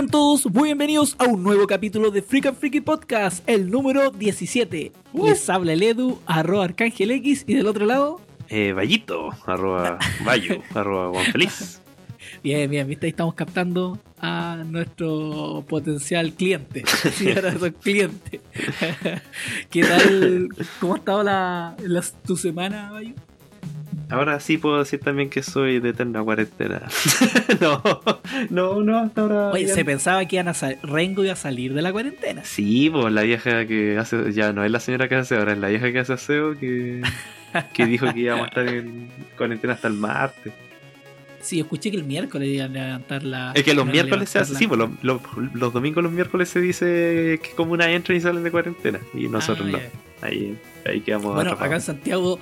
Sean todos muy bienvenidos a un nuevo capítulo de Freak and Freaky Podcast, el número 17. Les habla el Edu, arroba Arcángel X, y del otro lado. Eh, Vallito, arroba Vallo, arroba Juan Feliz. Bien, bien, viste, ahí estamos captando a nuestro potencial cliente. Sí, ahora soy cliente. ¿Qué tal? ¿Cómo ha estado la, la- tu semana, Bayo? Ahora sí puedo decir también que soy de eterna cuarentena. no, no, no, hasta ahora. Oye, ya- se pensaba que iban a Rengo iba a salir de la cuarentena. Sí, pues la vieja que hace, ya no es la señora que hace ahora, es la vieja que hace aseo que, que dijo que íbamos a estar en cuarentena hasta el martes. Sí, escuché que el miércoles iban a levantar la. Es que los miércoles se hace, sí, pues los, los, los domingos, los miércoles se dice que como una entran y salen de cuarentena. Y nosotros Ah, no. Ahí, ahí quedamos Bueno, atrapados. acá en Santiago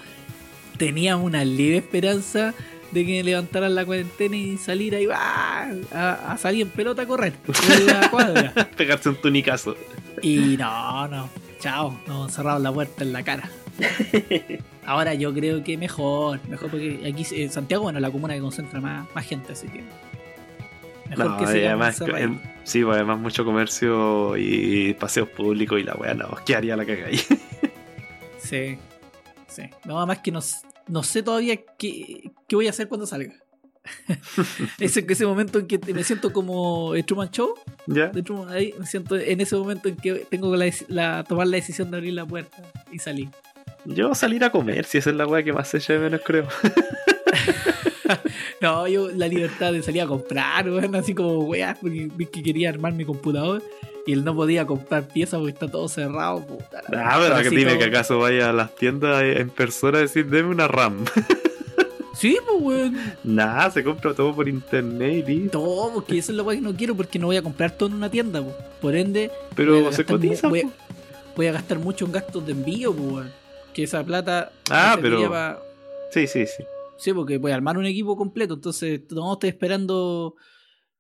teníamos una leve esperanza de que levantaran la cuarentena y salir ahí ¡ah! a, a salir en pelota a correr por la cuadra. Pegarse un tunicazo. Y no, no, chao, nos cerraron la puerta en la cara. Ahora yo creo que mejor, mejor porque aquí en Santiago, bueno, la comuna que concentra más, más gente, así que mejor No, que se además, em, sí, pues además mucho comercio y paseos públicos y la weá, no, ¿qué haría la caga ahí? Sí, sí. Nada más que no, s- no sé todavía qué, qué voy a hacer cuando salga. ese, ese momento en que me siento como el Truman Show, ¿Ya? de Truman, ahí me siento en ese momento en que tengo la, dec- la- tomar la decisión de abrir la puerta y salir. Yo salir a comer, si esa es la weá que más se echa de menos, creo. No, yo la libertad de salir a comprar, weón, así como weá, porque vi que quería armar mi computador y él no podía comprar piezas porque está todo cerrado. Puta, Ah, pero que dime todo- que acaso vaya a las tiendas en persona a decir, deme una RAM. Sí, pues weón. Nah, se compra todo por internet y listo. No, porque eso es lo que no quiero porque no voy a comprar todo en una tienda, po. por ende voy Pero a se cotiza. voy, a- voy a gastar mucho en gastos de envío, po, weón. que esa plata Ah, pero- pa- Sí, sí, sí. Sí, porque voy a armar un equipo completo, entonces no estoy esperando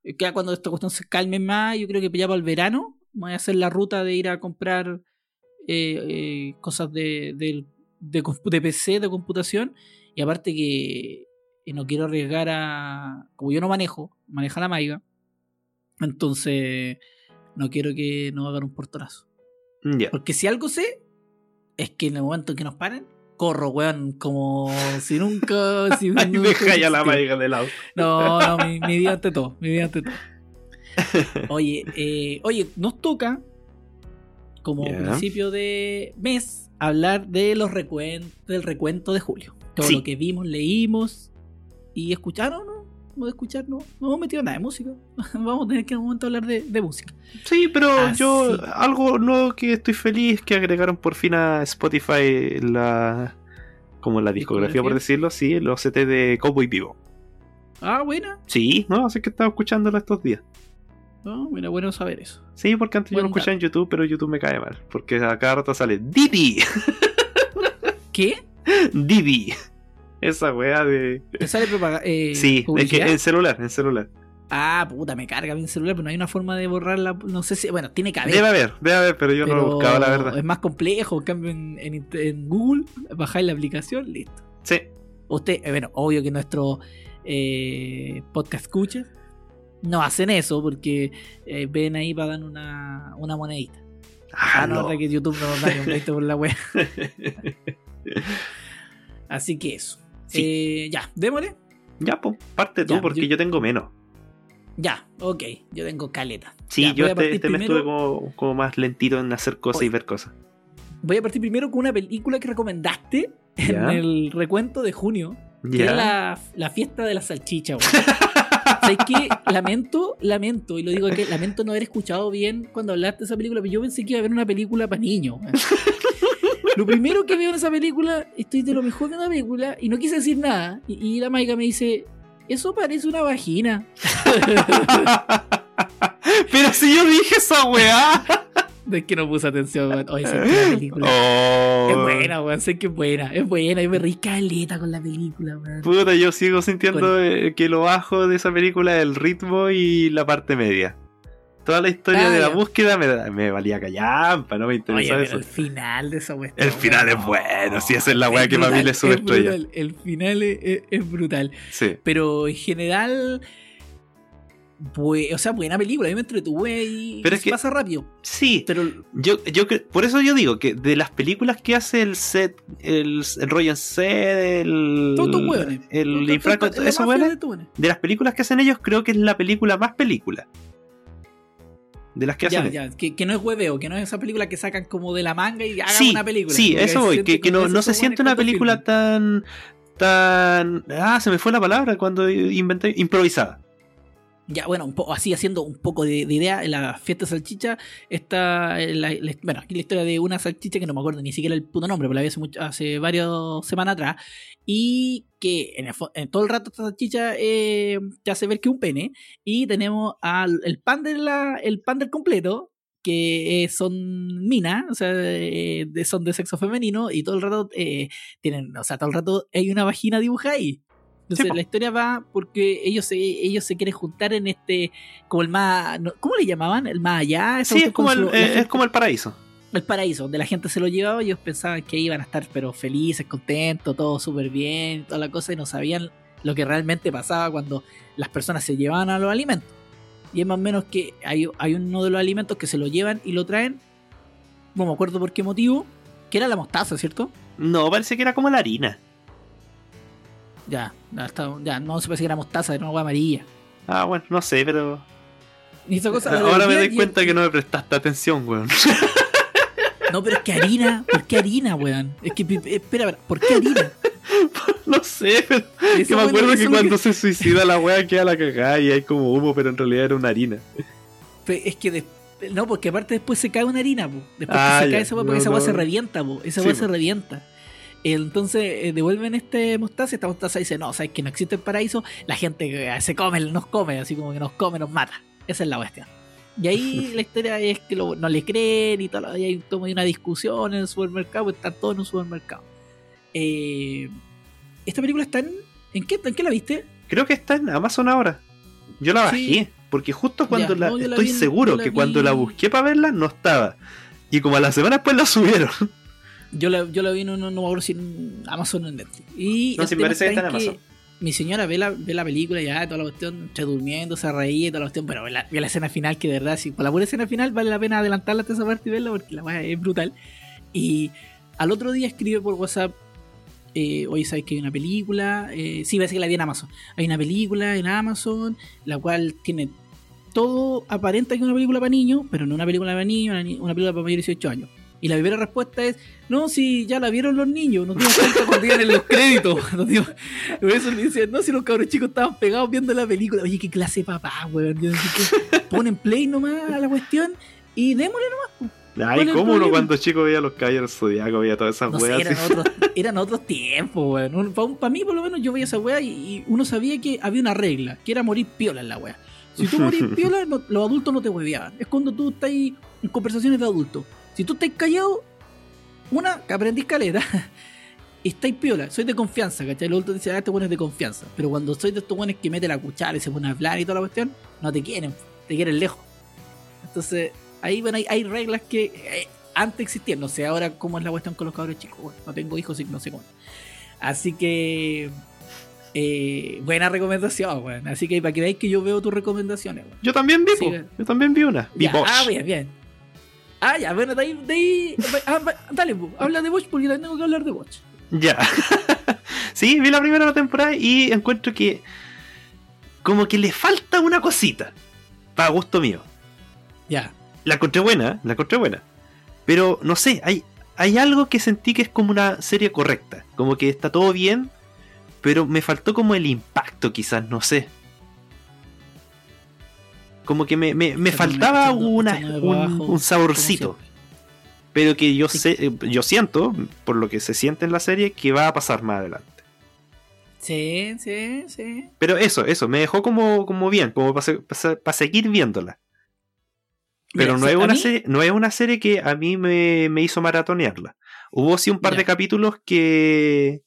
eh, que cuando esta cuestión se calme más, yo creo que ya para el verano voy a hacer la ruta de ir a comprar eh, eh, cosas de, de, de PC, de computación, y aparte que eh, no quiero arriesgar a... Como yo no manejo, maneja la maiga, entonces no quiero que nos hagan un portonazo. Porque si algo sé, es que en el momento en que nos paren, corro, weón, como si nunca. Si nunca deja ya la maiga del auto. No, no, mi, mi vida ante todo, mi vida ante todo. Oye, eh, oye, nos toca, como principio de mes, hablar de los del recuento de julio. Todo Sí. lo que vimos, leímos y escucharon, ¿no? No de escuchar, no, no hemos metido nada de música. Vamos a tener que en un momento hablar de, de música. Sí, pero Ah, yo algo nuevo que estoy feliz que agregaron por fin a Spotify la como la discografía por decirlo, sí, los CT de Cowboy Vivo. Ah, buena. Sí, no, así que estaba escuchándola estos días. No, mira, bueno saber eso. Sí, porque antes yo lo escuchaba en YouTube, pero YouTube me cae mal, porque a cada rato sale Didi, ¿Qué? Didi. Esa weá de ¿Te sale propaganda? Eh, Sí, es que en celular, en celular. Ah, puta, me carga mi celular, pero no hay una forma de borrarla. No sé si. Bueno, tiene que haber. Debe haber, debe haber, pero yo no lo buscaba, la verdad. Es más complejo. En cambio, en, en int- en Google, bajáis la aplicación, listo. Sí, Usted, eh, bueno, obvio que nuestro eh, podcast escucha no hacen eso porque eh, ven ahí para dar una, una monedita. Ah, Ah, no, que YouTube no nos da por la web. Así que eso. Sí. Eh, ya, démosle. ya, pues, parte tú, Ya, porque yo- yo... tengo menos. Ya, ok. Yo tengo caleta. Sí, Ya, yo este, este primero- estuve como, como más lentito en hacer cosas y ver cosas. Voy a partir primero con una película que recomendaste en Ya. el recuento de junio, que es la, la fiesta de la salchicha. ¿Sabes qué? Lamento, lamento, y lo digo que lamento no haber escuchado bien cuando hablaste de esa película, pero yo pensé que iba a ver una película para niños. Lo primero que veo en esa película, estoy de lo mejor de una película y no quise decir nada. Y, la Maica me dice, eso parece una vagina. Pero si yo dije esa weá. Es que no puse atención, weón. Oye, sé que la película Oh. es buena, weón. Sé que es buena, es buena. Yo me reí caleta con la película, weón. Puta, yo sigo sintiendo Con- eh, que lo bajo de esa película es el ritmo y la parte media. Toda la historia Ah, de la ya. búsqueda me, me valía callampa, no me interesaba eso. el final de esa está El final es bueno. sí, esa es la weá que para mí le sube estrella. El final es, es- brutal. Sí. Pero en general, o sea, buena película, a mí me entretuve y, Pero es se que- pasa rápido. Sí, Pero yo, yo por eso yo digo que de las películas que hace el set, el, el Ryan Set, el, todos hueones. el Infraco, mafia hueones, de las películas que hacen ellos, creo que es la película más película. De las que hacen Ya, ellos. ya, que, que no es hueveo, que no es esa película que sacan como de la manga y hagan Sí, una película. sí, eso voy, que, que no, no se siente una película tan, tan, ah, se me fue la palabra cuando inventé, improvisada. Ya, bueno, un poco así haciendo un poco de, de idea, en la fiesta salchicha está, eh, la, bueno, aquí la historia de una salchicha que no me acuerdo ni siquiera el puto nombre, pero la vi hace, mucho, varias semanas atrás, y que en, el en todo el rato esta salchicha eh, te hace ver que es un pene, y tenemos al el pan, de la, el pan del completo, que eh, son minas, o sea, eh, son de sexo femenino, y todo el rato eh, tienen, o sea, todo el rato hay una vagina dibujada ahí. Entonces po. la historia va porque ellos se, ellos se quieren juntar en este, como el más, ¿cómo le llamaban? El más allá. Sí, es como, el, eh, es como el paraíso. el paraíso, donde la gente se lo llevaba y ellos pensaban que iban a estar pero felices, contentos, todo súper bien, toda la cosa, y no sabían lo que realmente pasaba cuando las personas se llevaban a los alimentos. Y es más o menos que hay, hay uno de los alimentos que se lo llevan y lo traen, no me acuerdo por qué motivo, que era la mostaza, ¿cierto? No, parece que era como la harina. Ya, ya, está- ya no se parece que era mostaza, era una agua amarilla. Ah, bueno, no sé, pero. Ahora me doy cuenta que no me prestaste atención, weón. No, pero es que harina, ¿por qué harina, weón? Es que, espera, espera, ¿por qué harina? no sé, pero. Que me acuerdo que cuando se suicida la wea queda la cagada y hay como humo, pero en realidad era una harina. Es que de- no, porque aparte después se cae una harina, po. Después Ah, que se ya. cae esa weá, porque No, esa weá no. se revienta, po. Esa Sí, weá se po. revienta. Entonces eh, devuelven este mostaza y esta mostaza dice, no, sabes que no existe el paraíso, la gente eh, se come, nos come, así como que nos come, nos mata. Esa es la cuestión. Y ahí la historia es que lo- no le creen y todo, y hay como una discusión en el supermercado, están todos en un supermercado. Eh, Esta película está en... ¿En qué, ¿En qué la viste? Creo que está en Amazon ahora. Yo la bajé, Sí. porque justo cuando Ya, la. no, yo la estoy vi seguro la que vi- cuando la busqué para verla no estaba. Y como a la semana después la subieron. Yo la, yo la vi en un, no me acuerdo si en Amazon o en Netflix. Y No, tema parece que está en que Amazon. Mi señora ve la, ve la película ya, toda la cuestión, entre durmiendo, se reía y toda la cuestión, pero ve la, ve la escena final que de verdad, si por la pura escena final vale la pena adelantarla hasta esa parte y verla porque la weá es brutal. Y al otro día escribe por WhatsApp, eh, oye, ¿sabes que hay una película? Eh, sí, parece que la vi en Amazon. Hay una película en Amazon, la cual tiene todo aparenta que es una película para niños, pero no una película para niños, una, ni- una película para mayores de 18 años. Y la primera respuesta es, no, si ya la vieron los niños, nos dimos cuenta cuando iban en los créditos. Por eso le dicen, no, si los cabros chicos estaban pegados viendo la película. Oye, qué clase de papá, weón. Ponen play nomás a la cuestión y démosle nomás. Ay, ¿Cuál es el ¿cómo uno cuando chico veía los caballeros zodiacos, veía todas esas No sé, weas? eran otros, eran otros tiempos, weón. Para mí, por lo menos, yo veía esa weá y, y uno sabía que había una regla, que era morir piola en la weá. Si tú morís piola, no- los adultos no te hueveaban. Es cuando tú estás ahí en conversaciones de adultos. Si tú estás callado, una, que aprendís caleta, estáis piola, soy de confianza, ¿cachai? Los adultos dicen, ah, este bueno es de confianza. Pero cuando soy de estos buenos que mete la cuchara y se pone a hablar y toda la cuestión, no te quieren, te quieren lejos. Entonces, ahí bueno, hay, hay reglas que eh, antes existían. No sé ahora cómo es la cuestión con los cabros chicos. weón. no tengo hijos y no sé cómo. Así que. eh, buena recomendación, weón. Así que para que veáis que yo veo tus recomendaciones, weón. Yo también vi, Sí, yo también vi una. Vi Ya, ah, bien, bien. Ah, ya, bueno, de ahí. De ahí ah, dale, po, habla de Watch porque también tengo que hablar de Watch. Ya. sí, vi la primera temporada y encuentro que como que le falta una cosita. Para gusto mío. Ya. La encontré buena, la encontré buena. Pero no sé, hay, hay algo que sentí que es como una serie correcta. Como que está todo bien, pero me faltó como el impacto quizás, no sé. Como que me, me, me faltaba una, un, un saborcito. Pero que yo sé, eh, yo siento, por lo que se siente en la serie, que va a pasar más adelante. Sí, sí, sí. Pero eso, eso, me dejó como, como bien, como para seguir viéndola. Pero Mira, no, es una mí- serie, no es una serie que a mí me, me hizo maratonearla. Hubo sí un par de capítulos que,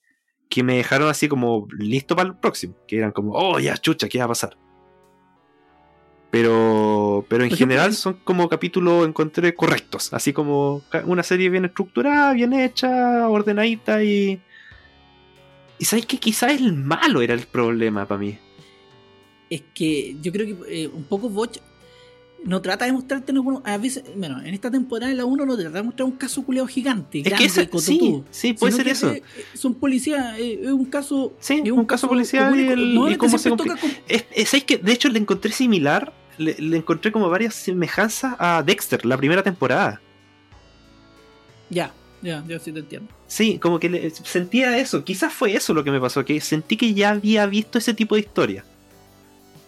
que me dejaron así como listo para el próximo. Que eran como, oh, ya, chucha, ¿qué va a pasar? Pero, pero en Por general son como capítulos, encontré, correctos. Así como una serie bien estructurada, bien hecha, ordenadita y... Y sabes que quizás el malo era el problema para mí. es que yo creo que eh, un poco Botch no trata de mostrarte ninguno- a veces, bueno, en esta temporada en la 1 no trata de mostrar un caso culeado gigante, Es que grande, ese- cototudo, sí, sí, puede sino ser que, eso. eh, son policías, eh, es un caso. Sí, es un caso policial y el- no, y es que cómo se toca con- Es, es- ¿sabes que De hecho, le encontré similar. Le, le encontré como varias semejanzas a Dexter, la primera temporada. Ya, ya, yo sí te entiendo. Sí, como que le- sentía eso. Quizás fue eso lo que me pasó, que sentí que ya había visto ese tipo de historia.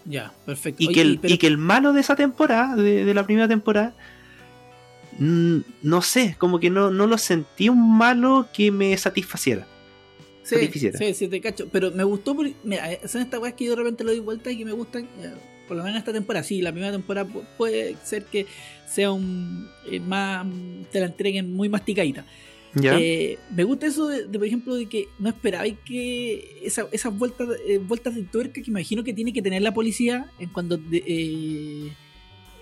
Ya, perfecto. Y, Oye, que, el, pero- y que el malo de esa temporada, de, de la primera temporada, no sé, como que no, no lo sentí un malo que me satisfaciera. Sí, satisficiera. sí, sí, te cacho. Pero me gustó porque, mira, eh, son estas weas que yo de repente lo doy vuelta y que me gustan, por lo menos esta temporada. Sí, la primera temporada pu- puede ser que sea un eh, más, te la entreguen muy masticadita. ¿Ya? Eh, me gusta eso de, de, por ejemplo, de que no esperaba que esa- esas vueltas, eh, vueltas de tuerca que imagino que tiene que tener la policía en cuando de-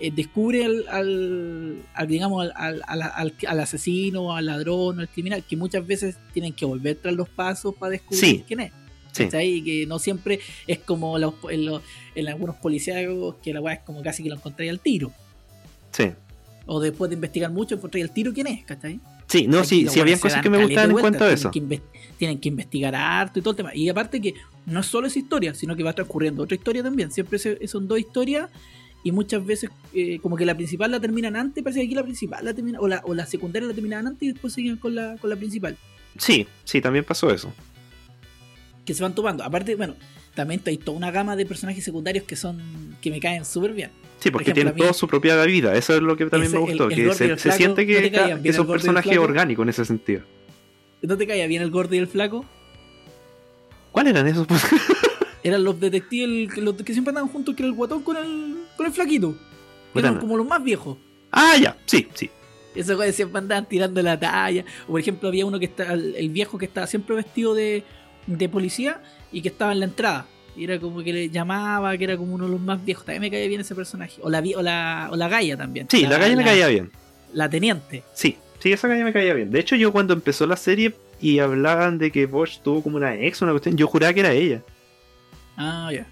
eh, descubre al, al, al, digamos al, al, al- al- al asesino, al ladrón, al criminal, que muchas veces tienen que volver tras los pasos para descubrir Sí. quién es. Sí. ¿cachai? Y que no siempre es como los- en, los- en algunos policías que la weá es como casi que lo encontráis al tiro. sí. O después de investigar mucho encontráis al tiro quién es, ¿cachai? Sí, no, sí, sí, se cosas que me gustaban en cuanto a eso. Tienen que, inves- tienen que investigar harto y todo el tema. Y aparte que no es solo esa historia, sino que va transcurriendo otra historia también. Siempre se- son dos historias y muchas veces eh, como que la principal la terminan antes, parece que aquí la principal la termina, o la, o la secundaria la terminaban antes y después siguen con la, con la principal. Sí, sí, también pasó eso. Que se van tomando. Aparte, bueno, también hay toda una gama de personajes secundarios que son que me caen súper bien. Sí, porque ejemplo, tienen toda su propia vida. Eso es lo que también me gustó. el- el que se, se siente ¿no que, caían que el personajes flaco? orgánicos en ese sentido. ¿No te caía bien el gordo y el flaco? ¿Cuáles eran esos? Eran los detectives el- los que siempre andaban juntos, que era el guatón con el, con el flaquito. Que eran como los más viejos. ah, ya, sí, sí. Esos siempre andaban tirando la talla. O por ejemplo, había uno que está, el viejo que estaba siempre vestido de, de policía y que estaba en la entrada. Y era como que le llamaba, que era como uno de los más viejos. También me caía bien ese personaje. O la, o la, o la Gaia también. Sí, la, calle me caía bien. La teniente. Sí, sí, esa calle me caía bien. De hecho, yo cuando empezó la serie y hablaban de que Bosch tuvo como una ex, una cuestión, yo juraba que era ella. Ah, ya.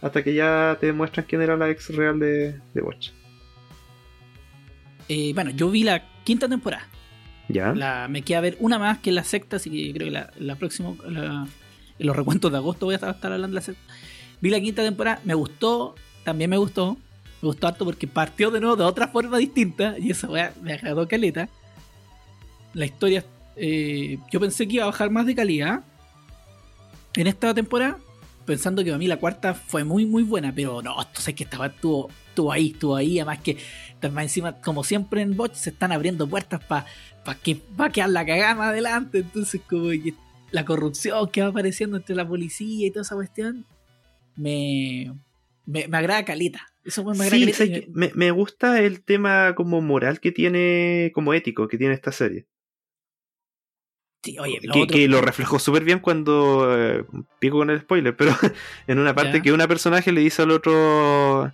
Hasta que ya te demuestran quién era la ex real de, de Bosch. Eh, bueno, yo vi la quinta temporada. La, me queda ver una más que la sexta, así que creo que la, la próxima, en los recuentos de agosto voy a estar, hablando de la sexta. Vi la quinta temporada, me gustó, también me gustó, me gustó harto porque partió de nuevo de otra forma distinta y eso weá, me agradó caleta. La historia, eh, yo pensé que iba a bajar más de calidad en esta temporada, pensando que para mí la cuarta fue muy muy buena, pero no, esto sé que estaba, estuvo, estuvo ahí, estuvo ahí, además que más encima, como siempre en Botch, se están abriendo puertas para pa que va a quedar la cagada más adelante. Entonces, como que la corrupción que va apareciendo entre la policía y toda esa cuestión, me, me, me agrada caleta. Eso me agrada Sí, caleta. y me, me gusta el tema como moral que tiene, como ético que tiene esta serie. sí, oye, lo que, otro- que lo reflejó súper bien cuando eh, pico con el spoiler, pero en una parte Ya. que una personaje le dice al otro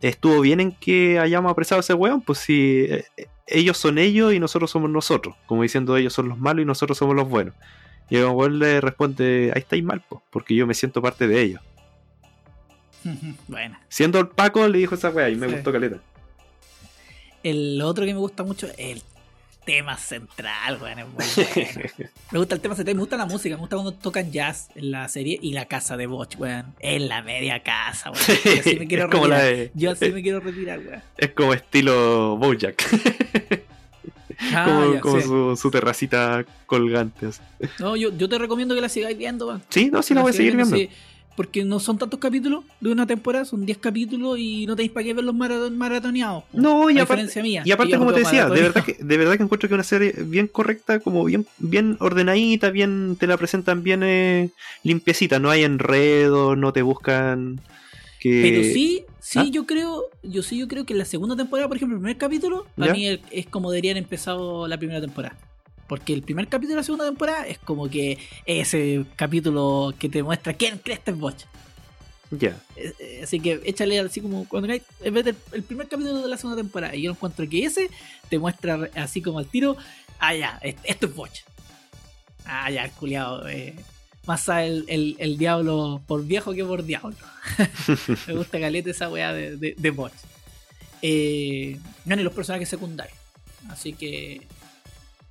estuvo bien en que hayamos apresado a ese weón, pues si eh, ellos son ellos y nosotros somos nosotros, como diciendo ellos son los malos y nosotros somos los buenos. Y el weón le responde, ahí estáis mal, porque yo me siento parte de ellos. bueno, Siendo el Paco, le dijo esa weá y me Sí. gustó caleta. el otro que me gusta mucho es el tema central, weón, es muy bueno. Me gusta el tema central, me gusta la música, me gusta cuando tocan jazz en la serie y la casa de Botch, weón. En la media casa, weón. Yo sí me quiero como retirar. de- Yo sí me quiero retirar, weón. es como estilo Bojack, Ah, como, ya, como sí. su, su terracita colgante. así. No, yo, yo te recomiendo que la sigáis viendo, weón. Sí, no, sí la voy a seguir sigáis viendo. sí, porque no son tantos capítulos de una temporada, son 10 capítulos y no tenéis para qué verlos maraton maratoneados. No, y aparte, mía. y aparte como los te decía, de verdad, que, de verdad que encuentro que una serie bien correcta, como bien, bien ordenadita, bien, te la presentan bien eh, limpiecita, no hay enredo, no te buscan que... Pero sí, sí, ¿Ah? yo creo, yo sí, yo creo que la segunda temporada, por ejemplo, el primer capítulo, para ¿Ya? mí es, es como deberían empezado la primera temporada. Porque el primer capítulo de la segunda temporada es como que ese capítulo que te muestra quién crees que es Botch. Ya, Eh, eh, Así que échale así como cuando cae- en vez del el primer capítulo de la segunda temporada. Y yo encuentro que ese te muestra así como al tiro. Ah, ya, es- esto es Botch. Ah, ya, culiado. eh, más sabe el, el- el diablo por viejo que por diablo. Me gusta caleta esa weá de, de, de Botch. Eh, no, ni los personajes secundarios. Así que.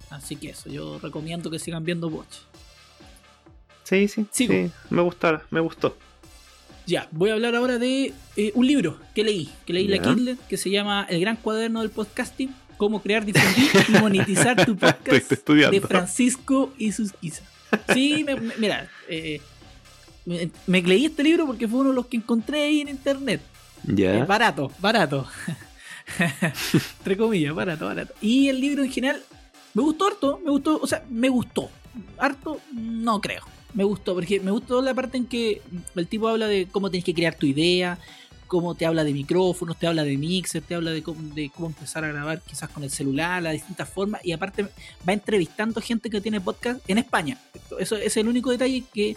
Así que eso, yo recomiendo que sigan viendo Botch. Sí, sí, Sigo. sí. Me gustó, me gustó. Ya, voy a hablar ahora de eh, un libro que leí, que leí la. Kindle, que se llama El Gran Cuaderno del Podcasting, cómo crear, difundir y monetizar tu podcast estudiando. de Francisco y Susquiza. Sí, me- me- mira, eh, me, me leí este libro porque fue uno de los que encontré ahí en internet. Ya. Eh, barato, barato. Entre comillas, barato, barato. Y el libro en general me gustó harto, me gustó, o sea, me gustó. Harto, no creo. Me gustó, porque me gustó la parte en que el tipo habla de cómo tenés que crear tu idea, cómo te habla de micrófonos, te habla de mixer, te habla de cómo, de cómo empezar a grabar quizás con el celular, las distintas formas, y aparte va entrevistando gente que tiene podcast en España. Eso es el único detalle que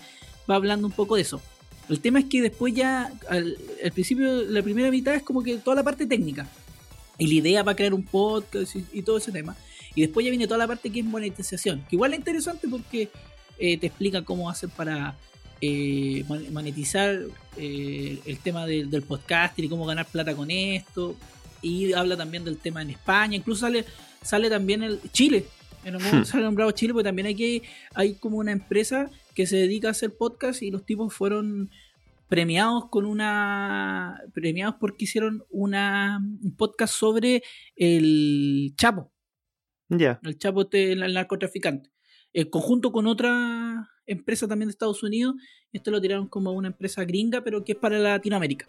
va hablando un poco de eso. El tema es que después ya, al, principio, la primera mitad es como que toda la parte técnica. Y la idea para crear un podcast y todo ese tema. Y después ya viene toda la parte que es monetización. Que igual es interesante porque eh, te explica cómo hacer para eh, mon- monetizar eh, el tema del, del podcasting y cómo ganar plata con esto. Y habla también del tema en España. Incluso sale, sale también el Chile. En algún Hmm. sale nombrado Chile, porque también aquí hay como una empresa que se dedica a hacer podcast y los tipos fueron premiados con una premiados porque hicieron una un podcast sobre el Chapo, El Chapo este, el, el narcotraficante. En conjunto con otra empresa también de Estados Unidos, esto lo tiraron como una empresa gringa, pero que es para Latinoamérica.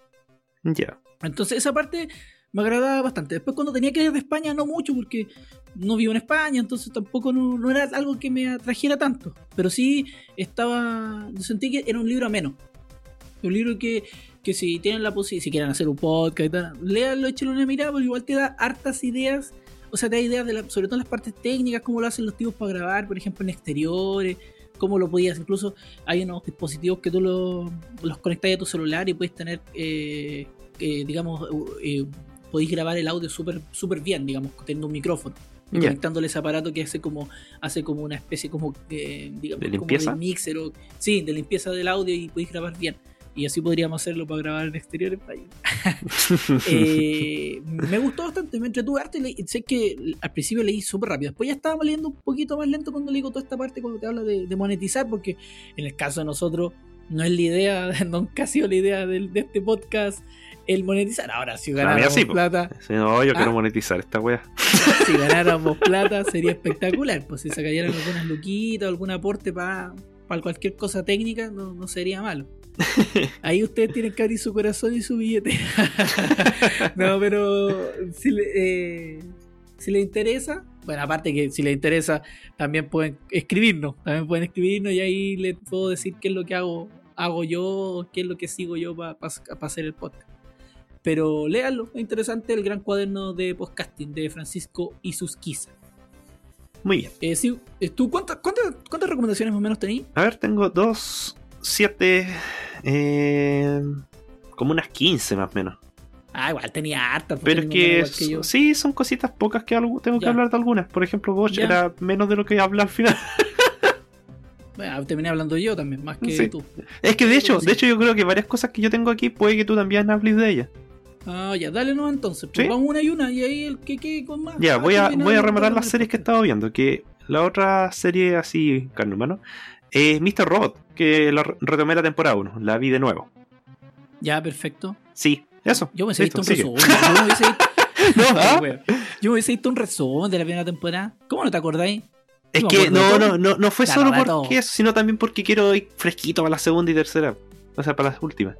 Ya. Entonces esa parte me agradaba bastante. Después cuando tenía que ir de España, no mucho, porque no vivo en España, entonces tampoco no, no era algo que me atrajera tanto. Pero sí estaba, sentí que era un libro ameno. Un libro que, que si tienen la posibilidad, si quieren hacer un podcast y tal, léanlo, échenle una mirada, porque igual te da hartas ideas. O sea, te da ideas de la- sobre todo las partes técnicas, cómo lo hacen los tipos para grabar, por ejemplo, en exteriores, cómo lo podías, incluso hay unos dispositivos que tú lo- los conectas a tu celular y puedes tener, eh, eh, digamos, eh, podéis grabar el audio súper súper bien, digamos, teniendo un micrófono. Y Ya. conectándole ese aparato que hace como hace como una especie como de, digamos, ¿De como limpieza? mixer o sí, de limpieza del audio y podéis grabar bien. Y así podríamos hacerlo para grabar en exteriores. para ahí. Eh, me gustó bastante, me entretuve harto y le- sé que al principio leí súper rápido. Después ya estaba leyendo un poquito más lento cuando leí toda esta parte cuando te habla de, de monetizar, porque en el caso de nosotros no es la idea, nunca ha sido la idea del- de, este podcast el monetizar. Ahora, si ganáramos sí, plata, Sí, no, yo ¿Ah? quiero monetizar esta wea. si ganáramos plata sería espectacular. Pues si se cayeran algunas luquitas, algún aporte para cualquier cosa técnica, no, no sería malo. Ahí ustedes tienen que abrir su corazón y su billete. no, pero si le, eh, si le interesa, bueno, aparte que si le interesa, también pueden escribirnos, también pueden escribirnos y ahí les puedo decir qué es lo que hago, hago yo, qué es lo que sigo yo para hacer el podcast. Pero léanlo, es interesante el gran cuaderno de podcasting de Francisco y Susquiza. Muy bien. Eh, eh, ¿tú cuántas, cuántas, cuántas recomendaciones más o menos tenéis? A ver, tengo dos, siete, eh, como unas 15 más o menos. Ah, igual tenía harta. Pero es que, sí, son cositas pocas que algo- tengo que hablar de algunas. Por ejemplo, Bosch Ya. era menos de lo que habla al final. Bueno, terminé hablando yo también, más que Sí. tú. Es que de hecho, de hecho yo creo que varias cosas que yo tengo aquí puede que tú también hables de ellas. Ah, ya, dale no entonces. Pues ¿Sí? vamos una y una y ahí el que quede con más. Ya, Ah, voy a, voy a rematar las series que he estado viendo. Que la otra serie así, carne humano, es Mr. Robot, que la re- retomé la temporada 1, la vi de nuevo. Ya, perfecto. Sí, eso. Yo me visto un resumen. Yo me visto, No, ¿ah? Wea. Yo me hubiese visto un resumen de la primera temporada. ¿Cómo no te acordáis? Es que no, no, no, no fue solo porque eso, sino también porque quiero ir fresquito para la segunda y tercera. O sea, para las últimas.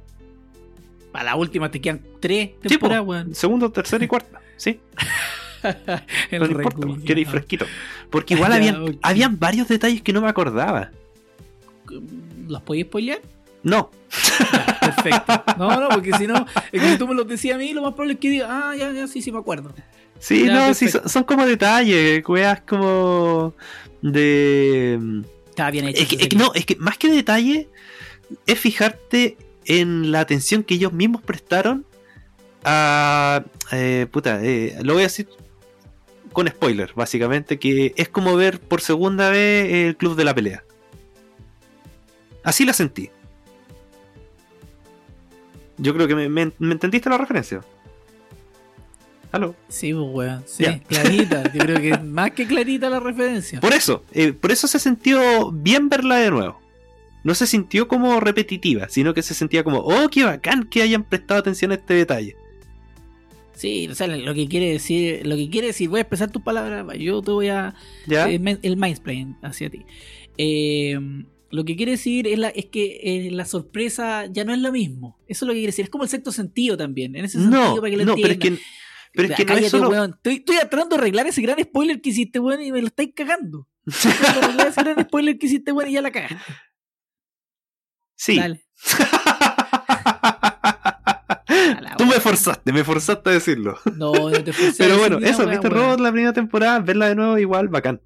Para la última te quedan tres Sí, temporadas, po. weón. Segundo, tercera y cuarta. Sí, El no importa, quiero ir fresquito. Porque igual habían, habían varios detalles que no me acordaba. ¿Los podéis spoilear? No, Ya, perfecto. No, no, porque si no, es que si tú me los decías a mí, lo más probable es que diga, ah, ya, ya, sí, sí me acuerdo. sí, Ya, no, sí, son, son como detalles, weas como de... Estaba bien hecho. Es que, esa es que serie. no, es que más que detalle es fijarte en la atención que ellos mismos prestaron a... eh, puta, eh, lo voy a decir con spoiler, básicamente, que es como ver por segunda vez el Club de la Pelea. Así la sentí. Yo creo que me, me- me entendiste la referencia. ¿Aló? Sí, pues, weón. Sí, clarita. Yo creo que es más que clarita la referencia. Por eso, eh, por eso se sintió bien verla de nuevo. No se sintió como repetitiva, sino que se sentía como, oh, qué bacán que hayan prestado atención a este detalle. Sí, o sea, lo que quiere decir, lo que quiere decir, voy a expresar tus palabras, yo te voy a ¿Ya? eh, el mindsplaying hacia ti. Eh, lo que quiere decir es, la, es que eh, la sorpresa ya no es lo mismo. Eso es lo que quiere decir. Es como el sexto sentido también. En ese sentido, no, para que lo no, pero es entiendan. que, pero es que no es solo... weón. Estoy, estoy tratando de arreglar ese gran spoiler que hiciste, weón, y me lo estáis cagando. Estoy tratando de arreglar ese gran spoiler que hiciste, weón, y ya la cagaste. Sí. Dale. Tú me forzaste, me forzaste a decirlo. No, no te a Pero bueno, eso, weón. Robot la primera temporada, verla de nuevo igual, bacán.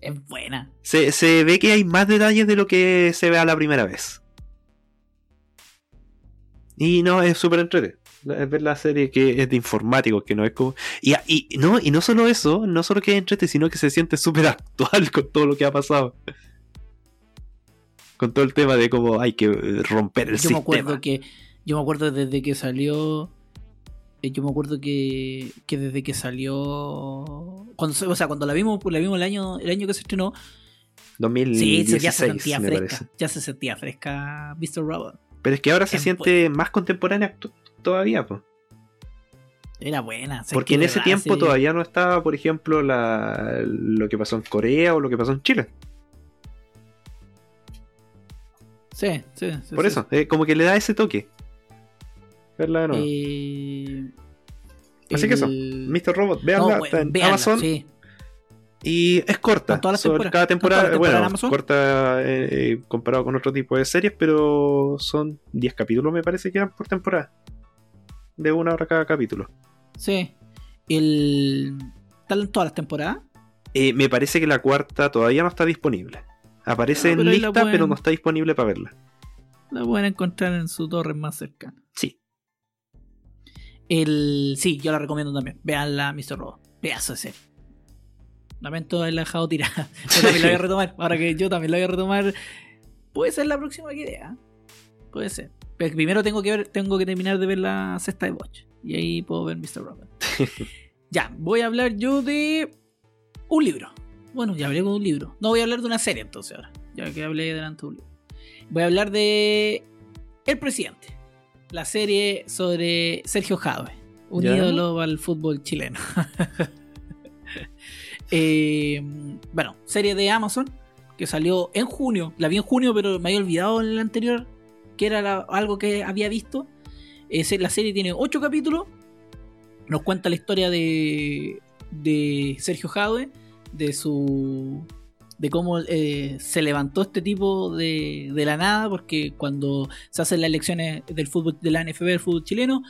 Es buena. Se, se ve que hay más detalles de lo que se ve a la primera vez. Y no, es súper entretenido. Es ver la serie que es de informáticos, que no es como. Y, y, no, y no solo eso, no solo que es entretenido, sino que se siente súper actual con todo lo que ha pasado. Con todo el tema de cómo hay que romper el yo me acuerdo que yo me acuerdo desde que salió yo me acuerdo que, que desde que salió cuando o sea cuando la vimos la vimos el año el año que se estrenó sí 2016, ya se sentía me fresca parece. ya se sentía fresca Mr. Robot Pero es que ahora se siente más contemporánea todavía, pues. era buena Porque que en ese tiempo se- todavía no estaba, por ejemplo, la, lo que pasó en Corea o lo que pasó en Chile. sí, sí, sí, Por sí. eso, eh, como que le da ese toque. Verla de nuevo. Eh, Así que eso, Mr. Robot, veanla, está en véanla, Amazon sí. y es corta. ¿Con todas temporadas? cada ¿Con todas temporada, en bueno, corta eh, eh, comparado con otro tipo de series, pero son 10 capítulos, me parece que eran por temporada. De una hora cada capítulo. sí el ¿están en todas las temporadas? Eh, me parece que la cuarta todavía no está disponible. Aparece Ah, en lista, pueden- pero no está disponible para verla. la pueden encontrar en su torre más cercana. El, sí, yo la recomiendo también. Vean la Mr. Robot. Pedazo de serie. Lamento haberla dejado tirada. Yo también la voy a retomar. Ahora que yo también la voy a retomar. Puede ser la próxima que idea. Puede ser. Pero primero tengo que ver, tengo que terminar de ver la sexta de Watch. Y ahí puedo ver Mr. Robot. ya, voy a hablar yo de un libro. Bueno, ya hablé con un libro. No voy a hablar de una serie entonces ahora. Ya que hablé delante de un libro. Voy a hablar de El Presidente. La serie sobre Sergio Jadwe. Un Ya. ídolo al fútbol chileno. Eh, bueno, serie de Amazon que salió en junio. La vi en junio, pero me había olvidado en el anterior que era la- algo que había visto. Eh, se- la serie tiene 8 capítulos. Nos cuenta la historia de, de Sergio Jadwe, de su de cómo eh, se levantó este tipo de, de la nada, porque cuando se hacen las elecciones del fútbol de la NFB, del fútbol chileno,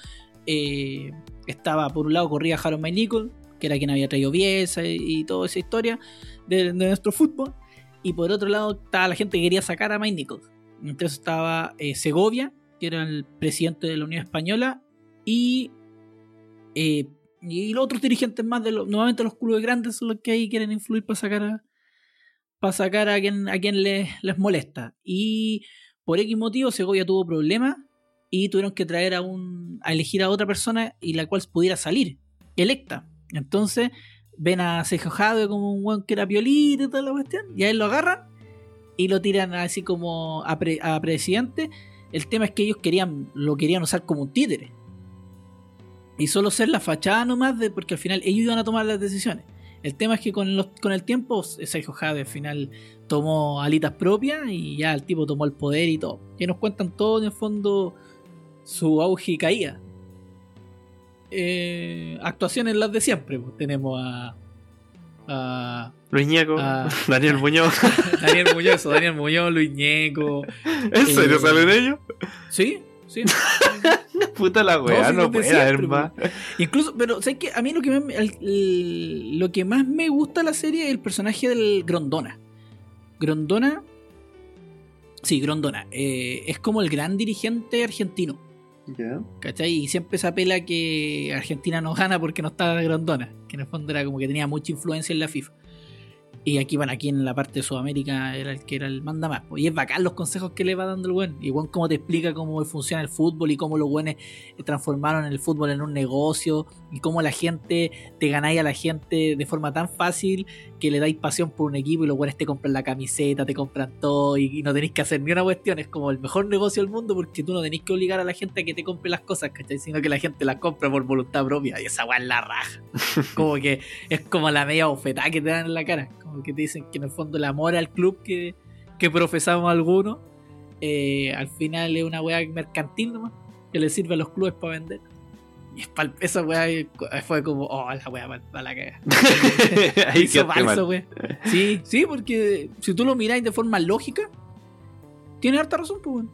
eh, estaba por un lado corría Harold Michael, que era quien había traído Bielsa y, toda esa historia de, nuestro fútbol, y por otro lado estaba la gente que quería sacar a Mike Nichols. Entonces estaba eh, Segovia, que era el presidente de la Unión Española, y, eh, y los otros dirigentes más de los, nuevamente los clubes grandes son los que ahí quieren influir para sacar a para sacar a quien, a quien les, les molesta. Y por X motivo Segovia tuvo problemas y tuvieron que traer a un a elegir a otra persona y la cual pudiera salir electa. Entonces ven a Sergio Jadwe como un weón que era piolito y toda la cuestión, y a él lo agarran y lo tiran así como a, pre- a presidente. El tema es que ellos querían lo querían usar como un títere. Y solo ser la fachada nomás, de, porque al final ellos iban a tomar las decisiones. El tema es que con, los- con el tiempo Sergio Jade al final tomó alitas propias y ya el tipo tomó el poder y todo. Y nos cuentan todo en el fondo su auge y caída. Eh, actuaciones las de siempre. pues. Tenemos a, a Luis Ñeco. Daniel Muñoz. Daniel Muñoz, Daniel Muñoz, Luis Ñeco. ¿En serio Eh, salen ellos? Sí, sí. Puta la weá, sí, no, puede siempre, haber más. Incluso, pero ¿sabes qué? A mí lo que, más, me- el- el- lo que más me gusta de la serie es el personaje del Grondona. Grondona. Sí, Grondona. eh, es como el gran dirigente argentino. Ya. ¿Cachai? Y siempre se apela que Argentina no gana porque no está Grondona. Que en el fondo era como que tenía mucha influencia en la FIFA. Y aquí, bueno, aquí en la parte de Sudamérica era el que era el manda más. Y es bacán los consejos que le va dando el buen. Y buen cómo te explica cómo funciona el fútbol y cómo los buenos transformaron el fútbol en un negocio. Y cómo la gente, te ganáis a la gente de forma tan fácil que le dais pasión por un equipo y los buenos te compran la camiseta, te compran todo y, no tenéis que hacer ni una cuestión. Es como el mejor negocio del mundo porque tú no tenés que obligar a la gente a que te compre las cosas, ¿cachai? Sino que la gente las compra por voluntad propia. Y esa weá es la raja. como que es como la media bofetada que te dan en la cara que te dicen que en el fondo el amor al club que, profesamos algunos, eh, al final es una weá mercantil nomás, que le sirve a los clubes para vender. Y esa weá fue como, oh, la weá para la caga. Hizo falso, weá. Sí, sí, porque si tú lo miráis de forma lógica, tiene harta razón, pues, weón.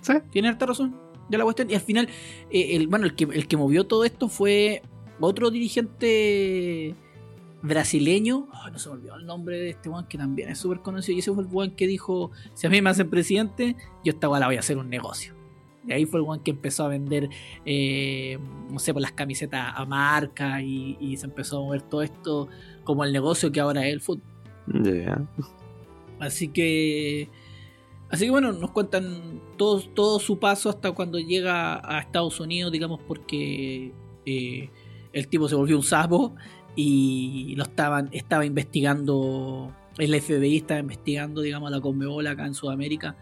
Sí. Tiene harta razón. Ya la cuestión. Y al final, eh, el, bueno, el que, el que movió todo esto fue otro dirigente brasileño, no se me olvidó el nombre de este one que también es súper conocido, y ese fue el one que dijo, si a mí me hacen presidente, yo esta la voy a hacer un negocio. Y ahí fue el one que empezó a vender, eh, no sé, por las camisetas a marca y, se empezó a mover todo esto como el negocio que ahora es el fútbol. Así que... Así que bueno, nos cuentan todo, todo su paso hasta cuando llega a Estados Unidos, digamos, porque eh, el tipo se volvió un sapo y lo estaban, estaba investigando, el FBI estaba investigando, digamos, la Conmebol acá en Sudamérica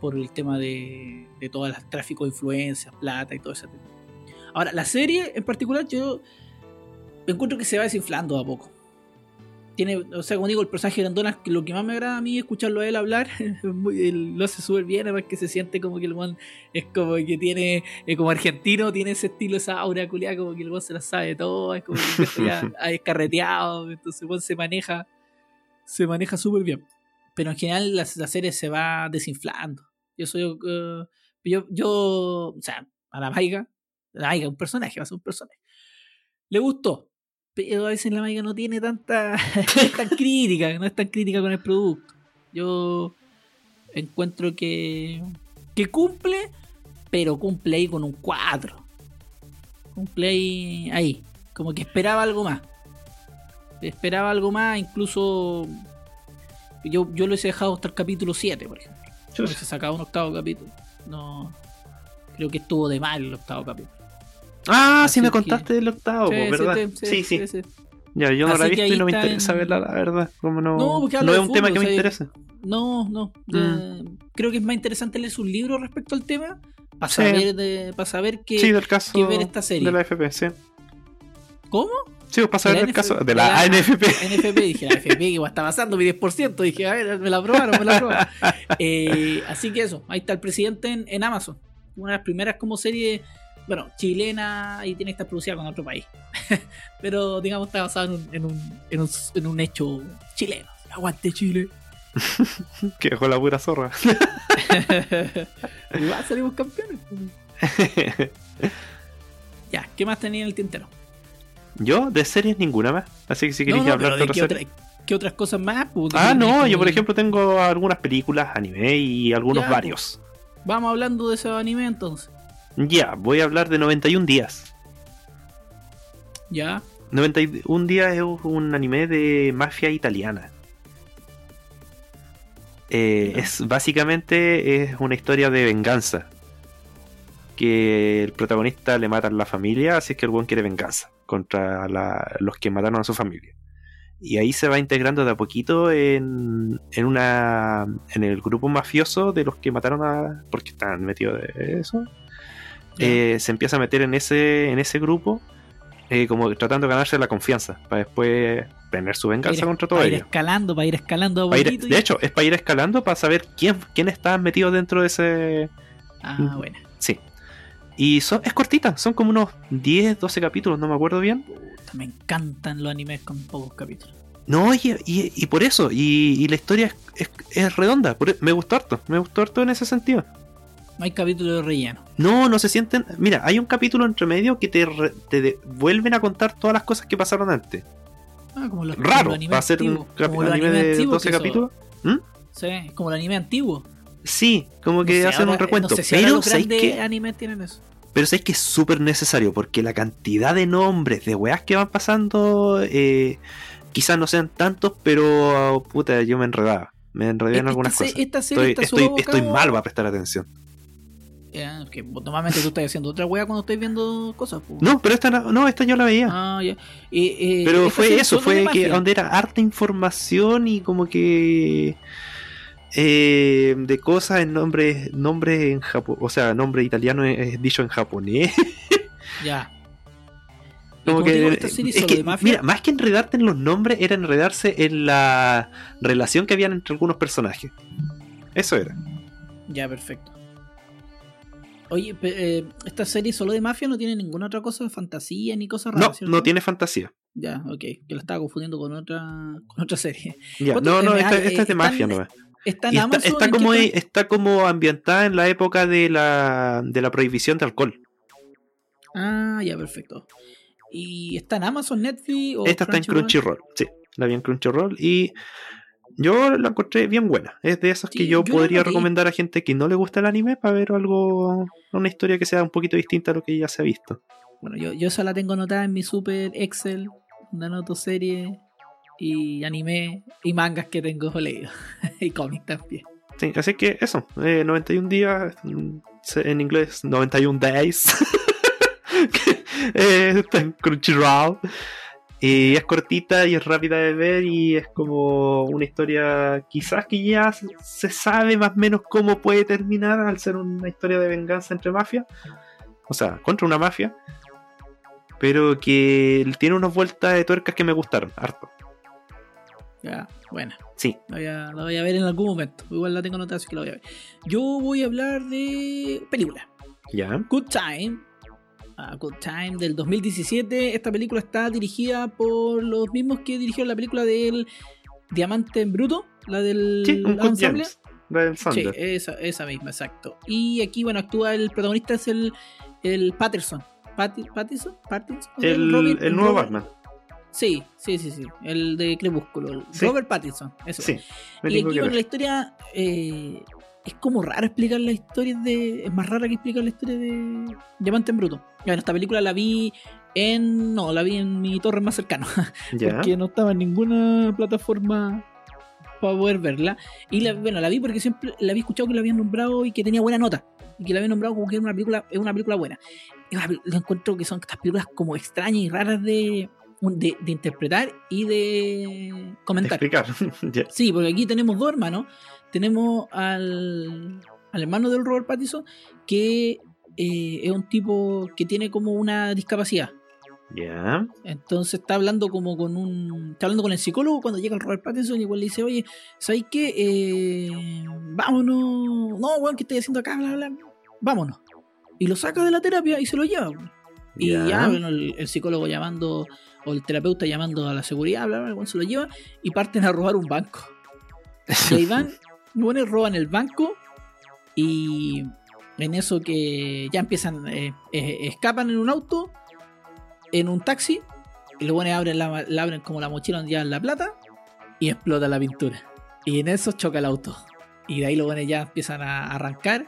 por el tema de, de todo el tráfico de influencias, plata y todo ese tema. Ahora, la serie en particular yo encuentro que se va desinflando a poco tiene, o sea, como digo, el personaje de Grandona, lo que más me agrada a mí es escucharlo a él hablar, lo hace súper bien, además que se siente como que el man es como que tiene, eh, como argentino, tiene ese estilo, esa aura culiada, como que el man se la sabe todo, es como que ya ha descarreteado, entonces el se maneja, se maneja súper bien. Pero en general la, serie se va desinflando. Yo soy, uh, yo, o sea, a la Maiga, la Maiga, un personaje, va a ser un personaje. Le gustó, pero a veces la máquina no tiene tanta tan crítica, no es tan crítica con el producto. Yo encuentro que, que cumple, pero cumple ahí con un 4. Cumple ahí, ahí, como que esperaba algo más. Esperaba algo más, incluso yo, yo lo he dejado hasta el capítulo 7, por ejemplo. No se sacaba un octavo capítulo. No, creo que estuvo de mal el octavo capítulo. Ah, sí me contaste del octavo, ¿verdad? Sí, sí. Ya, yo no la he visto y no me interesa verla, la verdad. Como no, no, es un tema que me interesa. No, no. Mm. creo que es más interesante leer su libro respecto al tema para saber, de, para saber que, sí, del caso que ver esta serie. De la FP, sí. ¿Cómo? Sí, para saber el caso de la, ANFP. ANFP, dije, la AFP que está pasando mi 10%. Dije, a ver, me la aprobaron, me la aprobaron. eh, así que eso, ahí está el presidente en, en Amazon. Una de las primeras como serie bueno, chilena y tiene que estar producida con otro país. Pero digamos está basado en un, en un, en un, hecho chileno. Aguante Chile. que dejó la pura zorra. y va, salimos campeones. ya, ¿qué más tenía en el tintero? Yo, de series ninguna más. Así que si queréis hablar de, qué, qué, otras cosas más? Pues, ah, no, yo por ejemplo tengo algunas películas, anime y algunos pues. varios. vamos hablando de ese anime entonces. Ya, voy a hablar de 91 días. Ya. 91 días es un anime de mafia italiana. Eh, es básicamente es una historia de venganza. Que el protagonista le matan la familia, así es que el buen quiere venganza contra los que mataron a su familia. Y ahí se va integrando de a poquito en, en una en el grupo mafioso de los que mataron a. porque están metidos de eso. Eh, se empieza a meter en ese, en ese grupo, eh, como tratando de ganarse la confianza, para después tener su venganza contra todo para ir escalando, para ir escalando De hecho, es para ir escalando para saber quién, quién está metido dentro de ese. Ah, mm, bueno. Sí. Y son, es cortita, son como unos 10, 12 capítulos, no me acuerdo bien. me encantan los animes con pocos capítulos. No, y, y, por eso, y, la historia es, es, redonda, e, me gustó harto, me gustó harto en ese sentido. No hay capítulo de relleno. No, no se sienten. Mira, hay un capítulo entre medio que te, te vuelven a contar todas las cosas que pasaron antes. Ah, como los, Raro, va a ser un anime de 12 capítulos. ¿Mm? Sí, como el anime antiguo. Sí, como que hacen un recuento. pero los que, animes tienen eso. Pero sabéis que es súper necesario porque la cantidad de nombres de weas que van pasando eh, quizás no sean tantos, pero puta, yo me enredaba. Me enredé en algunas cosas. esta Estoy, estoy, estoy mal para prestar atención. Que normalmente tú estás haciendo otra wea cuando estás viendo cosas. No, pero esta no, no, esta yo la veía. Ah, ya. Eh, eh, pero fue eso, fue que donde era harta información y como que eh, de cosas en nombre, nombre en Japón, o sea, nombre italiano es, dicho en japonés. Ya. Como que, digo, es que, de mafia. mira, más que enredarte en los nombres, era enredarse en la relación que habían entre algunos personajes. Eso era. Ya, perfecto. Oye, eh, esta serie solo de mafia no tiene ninguna otra cosa de fantasía ni cosas raras. No, no tiene fantasía. Ya, ok. Que la estaba confundiendo con otra con otra serie. Ya, ¿Cuánto- no, no, eh, esta, esta eh, es de mafia, están- no Está en está, Amazon. está ¿en qué como, está? está como ambientada en la época de la, de la prohibición de alcohol. Ah, ya, perfecto. ¿Y está en Amazon, Netflix o Esta está en Crunchyroll, sí, la vi en Crunchyroll y yo la encontré bien buena. Es de esas que yo, podría recomendar a gente que no le gusta el anime para ver algo, una historia que sea un poquito distinta a lo que ya se ha visto. Bueno, yo, yo esa la tengo anotada en mi super Excel, donde anoto series y anime y mangas que tengo leídos. y cómics también. Sí, así que eso, eh, 91 días, mm, en inglés 91 days. Eh, está en. Y es cortita y es rápida de ver y es como una historia quizás que ya se- se sabe más o menos cómo puede terminar al ser una historia de venganza entre mafias. O sea, contra una mafia. Pero que tiene unas vueltas de tuercas que me gustaron, harto. Ya, buena. Sí, La voy, a, la voy a ver en algún momento. Igual la tengo anotada, así que la voy a ver. Yo voy a hablar de película. ya. Good Time. Ah, Good Time del 2017. Esta película está dirigida por los mismos que dirigieron la película del Diamante en Bruto. La del Sí, un Good ensamble. James. Del Sí, esa, esa misma, exacto. Y aquí, bueno, actúa el protagonista, es el, el Patterson. Patti- ¿Pattinson? ¿Pattinson? el, el nuevo Robert- Batman. Sí, sí, sí, sí. El de Crepúsculo. Sí. Robert Pattinson. Eso. Sí, Y aquí, bueno, la historia eh, es como raro explicar la historia de. Es más rara que explicar la historia de Diamante en Bruto. Bueno, esta película la vi en. No, la vi en mi torre más cercano. Ya. Porque no estaba en ninguna plataforma para poder verla. Y la, bueno, la vi porque siempre la había escuchado que la habían nombrado y que tenía buena nota. Y que la habían nombrado como que era una película, es una película buena. Yo encuentro que son estas películas como extrañas y raras de, de, de interpretar y de comentar. Explicar. Ya. Sí, porque aquí tenemos dos hermanos. Tenemos al, al hermano del Robert Pattinson, que eh, es un tipo que tiene como una discapacidad. Ya. Entonces está hablando como con un. Está hablando con el psicólogo cuando llega el Robert Pattinson y igual le dice, oye, ¿sabes qué? Eh, vámonos. No, weón, ¿qué estoy haciendo acá? Bla, bla. Vámonos. Y lo saca de la terapia y se lo lleva. Y Ya. ya, bueno, el, el psicólogo llamando, o el terapeuta llamando a la seguridad, bla, bla, weón se lo lleva y parten a robar un banco. Y ahí van, los buenos roban el banco y en eso que ya empiezan, eh, eh, escapan en un auto, en un taxi, y los buenos abren, la, la abren como la mochila donde llevan la plata y explota la pintura. Y en eso choca el auto. Y de ahí los buenos ya empiezan a arrancar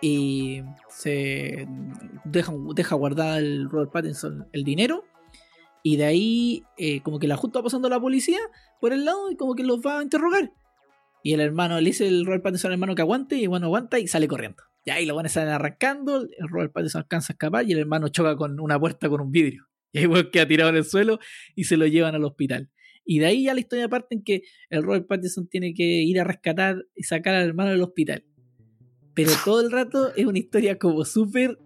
y se dejan, deja guardada el Robert Pattinson el dinero. Y de ahí, eh, como que la justo va pasando la policía por el lado y como que los va a interrogar. Y el hermano le dice el Robert Pattinson al hermano que aguante y hermano aguanta y sale corriendo. Y ahí los buenos salen arrancando, el Robert Pattinson alcanza a escapar y el hermano choca con una puerta con un vidrio. Y ahí bueno, queda tirado en el suelo y se lo llevan al hospital. Y de ahí ya la historia parte en que el Robert Pattinson tiene que ir a rescatar y sacar al hermano del hospital. Pero todo el rato es una historia como súper,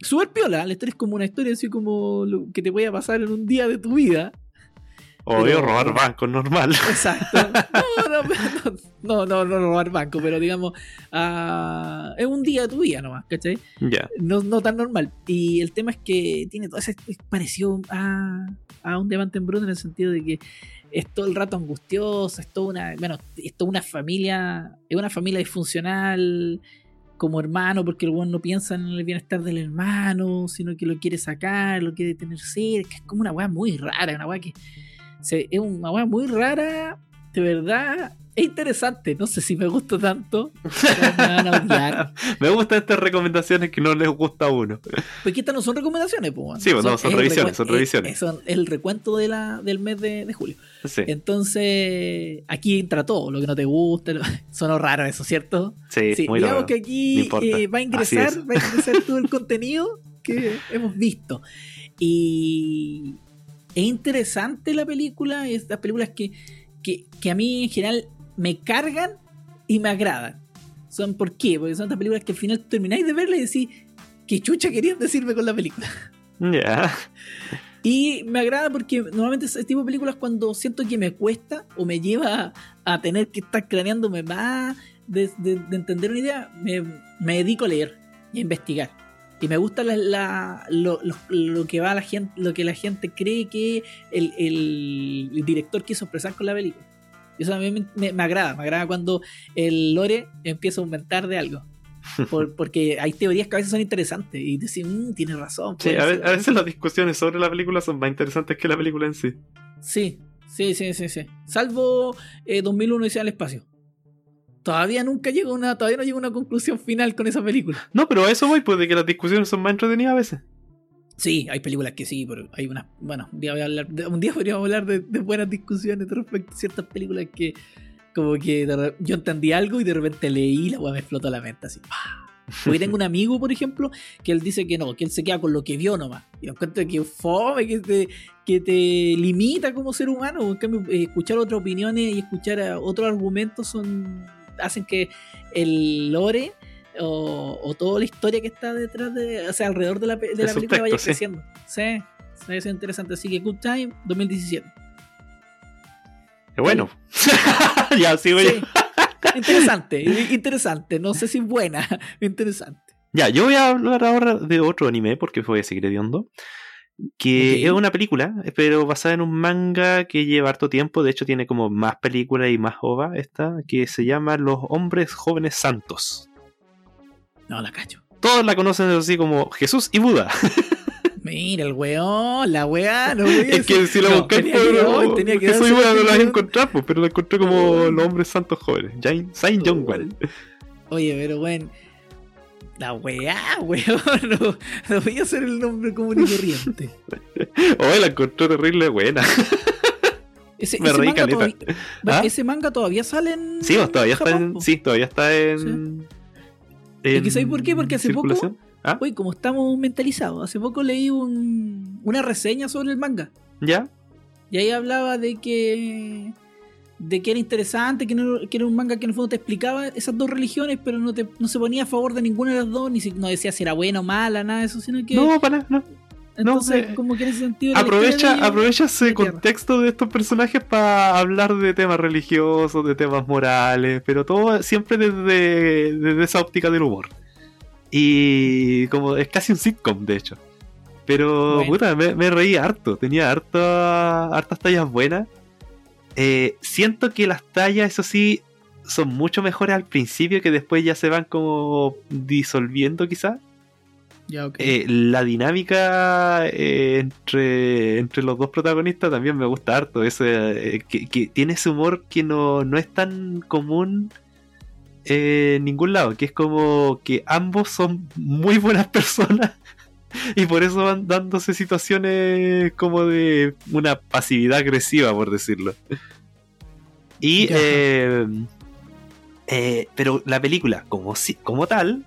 súper piola. La historia es como una historia así como lo que te puede pasar en un día de tu vida. Obvio, Pero- robar bancos normal. Exacto. No, no, no, no, no, robar banco, pero digamos, ah, es un día de tu vida nomás, ¿cachai? ya. No, no tan normal. Y el tema es que tiene todo ese es parecido a, a un Diamante en Bruto en el sentido de que es todo el rato angustioso, es toda una, bueno, es toda una familia, es una familia disfuncional como hermano, porque el weón no piensa en el bienestar del hermano, sino que lo quiere sacar, lo quiere tener cerca, es como una weá muy rara, una weá que se- es una weá muy rara de verdad es interesante. No sé si me gustó tanto. me van. Me gustan estas recomendaciones que no les gusta a uno. Porque estas no son recomendaciones, pues. Sí, pues, no, son revisiones, son revisiones. eh, son el recuento de la, del mes de, de julio. Sí, Entonces, aquí entra todo, lo que no te gusta. Sonó raro eso, ¿cierto? sí, Sí, muy digamos raro. que aquí eh, va a ingresar, es. va a ingresar todo el contenido que hemos visto. Y es interesante la película, es las películas que, que, que a mí en general me cargan y me agradan. Son ¿por qué? Porque son estas películas que al final termináis de verla y decís, ¿qué chucha querían decirme con la película? Ya. Y me agrada porque normalmente ese tipo de películas cuando siento que me cuesta o me lleva a, a tener que estar craneándome más de, de- de entender una idea, me, me dedico a leer y a investigar. Y me gusta la- la- lo, lo- lo que va la gente, lo que la gente cree que el, el- el director quiso expresar con la película. Y eso a mí me, me- me agrada, me agrada cuando el lore empieza a aumentar de algo. Por- porque hay teorías que a veces son interesantes y decís, "Mm, tienes razón. Sí, a, ve- ser". a veces las discusiones sobre la película son más interesantes que la película en sí. Sí, sí, sí, sí, sí. Salvo eh, 2001 y al espacio. Todavía nunca llega a una, todavía no llega a una conclusión final con esa película. No, pero a eso voy, pues de que las discusiones son más entretenidas a veces. Sí, hay películas que sí, pero hay unas. Bueno, un día, voy a hablar de- un día podríamos hablar de, de buenas discusiones respecto a ciertas películas que, como que de yo entendí algo y de repente leí y la weá me explotó la mente así. ¡pah! Porque tengo un amigo, por ejemplo, que él dice que no, que él se queda con lo que vio nomás. Y lo encuentro que fome, que te, que te limita como ser humano. En cambio, eh, escuchar otras opiniones y escuchar otros argumentos son hacen que el lore o, o toda la historia que está detrás de, o sea, alrededor de la, de película vaya sí. creciendo. Sí, sí, es interesante. Así que Good Time 2017. Qué bueno. ya, sigo Sí. yo. Interesante, interesante. No sé si buena, interesante. Ya, yo voy a hablar ahora de otro anime porque voy a seguir hediondo. Que es una película, pero basada en un manga que lleva harto tiempo. De hecho, tiene como más películas y más ova esta, que se llama Los Hombres Jóvenes Santos. No la cacho. Todos la conocen así como Jesús y Buda. Mira el weón, la weá. No voy a es que si la no, buscáis hoy tenía que Jesús y Buda no la vas a la- encontrar, pues, pero la encontré como Los Hombres Santos Jóvenes. Saint John Wall. Oye, pero weón. La weá, weón. No, no voy a hacer el nombre común y corriente. Oh, la encontré terrible buena. Ese, Me ese reí manga caleta. todavía, ¿Ah? ese manga todavía sale en. Sí, pues, todavía está en. Sí, todavía está en. ¿Y que sabéis por qué? Porque hace poco-. ¿Ah? Oye, como estamos mentalizados, hace poco leí un, una reseña sobre el manga. ¿Ya? Y ahí hablaba de que. De que era interesante, que, no- que era un manga que en el fondo te explicaba esas dos religiones, pero no, te, no se ponía a favor de ninguna de las dos, ni si, no decía si era buena o mala, nada de eso, sino que. No, para nada, no. entonces, eh, como que en ese sentido. Aprovecha, de aprovecha ese de tierra. contexto de estos personajes para hablar de temas religiosos, de temas morales, pero todo siempre desde, desde esa óptica del humor. Y como es casi un sitcom, de hecho. Pero, Bueno. puta, me, me reí harto. Tenía harta, hartas tallas buenas. Eh, siento que las tallas, eso sí, son mucho mejores al principio que después ya se van como disolviendo quizás. Ya, ok. Eh, la dinámica eh, entre, entre los dos protagonistas también me gusta harto. Ese, eh, que, que tiene ese humor que no, no es tan común en ningún lado. Que es como que ambos son muy buenas personas y por eso van dándose situaciones como de una pasividad agresiva, por decirlo. Y. Eh, eh, pero la película, como, como tal,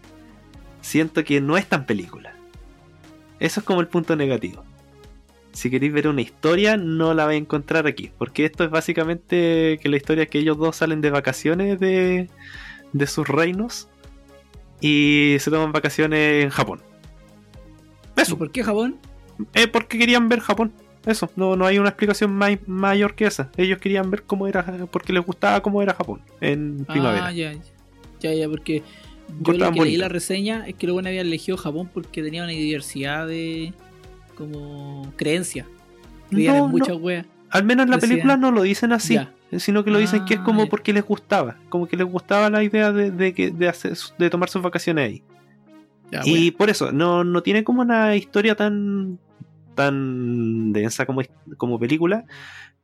siento que no es tan película. Eso es como el punto negativo. Si queréis ver una historia, no la vais a encontrar aquí. Porque esto es básicamente que la historia es que ellos dos salen de vacaciones de, de sus reinos y se toman vacaciones en Japón. ¿Y Eso, por qué Japón? eh, porque querían ver Japón. Eso, no, no hay una explicación mai- mayor que esa. Ellos querían ver cómo era, porque les gustaba cómo era Japón en primavera. Ah, ya, ya. Ya, ya, porque. Yo lo que leí la reseña es que luego habían elegido Japón porque tenía una diversidad de. como. creencia. Creían No, en no. muchas weas. Al menos en la Decían- película no lo dicen así, Ya. sino que lo dicen que es Ah, como ya. porque les gustaba, como que les gustaba la idea de, de que, de, hacer, de tomar sus vacaciones ahí. Ya, y por eso, no, no tiene como una historia tan tan densa como, como película,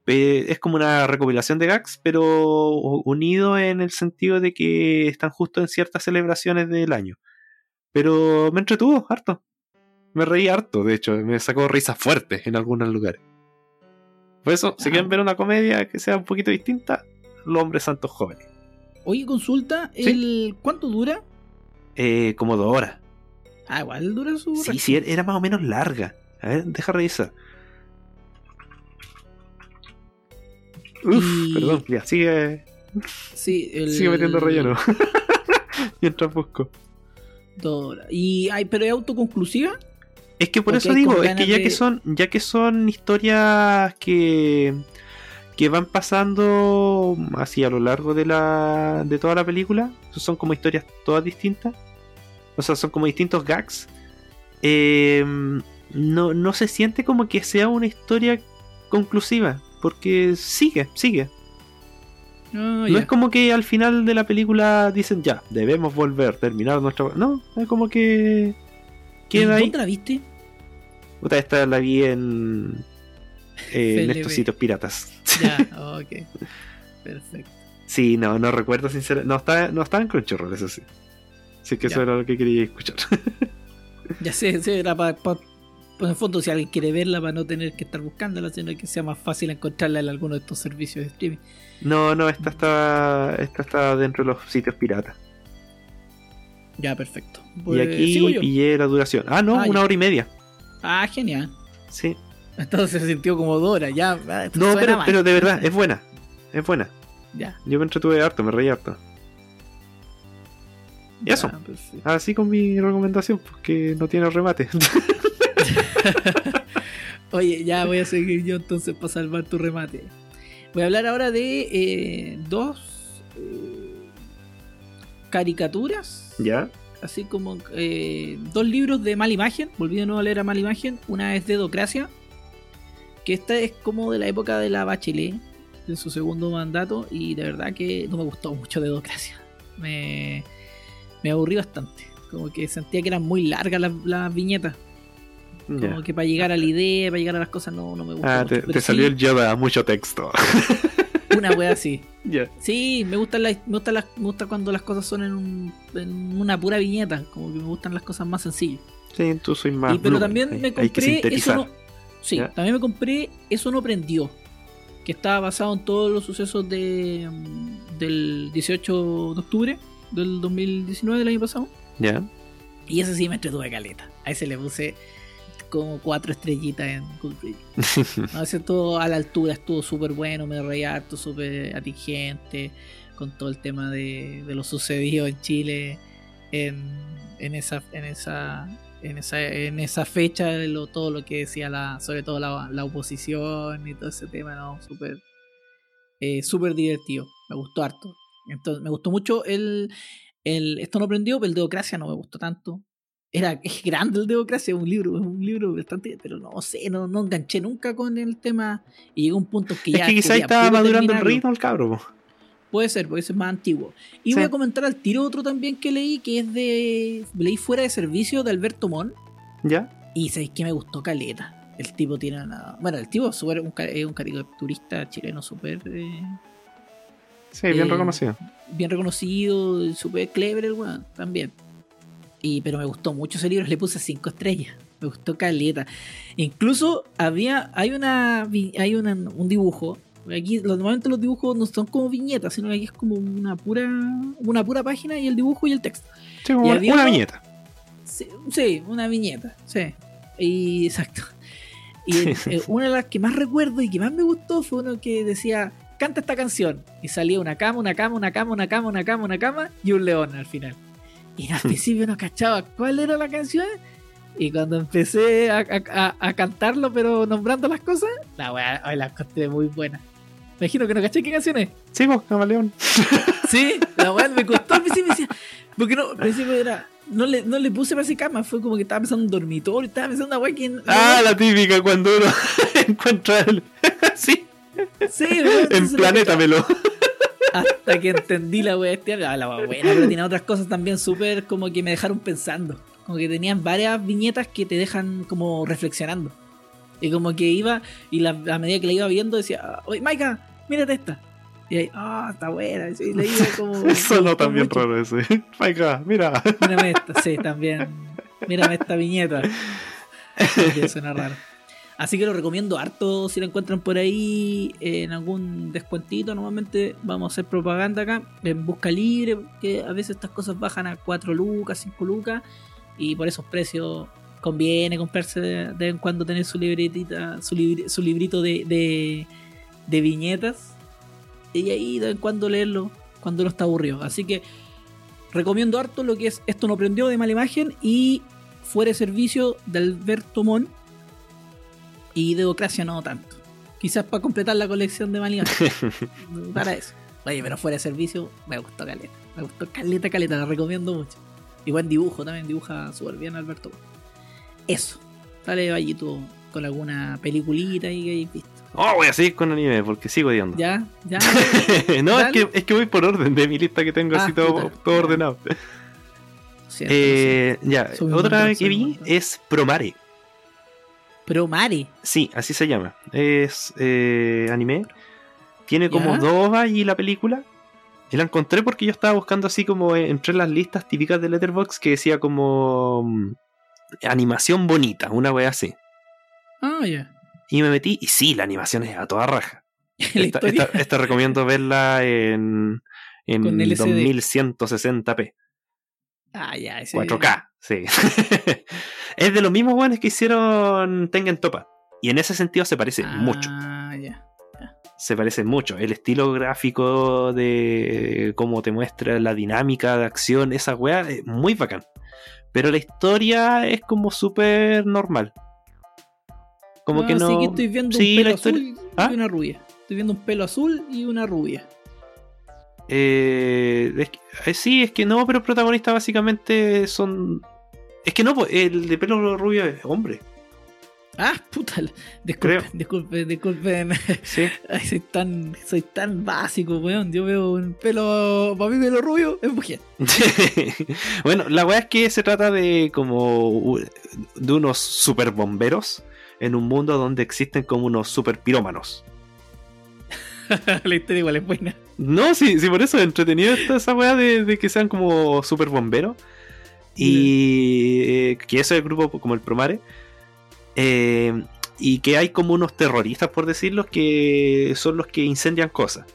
es como una recopilación de gags, pero unido en el sentido de que están justo en ciertas celebraciones del año. Pero me entretuvo harto. Me reí harto, de hecho, me sacó risas fuertes en algunos lugares. Por eso, si quieren ver una comedia que sea un poquito distinta, Los Hombres Santos Jóvenes. Oye, consulta, el ¿cuánto dura? Eh, como dos horas. Ah, igual dura su. Sí, sí, era más o menos larga. A ver, deja revisar. Uf, perdón, ya, sigue. Sí, el... Sigue metiendo relleno. Mientras busco. ¿Y hay, pero es autoconclusiva? Es que por eso digo, es que ya que son, ya que son historias que que van pasando así a lo largo de la de toda la película, son como historias todas distintas. O sea, son como distintos gags. Eh, no, no se siente como que sea una historia conclusiva, porque sigue, sigue. Ah, no es como que al final de la película dicen ya, debemos volver, terminar nuestra. No, es como que. Queda ¿Dónde la viste? Puta, esta la vi en. Eh, en estos sitios piratas. Ya, ok. Perfecto. Sí, no, no recuerdo sinceramente. No estaba, no estaba en Crunchyroll, eso sí. Así que eso era lo que quería escuchar. ya sé, sí, era para. pues en el fondo, si alguien quiere verla, para no tener que estar buscándola, sino que sea más fácil encontrarla en alguno de estos servicios de streaming. No, no, esta está, esta está dentro de los sitios piratas. Ya, perfecto. y pues, aquí pillé la duración. Ah, no, ah, una hora y media. Ah, genial. Sí. Entonces se sintió como Dora, ya. Ah, no, pero, pero, de verdad, es buena. Es buena. Ya. Yo me entretuve harto, me reí harto. Y eso. Pues Así con mi recomendación, porque no tiene remate. Oye, ya voy a seguir yo entonces para salvar tu remate. Voy a hablar ahora de eh, dos eh, caricaturas. Ya. Así como eh, dos libros de mala imagen. Volví de nuevo a leer a mala imagen. Una es Dedocracia. Que esta es como de la época de la Bachelet. De su segundo mandato. Y de verdad que no me gustó mucho Dedocracia. Me, me aburrí bastante. Como que sentía que eran muy largas las viñetas. Como que para llegar a la idea, para llegar a las cosas, no, no me gusta. Ah, te, salió el Yoda, mucho texto. Una wea así. Sí, me gusta, me, gusta me gusta cuando las cosas son en, en, una pura viñeta. Como que me gustan las cosas más sencillas. Sí, tú soy más. pero también me compré. Eso no, sí, también me compré Eso no prendió. Que estaba basado en todos los sucesos de, del 18 de octubre del 2019 del año pasado. Ya. Y ese sí me entretuve caleta. A ese le puse como cuatro estrellitas en Goodreads. no, ese todo a la altura, estuvo súper bueno, me reí harto, súper atingente, con todo el tema de, lo sucedido en Chile en, en, esa, en, esa, en, esa, en esa fecha, lo, todo lo que decía la, sobre todo la, oposición y todo ese tema, no, súper eh, súper divertido, me gustó harto. Entonces, me gustó mucho el, el esto no aprendió, pero el Deocracia no me gustó tanto era es grande el Democracia, un libro, es un libro bastante, pero no sé, no, no enganché nunca con el tema y llegó un punto que ya. Es que quizás estaba madurando el ritmo el cabro. Puede ser, porque es más antiguo. Y voy a comentar al tiro otro también que leí, que es de. Leí fuera de servicio de Alberto Mon. ¿Ya? Y sabéis que me gustó Caleta. El tipo tiene una. Bueno, el tipo es, super, un, es un caricaturista chileno súper. Eh, sí, bien eh, reconocido. Bien reconocido, súper clever el weón, también. Y, pero me gustó mucho ese libro, le puse cinco estrellas. Me gustó caleta. Incluso había, hay una hay una, un dibujo. Aquí normalmente los dibujos no son como viñetas, sino que aquí es como una pura una pura página y el dibujo y el texto. Sí, una, viñeta. Sí, una viñeta, sí. Y, exacto. Y eh, una de las que más recuerdo y que más me gustó fue uno que decía, canta esta canción. Y salía una cama, una cama, una cama, una cama, una cama, una cama y un león al final. Y al principio no cachaba cuál era la canción. Y cuando empecé a, cantarlo, pero nombrando las cosas, la weá, la encontré muy buena. Me imagino que no caché qué canción es. Sí, vos, Camaleón. Sí, la weá me costó al principio. Decía, porque no, al principio era. No le, no le puse para ese cama, fue como que estaba pensando en un dormitorio, estaba pensando una weá que. Ah, la típica cuando uno encuentra el. sí. Sí, En Planeta Melo. Hasta que entendí la wea. Ah, la wea buena, pero tiene otras cosas también súper como que me dejaron pensando. Como que tenían varias viñetas que te dejan como reflexionando. Y como que iba, y la, a medida que la iba viendo decía, oye, Maika, mírate esta. Y ahí, ah, está buena. Y le iba como. Eso no también mucho. raro ese. Maika, mira. Mírame esta, sí, también. Mírame esta viñeta. Sí, suena raro. Así que lo recomiendo harto si lo encuentran por ahí en algún descuentito. Normalmente vamos a hacer propaganda acá en Busca Libre, que a veces estas cosas bajan a 4 lucas, 5 lucas. Y por esos precios conviene comprarse de, vez en cuando tener su libretita, su, su librito de viñetas. Y ahí de vez en cuando leerlo cuando uno está aburrido. Así que recomiendo harto lo que es Esto no prendió de mala imagen y Fuera de servicio de Alberto Mon y Democracia no tanto. Quizás para completar la colección de imagen. para eso. Oye, pero fuera de servicio me gustó caleta. Me gustó caleta, caleta, la recomiendo mucho. Y buen dibujo también, dibuja súper bien Alberto. Eso. Dale, Vallito, con alguna peliculita ahí que hayáis visto. Oh, voy a seguir con anime porque sigo odiando. ¿Ya? ¿Ya? no, es que, es que voy por orden de mi lista que tengo Ah, así todo, puta. todo ordenado. Eh, ya, Soy otra que vi es Promare. Pero Mari. Sí, así se llama. Es eh, anime. Tiene como ¿Ya? dos ovas y la película. Y la encontré porque yo estaba buscando así como entre las listas típicas de Letterboxd que decía como mm, animación bonita, una wea así. Ah, ya. Y me metí y sí, la animación es a toda raja. Esta, esta- esta recomiendo verla en, en Con LCD. 2160p. Ah, ya. Ese... 4K, sí. es de los mismos buenos que hicieron Tengen Topa. Y en ese sentido se parece mucho. Ah, ya. Se parece mucho. El estilo gráfico de cómo te muestra la dinámica de acción, esa weá, es muy bacán. Pero la historia es como súper normal. Como Ah, que no. Sí, que estoy viendo Sí, un pelo azul ¿Ah? y una rubia. Estoy viendo un pelo azul y una rubia. Eh, es que- eh, sí, es que no, pero el protagonista básicamente son. Es que no, el de pelo rubio es hombre. Ah, puta. Disculpen, disculpen, disculpen. Sí. Ay, soy tan, soy tan básico, weón. Yo veo un pelo, para mí pelo rubio es mujer. bueno, la weá es que se trata de como de unos super bomberos en un mundo donde existen como unos super pirómanos. La historia igual es buena. No, sí, sí, por eso es entretenido está esa weá de, de que sean como super bomberos. Y eh, que eso es el grupo como el Promare. Eh, y que hay como unos terroristas, por decirlo, que son los que incendian cosas.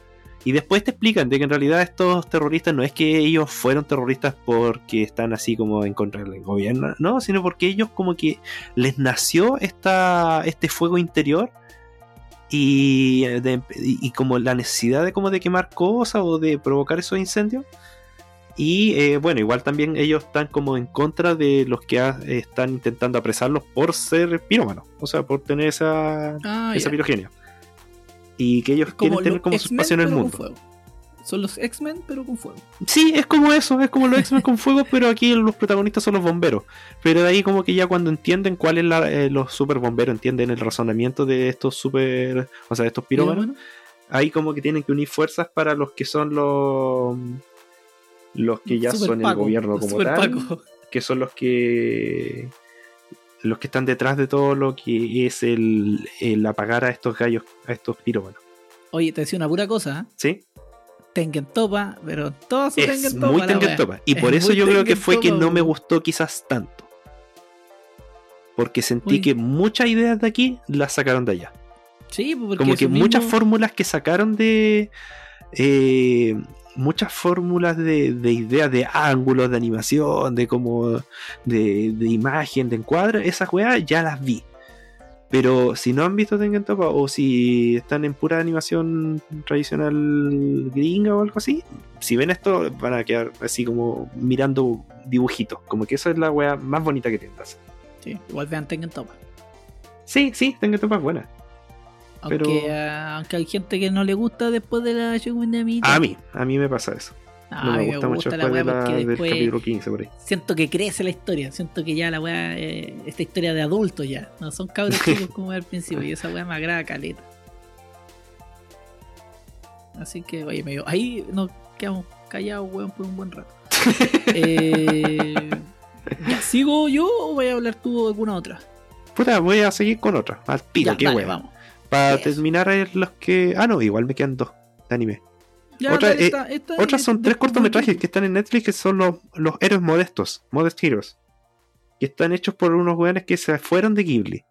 Y después te explican de que en realidad estos terroristas no es que ellos fueron terroristas porque están así como en contra del gobierno, no, sino porque ellos como que les nació esta, este fuego interior y, eh, de- y- como la necesidad de como de quemar cosas o de provocar esos incendios. Y eh, bueno, igual también ellos están como en contra de los que ha- están intentando apresarlos por ser pirómanos, o sea, por tener esa, Ah, esa ya. pirogenia. Y que ellos quieren tener como su espacio en el mundo. fuego. Son los X-Men, pero con fuego. Sí, es como eso, es como los X-Men con fuego, pero aquí los protagonistas son los bomberos. Pero de ahí como que ya cuando entienden cuál es la, eh, los super bomberos, entienden el razonamiento de estos super, o sea, de estos pirómanos, Pirómano. ahí como que tienen que unir fuerzas para los que son los los que ya Super son el gobierno como tal, Paco. que son los que los que están detrás de todo lo que es el, el apagar a estos gallos, a estos pirómanos. Oye, te decía una pura cosa, ¿eh? ¿Sí? Tengen Topa, pero todo su Es Tengen Topa. muy la Tengen wea. Topa. Y Es por eso yo creo que fue que no me gustó quizás tanto. Porque sentí que muchas ideas de aquí las sacaron de allá. Sí, porque Como que muchas fórmulas que sacaron de. eh, muchas fórmulas de, de ideas de ángulos, de animación, de como. de, de imagen, de encuadre, esas weas ya las vi. Pero si no han visto Tengen Topa o si están en pura animación tradicional gringa o algo así, si ven esto van a quedar así como mirando dibujitos. Como que esa es la wea más bonita que tendrás. Sí, igual vean Tengen Topa. Sí, sí, Tengen Topa es buena. Aunque, Pero- ah, aunque hay gente que no le gusta después de la segunda mitad. A mí, a mí me pasa eso. No a me gusta mucho la weá la- porque del después capítulo 15 por ahí. siento que crece la historia. Siento que ya la weá, eh, esta historia de adultos ya. No son cabros chicos como al principio. Y esa weá me agrada caleta. Así que, oye, medio, ahí nos quedamos callados, weón, por un buen rato. Eh, ya, ¿Sigo yo o voy a hablar tú de alguna otra? Puta, voy a seguir con otra. Al tiro, qué vamos. Para terminar eh, los que. Ah, no, igual me quedan dos de anime. Ya, Otra, dale, eh, Otras son tres cortometrajes que están en Netflix que son los, los héroes modestos, Modest Heroes. Que están hechos por unos weones que se fueron de Ghibli.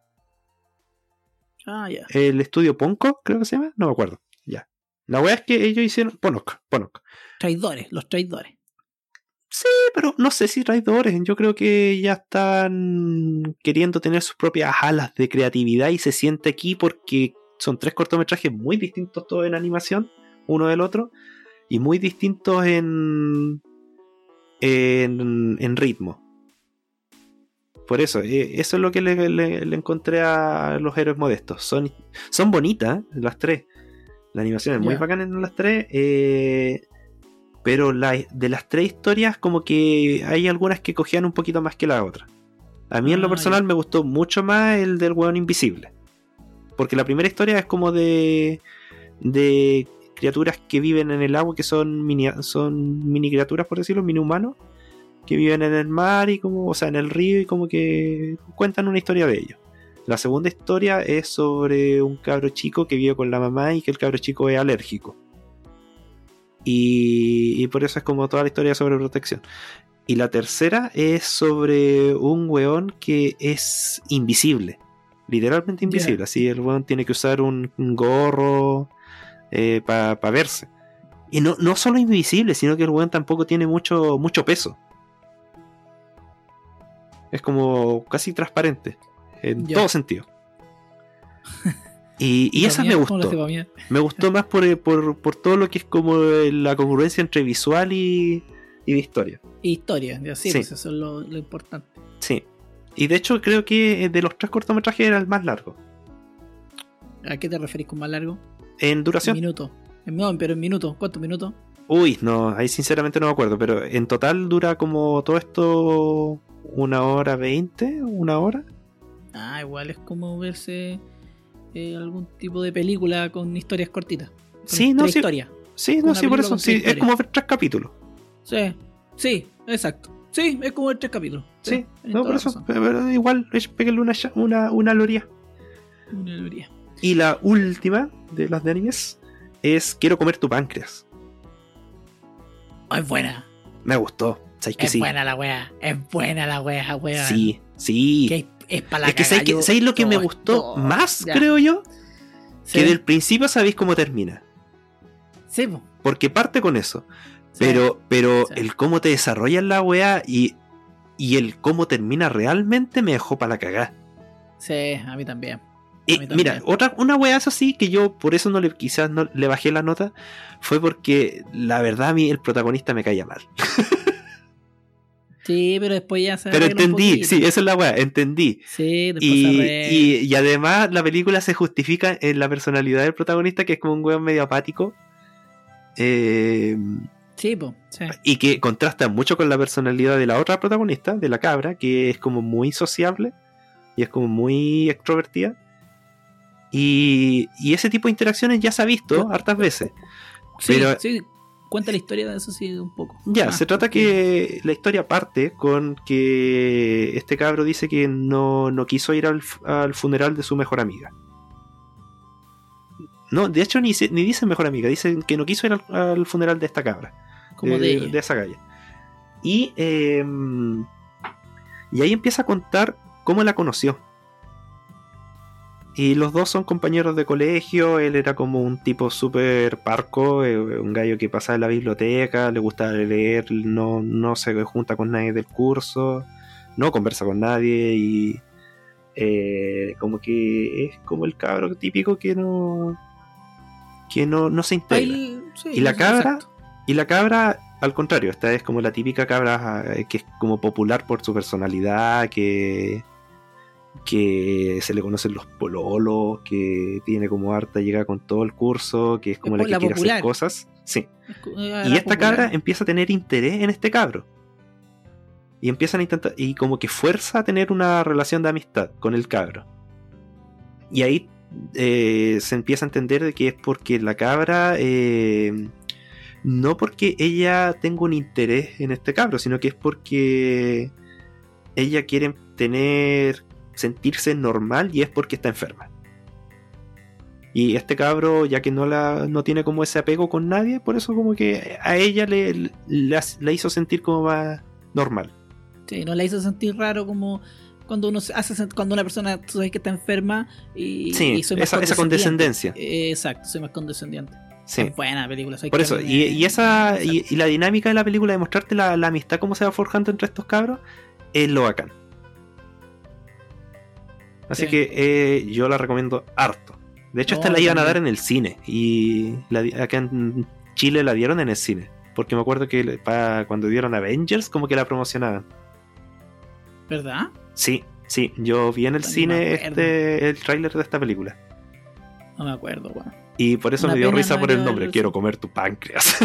Ah, ya. El estudio Ponko, creo que se llama, no me acuerdo. Ya. La wea es que ellos hicieron. Ponok, Ponok. Traidores, los traidores. Sí, pero no sé si traidores. Yo creo que ya están queriendo tener sus propias alas de creatividad y se siente aquí porque son tres cortometrajes muy distintos todos en animación, uno del otro, y muy distintos en, en, en ritmo. Por eso, eh, eso es lo que le, le- le encontré a los héroes modestos. Son, son bonitas las tres. La animación es muy Ya. bacana en las tres. eh, pero la- de las tres historias, como que hay algunas que cogían un poquito más que la otra. A mí en lo Ah, personal me gustó mucho más el del hueón invisible. Porque la primera historia es como de. de criaturas que viven en el agua, que son mini, son mini criaturas, por decirlo, mini humanos, que viven en el mar y como, o sea, en el río y como que cuentan una historia de ellos. La segunda historia es sobre un cabro chico que vive con la mamá y que el cabro chico es alérgico. Y, y por eso es como toda la historia sobre protección. Y la tercera es sobre un weón que es invisible. Literalmente invisible. Así el weón tiene que usar un, un gorro para verse. Y no, no solo invisible, sino que el weón tampoco tiene mucho, mucho peso. Es como casi transparente. En Ya. todo sentido. Y, y esa me Pamela, ¿cómo lo gustó. Me gustó más por, eh, por, por todo lo que es como eh, la congruencia entre visual y, y historia. Historia, ya sí, pues eso es lo, lo importante. Sí. Y de hecho creo que eh, de los tres cortometrajes era el más largo. ¿A qué te referís con más largo? En duración. Minuto. No, pero en minutos. ¿Cuántos minutos? Uy, no, ahí sinceramente no me acuerdo, pero en total dura como todo esto una hora veinte, una hora. Ah, igual es como verse eh, algún tipo de película con historias cortitas. Con Sí, no, sí. historias. Sí, no, sí, por eso, sí, es como ver tres capítulos. Sí, sí, exacto. Sí, es como ver tres capítulos. Sí, no, por eso, pero, igual, es pegarle una, una, una loría. Una teoría. Y la última de las de animes es Quiero comer tu páncreas. Oh, es buena. Me gustó, ¿sabes que Es sí? buena la wea. Es buena la wea, wea. Sí, sí. Que es, para la es que ¿sabes, cagada, que- yo- ¿sabes lo que me gustó más, ya. creo yo? Sí. Que del principio sabéis cómo termina. Sí, po. Porque parte con eso. Sí. Pero, pero Sí. el cómo te desarrollas la weá y, y el cómo termina realmente me dejó para la cagada. Sí, a mí también. Y, mira, otra, una weá eso sí, que yo por eso no le, quizás no le bajé la nota, fue porque la verdad a mí el protagonista me caía mal. Sí, pero después ya se Pero entendí, sí, esa es la weá, entendí. Sí, después Y, y, y además la película se justifica en la personalidad del protagonista, que es como un weón medio apático. Eh, Sí, po. Sí. y que contrasta mucho con la personalidad de la otra protagonista, de la cabra, que es como muy sociable y es como muy extrovertida. Y, y ese tipo de interacciones ya se ha visto hartas veces. Sí, Pero- sí, cuenta la historia de eso sí un poco. Ya, Ah, se trata que la historia parte con que este cabro dice que no, no quiso ir al, funeral de su mejor amiga. No, de hecho ni, ni dice mejor amiga, dice que no quiso ir al, al funeral de esta cabra. Como de, ella. esa galla. Y, eh, y ahí empieza a contar cómo la conoció. Y los dos son compañeros de colegio. Él era como un tipo súper parco, eh, un gallo que pasaba en la biblioteca, le gustaba leer, no, no se junta con nadie del curso, no conversa con nadie y eh, como que es como el cabro típico que no que no, no se integra. Ahí- sí, ¿Y la cabra? exacto. Y la cabra, al contrario, esta es como la típica cabra eh, que es como popular por su personalidad, que, que se le conocen los pololos, que tiene como harta llega con todo el curso, que es como Es la que quiere hacer cosas. Sí. Era Y esta popular. cabra empieza a tener interés en este cabro. Y empiezan a intentar, y como que fuerza a tener una relación de amistad con el cabro. Y ahí eh, se empieza a entender de que es porque la cabra, eh, no porque ella tenga un interés en este cabro, sino que es porque ella quiere tener sentirse normal y es porque está enferma. Y este cabro, ya que no, la, no tiene como ese apego con nadie, por eso como que a ella le, hizo sentir como más normal. Sí, no la hizo sentir raro como cuando uno hace cuando una persona sabes que está enferma y, sí, esa, condescendencia. exacto, soy más condescendiente. Sí. buena película. Por eso, y, esa y, la dinámica de la película de mostrarte la, amistad cómo se va forjando entre estos cabros es lo bacán. Así que eh, yo la recomiendo harto. De hecho, esta la iban a dar en el cine. Y acá en Chile la dieron en el cine. Porque me acuerdo que cuando dieron Avengers, como que la promocionaban. ¿Verdad? Sí, sí. Yo vi en el cine este, el tráiler de esta película. No me acuerdo, weón. Y por eso me dio risa por el nombre. Quiero comer tu páncreas.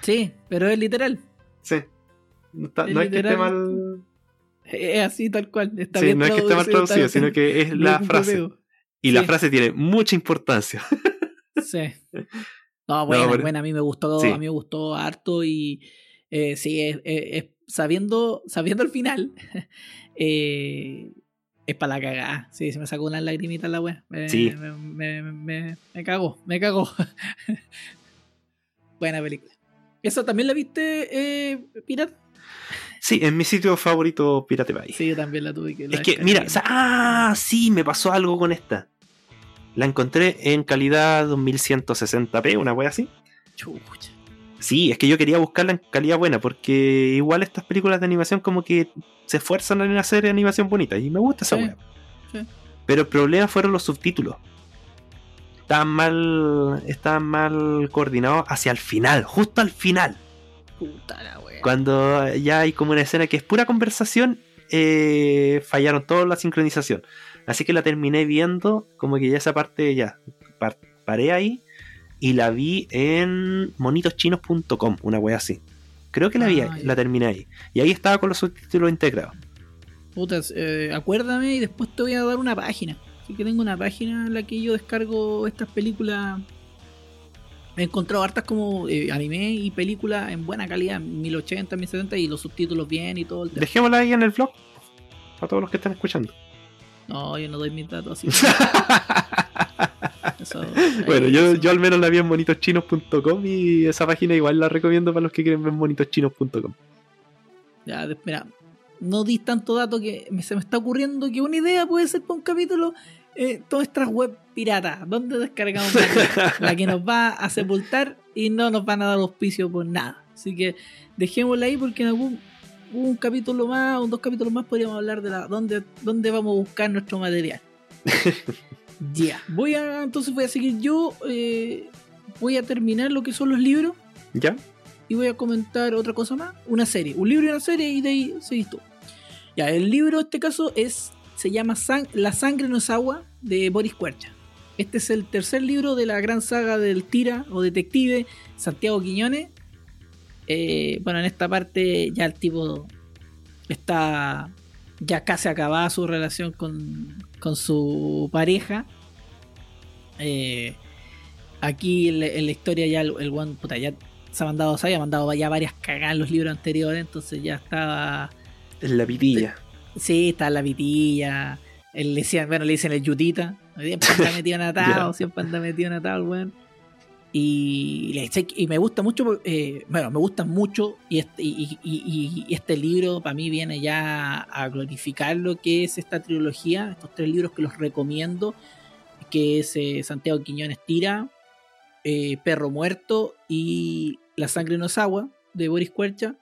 sí, pero es literal. Sí. No, es, que esté mal. Es así, tal cual. Está sí, no es que esté mal traducido, sino que es la frase. Y la frase tiene mucha importancia. sí. No, buena, buena. A mí me gustó, a mí me gustó harto y eh, sí, es, sabiendo, sabiendo el final. eh, es para la cagada. Sí, se me sacó una lagrimita la wea. Me, sí. Me, me, me, cagó, me cagó. Buena película. ¿Esa también la viste, eh, Pirata? Sí, en mi sitio favorito Pirate Bay. Sí, yo también la tuve que Es que, mira, ah, sí, me pasó algo con esta. La encontré en calidad 2160p, una wea así. Chucha. Sí, es que yo quería buscarla en calidad buena, porque igual estas películas de animación como que se esfuerzan en hacer animación bonita, y me gusta esa sí, Pero el problema fueron los subtítulos. Estaban mal. Estaban mal coordinados hacia el final, justo al final. Puta la wea. Cuando ya hay como una escena que es pura conversación, eh, fallaron toda la sincronización. Así que la terminé viendo, como que ya esa parte ya paré ahí y la vi en monitoschinos.com, una wea así. Creo que la vi, ah, la terminé ahí. Y ahí estaba con los subtítulos integrados. Putas, eh, acuérdame y después te voy a dar una página. Así que tengo una página en la que yo descargo estas películas. He encontrado hartas como eh, anime y películas en buena calidad, 1080, 1070 y los subtítulos bien y todo. El Dejémosla ahí en el blog para todos los que están escuchando. No, yo no doy mis datos así. bueno, yo, yo al menos la vi en monitoschinos.com y esa página igual la recomiendo para los que quieren ver monitoschinos.com. Ya, mira, no di tanto dato que se me está ocurriendo que una idea puede ser para un capítulo eh, todas estas web piratas. ¿Dónde descargamos la que nos va a sepultar y no nos van a dar auspicio por nada? Así que dejémosla ahí porque en algún un capítulo más, o dos capítulos más podríamos hablar de la dónde, dónde vamos a buscar nuestro material. Ya. Voy a. Entonces voy a seguir yo. Eh, voy a terminar lo que son los libros. Ya. Y voy a comentar otra cosa más. Una serie. Un libro y una serie. Y de ahí seguís tú. Ya, el libro en este caso es. Se llama La sangre no es agua. De Boris Cuercha. Este es el tercer libro de la gran saga del tira o detective Santiago Quiñones. Eh, bueno, en esta parte ya el tipo está ya casi acabada su relación con, con su pareja. Eh, aquí en, la historia ya el, one puta, ya se ha mandado, se había mandado ya varias cagadas en los libros anteriores, entonces ya estaba. En la pitilla. Sí, está la pitilla. Él le decían, bueno, le dicen el yutita. Siempre anda metido en atado, siempre anda metido en atado, weón. Y, y, me gusta mucho, eh, bueno, me gusta mucho y este, y, este libro para mí viene ya a glorificar lo que es esta trilogía, estos tres libros que los recomiendo, que es eh, Santiago Quiñones Tira, eh, Perro Muerto y La Sangre no es agua, de Boris Cuercha,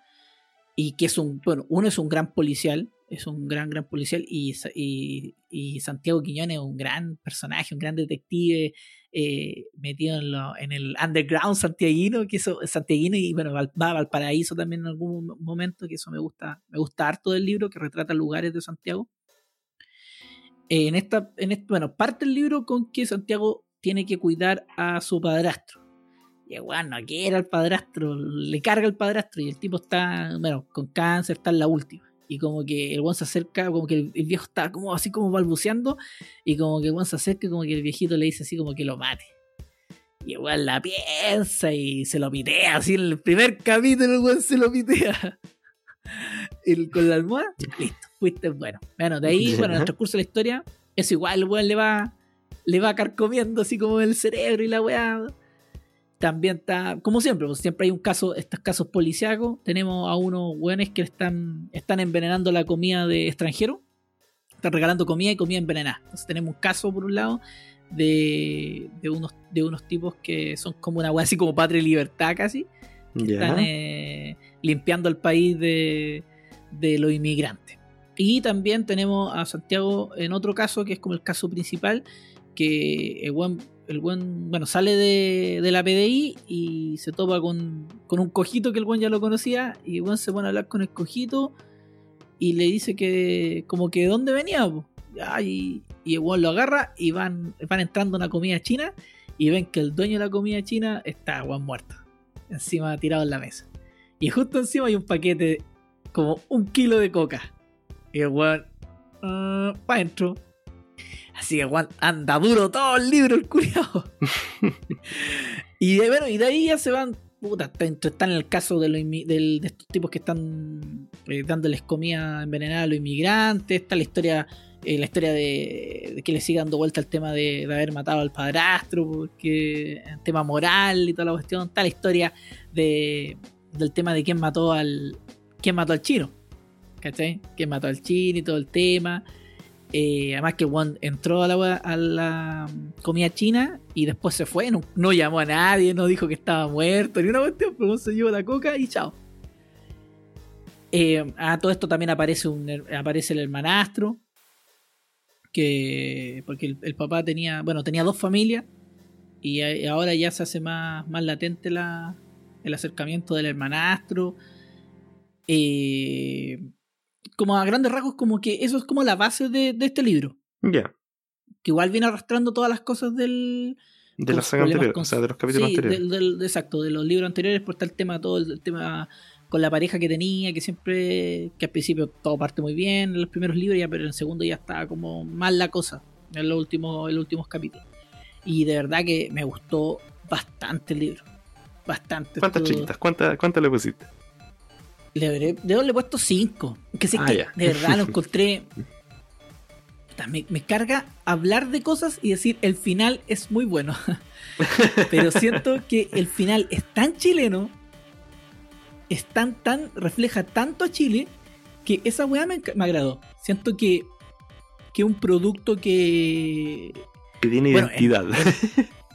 y que es un, bueno, uno es un gran policial, es un gran, gran policial, y, y Santiago Quiñones es un gran personaje, un gran detective, eh, metido en, el underground santiaguino, que eso, santiaguino y bueno, va a Valparaíso también en algún momento, que eso me gusta, me gusta harto del libro, que retrata lugares de Santiago. Eh, en esta, en bueno, parte el libro con que Santiago tiene que cuidar a su padrastro. Y bueno, aquí era el padrastro, le carga el padrastro y el tipo está, bueno, con cáncer, está en la última y como que el buen se acerca, como que el, viejo está como así como balbuceando y como que el buen se acerca como que el viejito le dice así como que lo mate. Y igual la piensa y se lo pitea, así en el primer capítulo el buen se lo pitea. con la almohada, listo. fuiste bueno. Bueno, de ahí, bueno, en el transcurso de la historia, es igual, el weón le va, le va carcomiendo así como el cerebro y la weá. También está, como siempre, pues siempre hay un caso, estos casos policíacos. Tenemos a unos weones que están, están envenenando la comida de extranjeros. Están regalando comida y comida envenenada. Entonces tenemos un caso, por un lado, de, de, unos, de unos tipos que son como una weá así como patria y libertad casi. Que están eh, limpiando el país de, de los inmigrantes. Y también tenemos a Santiago en otro caso, que es como el caso principal, que el buen, el buen bueno, sale de, de, la PDI y se topa con, con, un cojito que el buen ya lo conocía, y el buen se pone a hablar con el cojito y le dice que como que de dónde venía, y, el buen lo agarra y van, van entrando a una comida china y ven que el dueño de la comida china está buen muerto, encima tirado en la mesa. Y justo encima hay un paquete como un kilo de coca. Y el weón, uh, pa' adentro. Así que weón anda duro todo el libro, el curiado. y de, bueno, y de ahí ya se van. Puta, están en el caso de, los de estos tipos que están eh, dándoles comida envenenada a los inmigrantes. Está la historia eh, la historia de, de, que le siga dando vuelta el tema de, de, haber matado al padrastro, porque el tema moral y toda la cuestión, está la historia de, del tema de quién mató al quién mató al chino, ¿cachai? Quién mató al chino y todo el tema. Eh, además que Juan entró a la, la, comida china y después se fue, no, no, llamó a nadie, no dijo que estaba muerto, ni una cuestión, pero se llevó la coca y chao. Eh, a todo esto también aparece, aparece el hermanastro, que porque el, papá tenía, bueno, tenía dos familias y, y ahora ya se hace más, más latente la, el acercamiento del hermanastro. Eh, como a grandes rasgos, como que eso es como la base de, de este libro. Ya. Que igual viene arrastrando todas las cosas del. De la saga anterior, con, o sea, de los capítulos sí, anteriores. Del, del, exacto, de los libros anteriores, por tal tema, todo el tema con la pareja que tenía, que siempre, que al principio todo parte muy bien en los primeros libros, ya, pero en el segundo ya estaba como mal la cosa, en los últimos, en los últimos capítulos. Y de verdad que me gustó bastante el libro. Bastante. ¿Cuántas estuvo... chiquitas? ¿Cuántas, ¿Cuántas le pusiste? Le, habré, de le he puesto 5. Que sí Ah, que de verdad lo encontré. Me, me carga hablar de cosas y decir el final es muy bueno. Pero siento que el final es tan chileno, es tan, tan, refleja tanto a Chile, que esa weá me, me agradó. Siento que, que un producto que. Que tiene Bueno, identidad.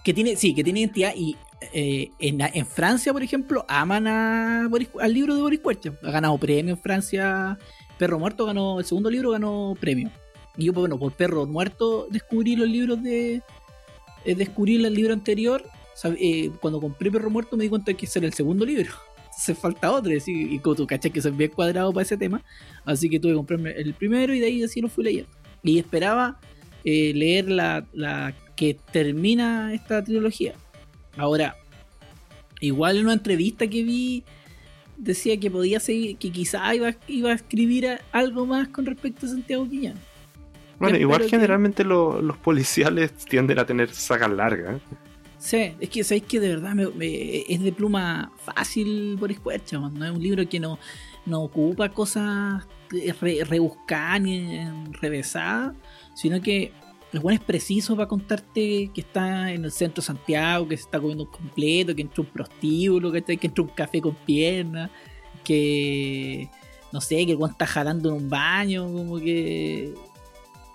que tiene, sí, que tiene identidad y eh, en, Francia, por ejemplo, aman a al libro de Boris Cuercha. Ha ganado premio en Francia. Perro Muerto ganó, el segundo libro ganó premio. Y yo, bueno, por Perro Muerto descubrí los libros de... eh, descubrí el libro anterior. Eh, cuando compré Perro Muerto me di cuenta que ese era el segundo libro. Entonces falta otro. Y, y como tú caché que soy bien cuadrado para ese tema. Así que tuve que comprarme el primero y de ahí así lo fui leyendo. Y esperaba eh, leer la que termina esta trilogía. Ahora, igual en una entrevista que vi decía que podía seguir, que quizá iba, iba a escribir a- algo más con respecto a Santiago Quiñán. Bueno, igual que- generalmente lo- los policiales tienden a tener sagas largas. ¿eh? Sí, es que sabéis que de verdad me- me- es de pluma fácil por escucha, no es un libro que no, no ocupa cosas re- rebuscadas ni revesadas, sino que el buen es preciso para contarte que está en el centro de Santiago, que se está comiendo un completo, que entró un prostíbulo, que, que entró un café con piernas, que no sé, que el buen está jalando en un baño, como que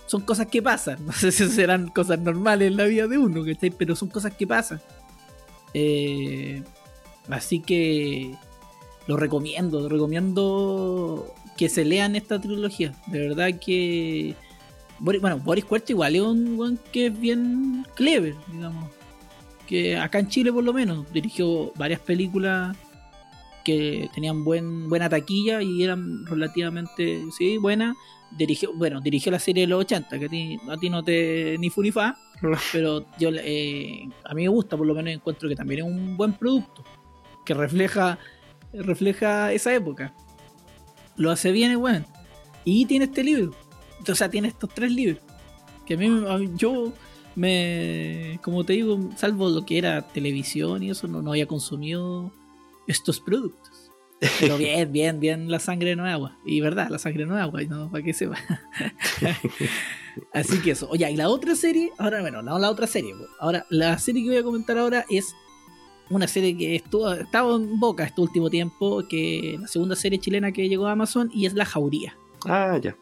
son cosas que pasan. No sé si serán cosas normales en la vida de uno, ¿cachai? Pero son cosas que pasan. Eh, así que lo recomiendo, lo recomiendo que se lean esta trilogía. De verdad que. Boris- Bueno, Boris Cuerta igual es un weón que es bien clever, digamos. Que acá en Chile, por lo menos, dirigió varias películas que tenían buen, buena taquilla y eran relativamente, sí, buenas. Dirigió, bueno, dirigió la serie de los 80, que a ti, a ti no te ni fu ni fa, pero yo eh, a mí me gusta, por lo menos encuentro que también es un buen producto que refleja refleja esa época. Lo hace bien el weón. Y tiene este libro. O sea, tiene estos tres libros. Que a mí, a mí- yo me, como te digo, salvo lo que era televisión y eso, no, no había consumido estos productos. Pero bien, bien, bien la sangre no es agua. Y verdad, la sangre no es agua, no, para que sepa. Así que eso. Oye, y la otra serie, ahora, bueno, no la otra serie. pues. Ahora, la serie que voy a comentar ahora es una serie que estuvo, estaba en boca este último tiempo, que la segunda serie chilena que llegó a Amazon, y es La Jauría. Ah, ya.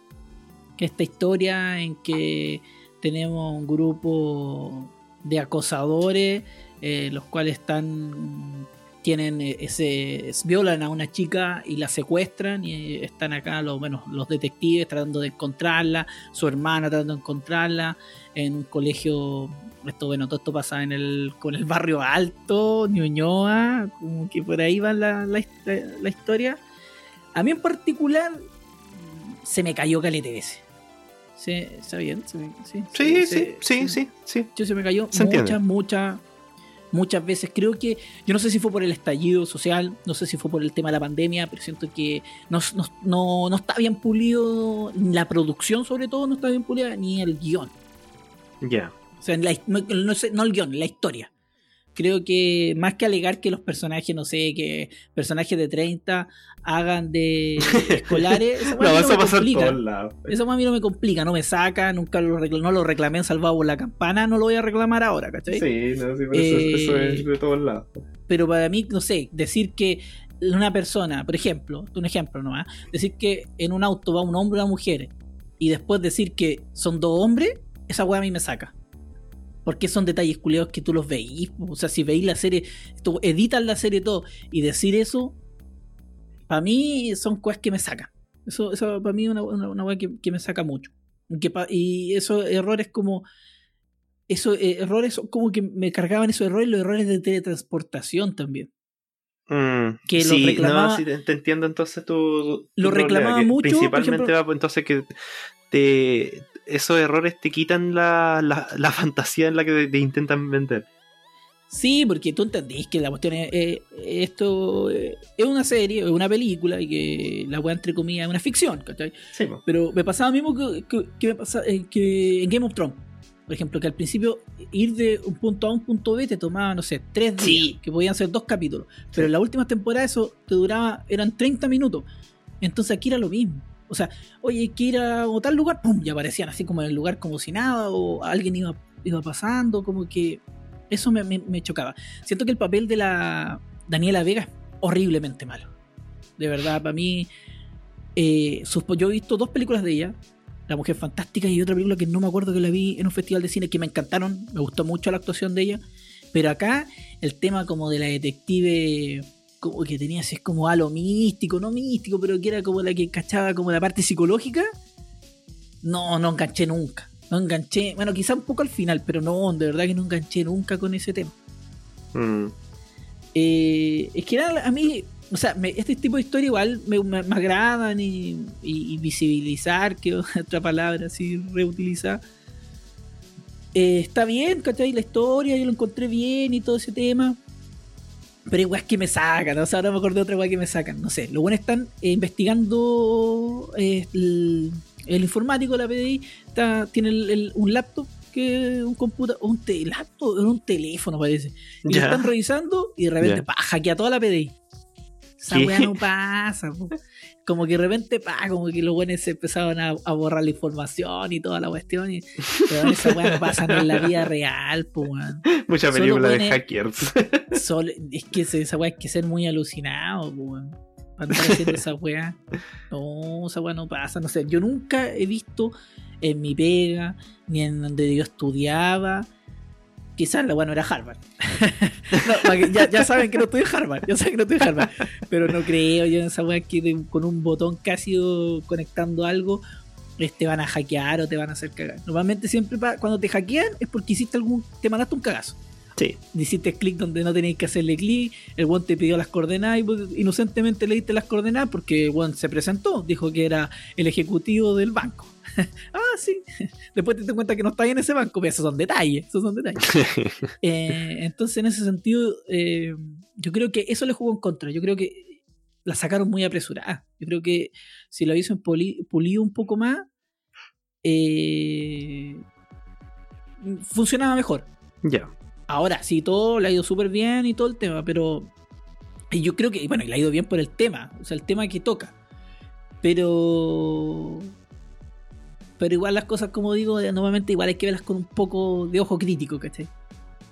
Que esta historia en que tenemos un grupo de acosadores, eh, los cuales están tienen eh, ese violan a una chica y la secuestran y eh, están acá los bueno los detectives tratando de encontrarla su hermana tratando de encontrarla en un colegio esto bueno todo esto pasa en el con el barrio alto Ñuñoa como que por ahí va la, la, la historia. A mí en particular se me cayó veces ¿Sí? ¿Está bien? ¿Sí? Sí, sí, sí, sí, sí, sí. Yo se me cayó Se muchas, entiende. muchas, muchas veces. Creo que, yo no sé si fue por el estallido social, no sé si fue por el tema de la pandemia, pero siento que no, no, no, no está bien pulido, la producción sobre todo no está bien pulida, ni el guion. Ya. O sea, la- no, no sé, no el guion, la historia. Creo que más que alegar que los personajes, no sé, que personajes de 30 hagan de escolares, No, weá a mí eso me pasa en complica. todos lados. Eso a mí no me complica, no me saca, nunca lo, recla- no lo reclamé en Salvado por la Campana, no lo voy a reclamar ahora, ¿cachai? Sí, no, sí, pero eso, eso Eh, es de todos lados. Pero para mí, no sé, decir que una persona, por ejemplo, un ejemplo nomás, decir que en un auto va un hombre y una mujer y después decir que son dos hombres, esa weá a mí me saca. Porque son detalles culiados que tú los veís. O sea, si veís la serie, tú editas la serie todo, y decir eso, para mí son cosas que me sacan. Eso, eso para mí es una, una, una que, que me saca mucho. Que pa- y esos errores como. Esos eh, errores como que me cargaban esos errores, los errores de teletransportación también. Mm, que lo sí, reclamaba- no, sí, te, entiendo entonces tu, tu Lo reclamaba mucho, por Principalmente ejemplo- entonces que te, esos errores te quitan la, la, la fantasía en la que te, te intentan vender. Sí, porque tú entendís que la cuestión es. eh, esto eh, es una serie, es una película, y que la weá, entre comillas, es una ficción, ¿cachai? Sí, po. Pero me pasaba lo mismo que, que, que me pasa, eh, que en Game of Thrones. Por ejemplo, que al principio ir de un punto A a un punto B te tomaba, no sé, tres días, Sí. que podían ser dos capítulos. Pero Sí. en las últimas temporadas eso te duraba, eran 30 minutos. Entonces aquí era lo mismo. O sea, oye, hay que ir a o tal lugar, pum, y aparecían así como en el lugar como si nada, o alguien iba, iba pasando, como que eso me, me- chocaba. Siento que el papel de la Daniela Vega es horriblemente malo. De verdad, para mí, eh, yo he visto dos películas de ella, La Mujer Fantástica y otra película que no me acuerdo que la vi en un festival de cine que me encantaron, me gustó mucho la actuación de ella, pero acá el tema como de la detective como que tenía así como halo místico, no místico, pero que era como la que cachaba como la parte psicológica, no, no enganché nunca. No enganché, bueno, quizá un poco al final, pero no, de verdad que no enganché nunca con ese tema. Mm, Eh, es que era, a mí, o sea, me- este tipo de historia igual me, me- me agradan y, y- y visibilizar, que otra palabra así reutilizar. Eh, está bien, ¿cachai? La historia, yo lo encontré bien y todo ese tema. Pero igual es que me sacan, o sea, ahora me acordé de otra igual que me sacan. No sé, los buenos están eh, investigando eh, el, el informático de la PDI, tiene el- el- un laptop que un computador, un te- laptop, un teléfono parece. Y lo Ya. están revisando y de repente pa, hackea toda la PDI. Esa ¿Qué? weá no pasa. po. Como que de repente, pa, como que los buenos se empezaban a, a borrar la información y toda la cuestión. Y, pero esa weá no pasa en la vida real, po, weón. Mucha película de hackers. Solo- es que esa weá hay que ser muy alucinado, po, weón. Para estar haciendo esa weá. No, esa weá no pasa. No sé, yo nunca he visto en mi pega, ni en donde yo estudiaba. Quizás la weá no era Harvard. No, ya, ya saben que no estoy en Harvard. Ya saben que no estoy en Harvard. Pero no creo yo en esa weá que de- con un botón casi conectando algo te van a hackear o te van a hacer cagar. Normalmente siempre pa- cuando te hackean es porque hiciste algún. te mandaste un cagazo Sí. hiciste clic donde no tenías que hacerle clic, el one te pidió las coordenadas y vos inocentemente le diste las coordenadas porque el one se presentó, dijo que era el ejecutivo del banco. ah, sí. Después te das cuenta que no está ahí en ese banco, pero esos son detalles, esos son detalles. Eh, entonces, en ese sentido, eh, yo creo que eso le jugó en contra. Yo creo que la sacaron muy apresurada. Yo creo que si lo hubiesen pulido un poco más, eh, funcionaba mejor. ya. Ahora, sí, todo le ha ido súper bien y todo el tema, pero Y yo creo que, bueno, y le ha ido bien por el tema, o sea, el tema que toca. Pero. Pero igual las cosas, como digo, normalmente igual hay que verlas con un poco de ojo crítico, ¿cachai?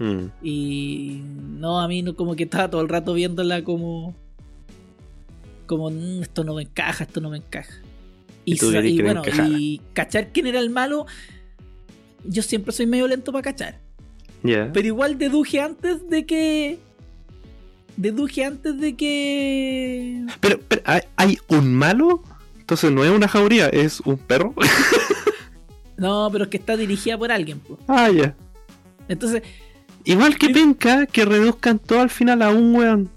Mm. Y no, a mí no, como que estaba todo el rato viéndola como. Como, "Mm, esto no me encaja, esto no me encaja. Y, bueno, encajara. y cachar quién era el malo. Yo siempre soy medio lento para cachar. Ya. Pero igual deduje antes de que. Deduje antes de que. Pero, pero, ¿hay, hay un malo? Entonces no es una jauría, es un perro. No, pero es que está dirigida por alguien. po. ah, ya. Entonces, Igual que penca que reduzcan todo al final a un weón.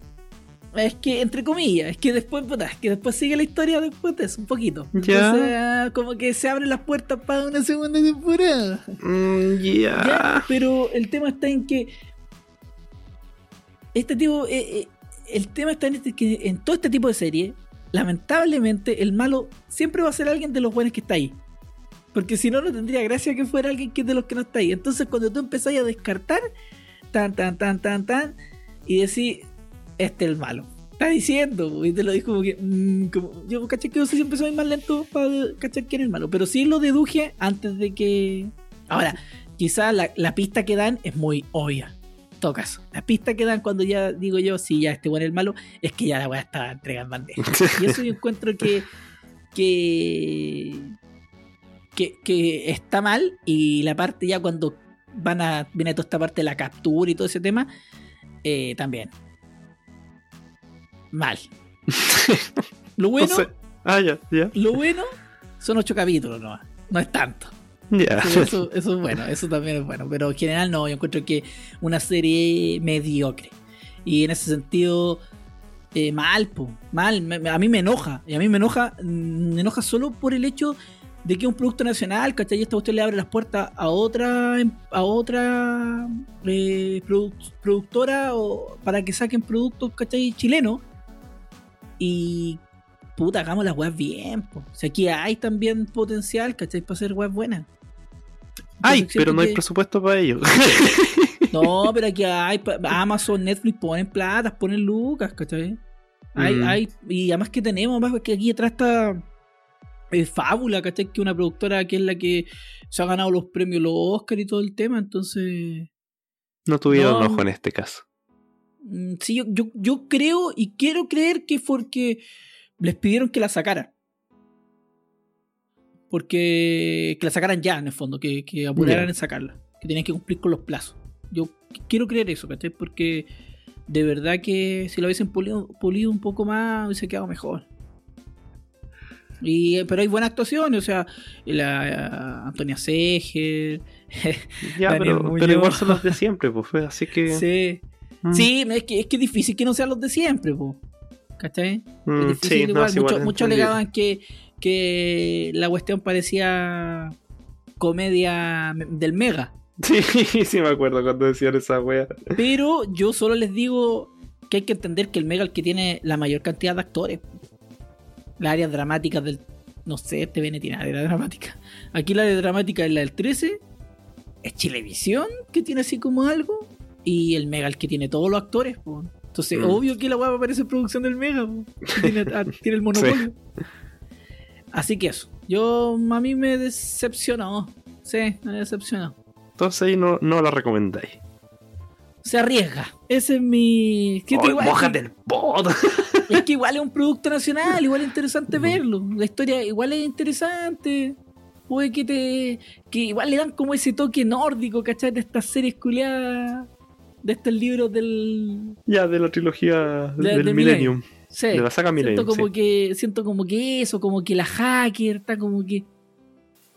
es que, entre comillas, es que después, es que después sigue la historia después de eso, un poquito. Ya. Entonces, ah, como que se abren las puertas para una segunda temporada. Mm, ya. Ya, pero el tema está en que. Este tipo. eh, eh, el tema está en este, que en todo este tipo de serie, lamentablemente, el malo siempre va a ser alguien de los buenos que está ahí. Porque si no, no tendría gracia que fuera alguien que es de los que no está ahí. Entonces, cuando tú empezás a descartar, tan, tan, tan, tan, tan, y decís, este es el malo. Está diciendo, y te lo dijo como que. mm, como- yo caché que yo siempre soy más lento para cachar quién es el malo. Pero sí lo deduje antes de que. Ahora, quizás la, la pista que dan es muy obvia. En todo caso, la pista que dan cuando ya digo yo, si ya este bueno es el malo, es que ya la weá está entregando bandeja. Y eso yo encuentro que. que. Que, que está mal. Y la parte ya cuando van a. viene toda esta parte de la captura y todo ese tema. eh, también. Mal. Lo bueno, No sé. Ah, ya, ya. lo bueno son ocho capítulos nomás. No es tanto. Eso, eso es bueno, eso también es bueno. Pero en general no, yo encuentro que una serie mediocre. Y en ese sentido, eh, mal, po, mal. Me- a mí me enoja. Y a mí me enoja, me enoja solo por el hecho de que un producto nacional, ¿cachai? Y esta cuestión le abre las puertas a otra a otra eh, produ- productora o para que saquen productos, ¿cachai? Chilenos. Y puta, hagamos las weas bien, po. O sea, aquí hay también potencial, ¿cachai? Para hacer weas buenas. Ay, pero no hay presupuesto para ello. No, pero aquí hay Amazon, Netflix ponen platas, ponen lucas, ¿cachai? Hay, Mm. hay, y además que tenemos, más que aquí atrás está eh, Fábula, ¿cachai? Que es una productora que es la que se ha ganado los premios, los Oscar y todo el tema, entonces... No tuvieron No. ojo en este caso. mm, Sí, yo, yo, yo creo y quiero creer que fue porque les pidieron que la sacaran. Porque que la sacaran ya, en el fondo, que, que apuraran en sacarla. Que tenían que cumplir con los plazos. Yo quiero creer eso, ¿cachai? Porque de verdad que si lo hubiesen pulido, pulido un poco más, hubiese quedado mejor. Y, pero hay buena actuación, o sea, la eh, Antonia Seger. Ya, Daniel pero, Muñoz. pero igual son los de siempre, pues. Así que. Sí, mm, sí es, que, es que es difícil que no sean los de siempre, po. ¿cachai? mm, Es difícil sí, no, igual. igual, Muchos entendible. alegaban que, que la cuestión parecía comedia me- del Mega. Sí, sí, me acuerdo cuando decían esa wea. Pero yo solo les digo que hay que entender que el Mega es el que tiene la mayor cantidad de actores. Las áreas dramáticas del. No sé, TVN tiene área dramática. Aquí la de dramática es la del 13. Es Chilevisión, que tiene así como algo. Y el Mega el que tiene todos los actores. po. Entonces, Mm. obvio que la weá aparece producción del Mega. Tiene, ah, tiene el monopolio. Así que eso. Yo, a mí me decepcionó. Sí, me decepcionó. Entonces ahí no, no la recomendáis. Se arriesga. Ese es mi. Ay, igual- mójate el pod. Es que igual es un producto nacional, igual es interesante verlo. La historia igual es interesante. Puede que te. que igual le dan como ese toque nórdico, ¿cachai? De estas series culiadas. De estos libros del. ya, de la trilogía De- del de Millennium. Sí. De la saga Siento Millennium. como sí. que. Siento como que eso, como que la hacker está como que.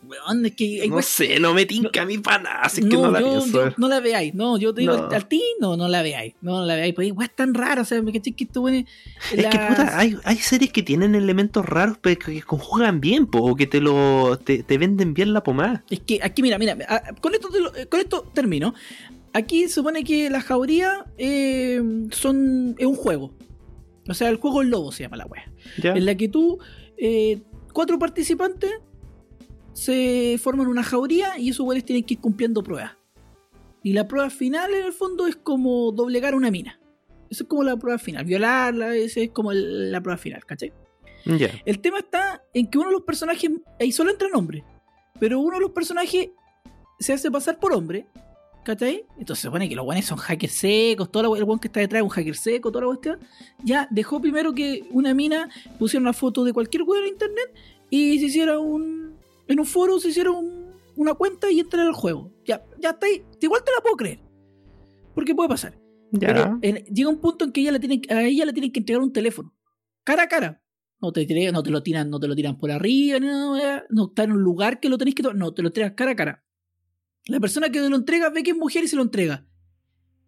Weón, es que. No sé, no me tinca a mí para nada, así que no, no la yo- pienso yo- no la veáis, no, yo te digo No. al, ti, no, no la veáis, no la veáis, pues es tan raro, o sea, me caché que esto Es que puta, hay, hay series que tienen elementos raros pero que conjugan bien, po, o que te lo te, te venden bien la pomada. Es que aquí, mira, mira, con esto, te lo- eh, con esto termino. Aquí se supone que la jauría eh, son, es un juego. O sea, el juego El Lobo se llama la wea. ¿Ya? En la que tú, eh, cuatro participantes, se forman una jauría y esos weones tienen que ir cumpliendo pruebas. Y la prueba final, en el fondo, es como doblegar una mina. Esa es como la prueba final. Violarla, esa es como el- la prueba final, ¿cachai? El tema está en que uno de los personajes, ahí solo entra hombre, pero uno de los personajes se hace pasar por hombre, ¿cachai? Entonces se supone que los buenos son hackers secos, todo el buen que está detrás es un hacker seco, toda la cuestión. Ya dejó primero que una mina pusiera una foto de cualquier weón en internet y se hiciera un. En un foro se hiciera un- una cuenta y entrara al juego. Ya, ya está ahí. Igual te la puedo creer. Porque puede pasar. Ya. Pero en- llega un punto en que ella le tienen, a ella le tienen que entregar un teléfono. Cara a cara. No te, no te lo tiran, no te lo tiran por arriba, wea. no está en un lugar que lo tenéis que tomar. No, te lo entregas cara a cara. La persona que te lo entrega ve que es mujer y se lo entrega.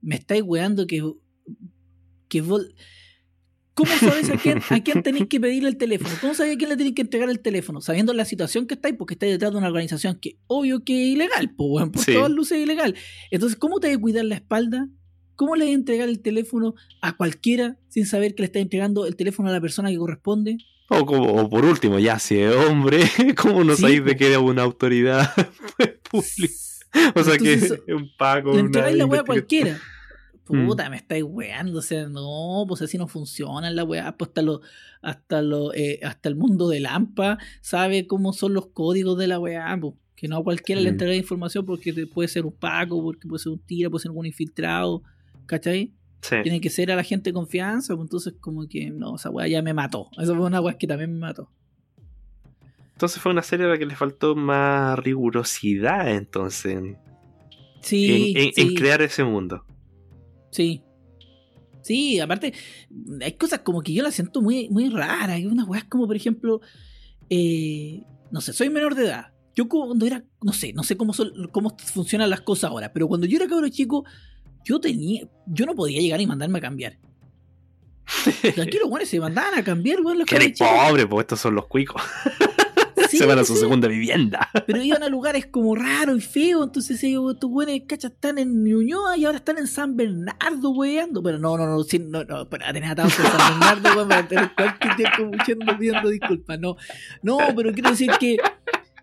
Me estáis weando que. que vos. ¿Cómo sabes a quién, a quién tenéis que pedirle el teléfono? ¿Cómo sabéis a quién le tenéis que entregar el teléfono? Sabiendo la situación que estáis, porque estáis detrás de una organización que obvio que es ilegal, pues, weón, por Sí. todas luces es ilegal. Entonces, ¿cómo te vas a cuidar la espalda? ¿Cómo le vas a entregar el teléfono a cualquiera sin saber que le estás entregando el teléfono a la persona que corresponde? O, como, o por último, ya si es hombre, ¿cómo no Sí, sabéis de que era una autoridad pública? O sea que Entonces, es un pago. Le entregáis la a investigación. Mm. Puta, me estáis weando. O sea, no, pues así no funciona la weá. Pues hasta, lo, hasta, lo, eh, hasta el mundo de Lampa sabe cómo son los códigos de la weá. pues, que no a cualquiera le Mm. entrega información porque puede ser un paco, porque puede ser un tira, puede ser algún infiltrado. ¿Cachai? Sí. Tiene que ser a la gente de confianza. Pues entonces, como que no, esa weá ya me mató. Esa fue una weá que también me mató. Entonces fue una serie a la que le faltó más rigurosidad entonces en, Sí, en- en- sí. en crear ese mundo. Sí. Sí, aparte, hay cosas como que yo las siento muy, muy raras. Hay unas weas como, por ejemplo, eh, no sé, soy menor de edad. Yo cuando era, no sé, no sé cómo, son, cómo funcionan las cosas ahora, pero cuando yo era cabro chico, yo tenía, yo no podía llegar y mandarme a cambiar. Los weones se mandaban a cambiar, weón, los Que eres pobre, pues estos son los cuicos. Sí, Se van a su sí, segunda vivienda. Pero iban a lugares como raros y feos, entonces ellos, estos güeyes, cachas, están en Ñuñoa y ahora están en San Bernardo, weando. Pero no, no, no, sí, no, no, pero tenés atados en San Bernardo, weón, para tener cualquier tiempo muchando pidiendo disculpas. No, no, pero quiero decir que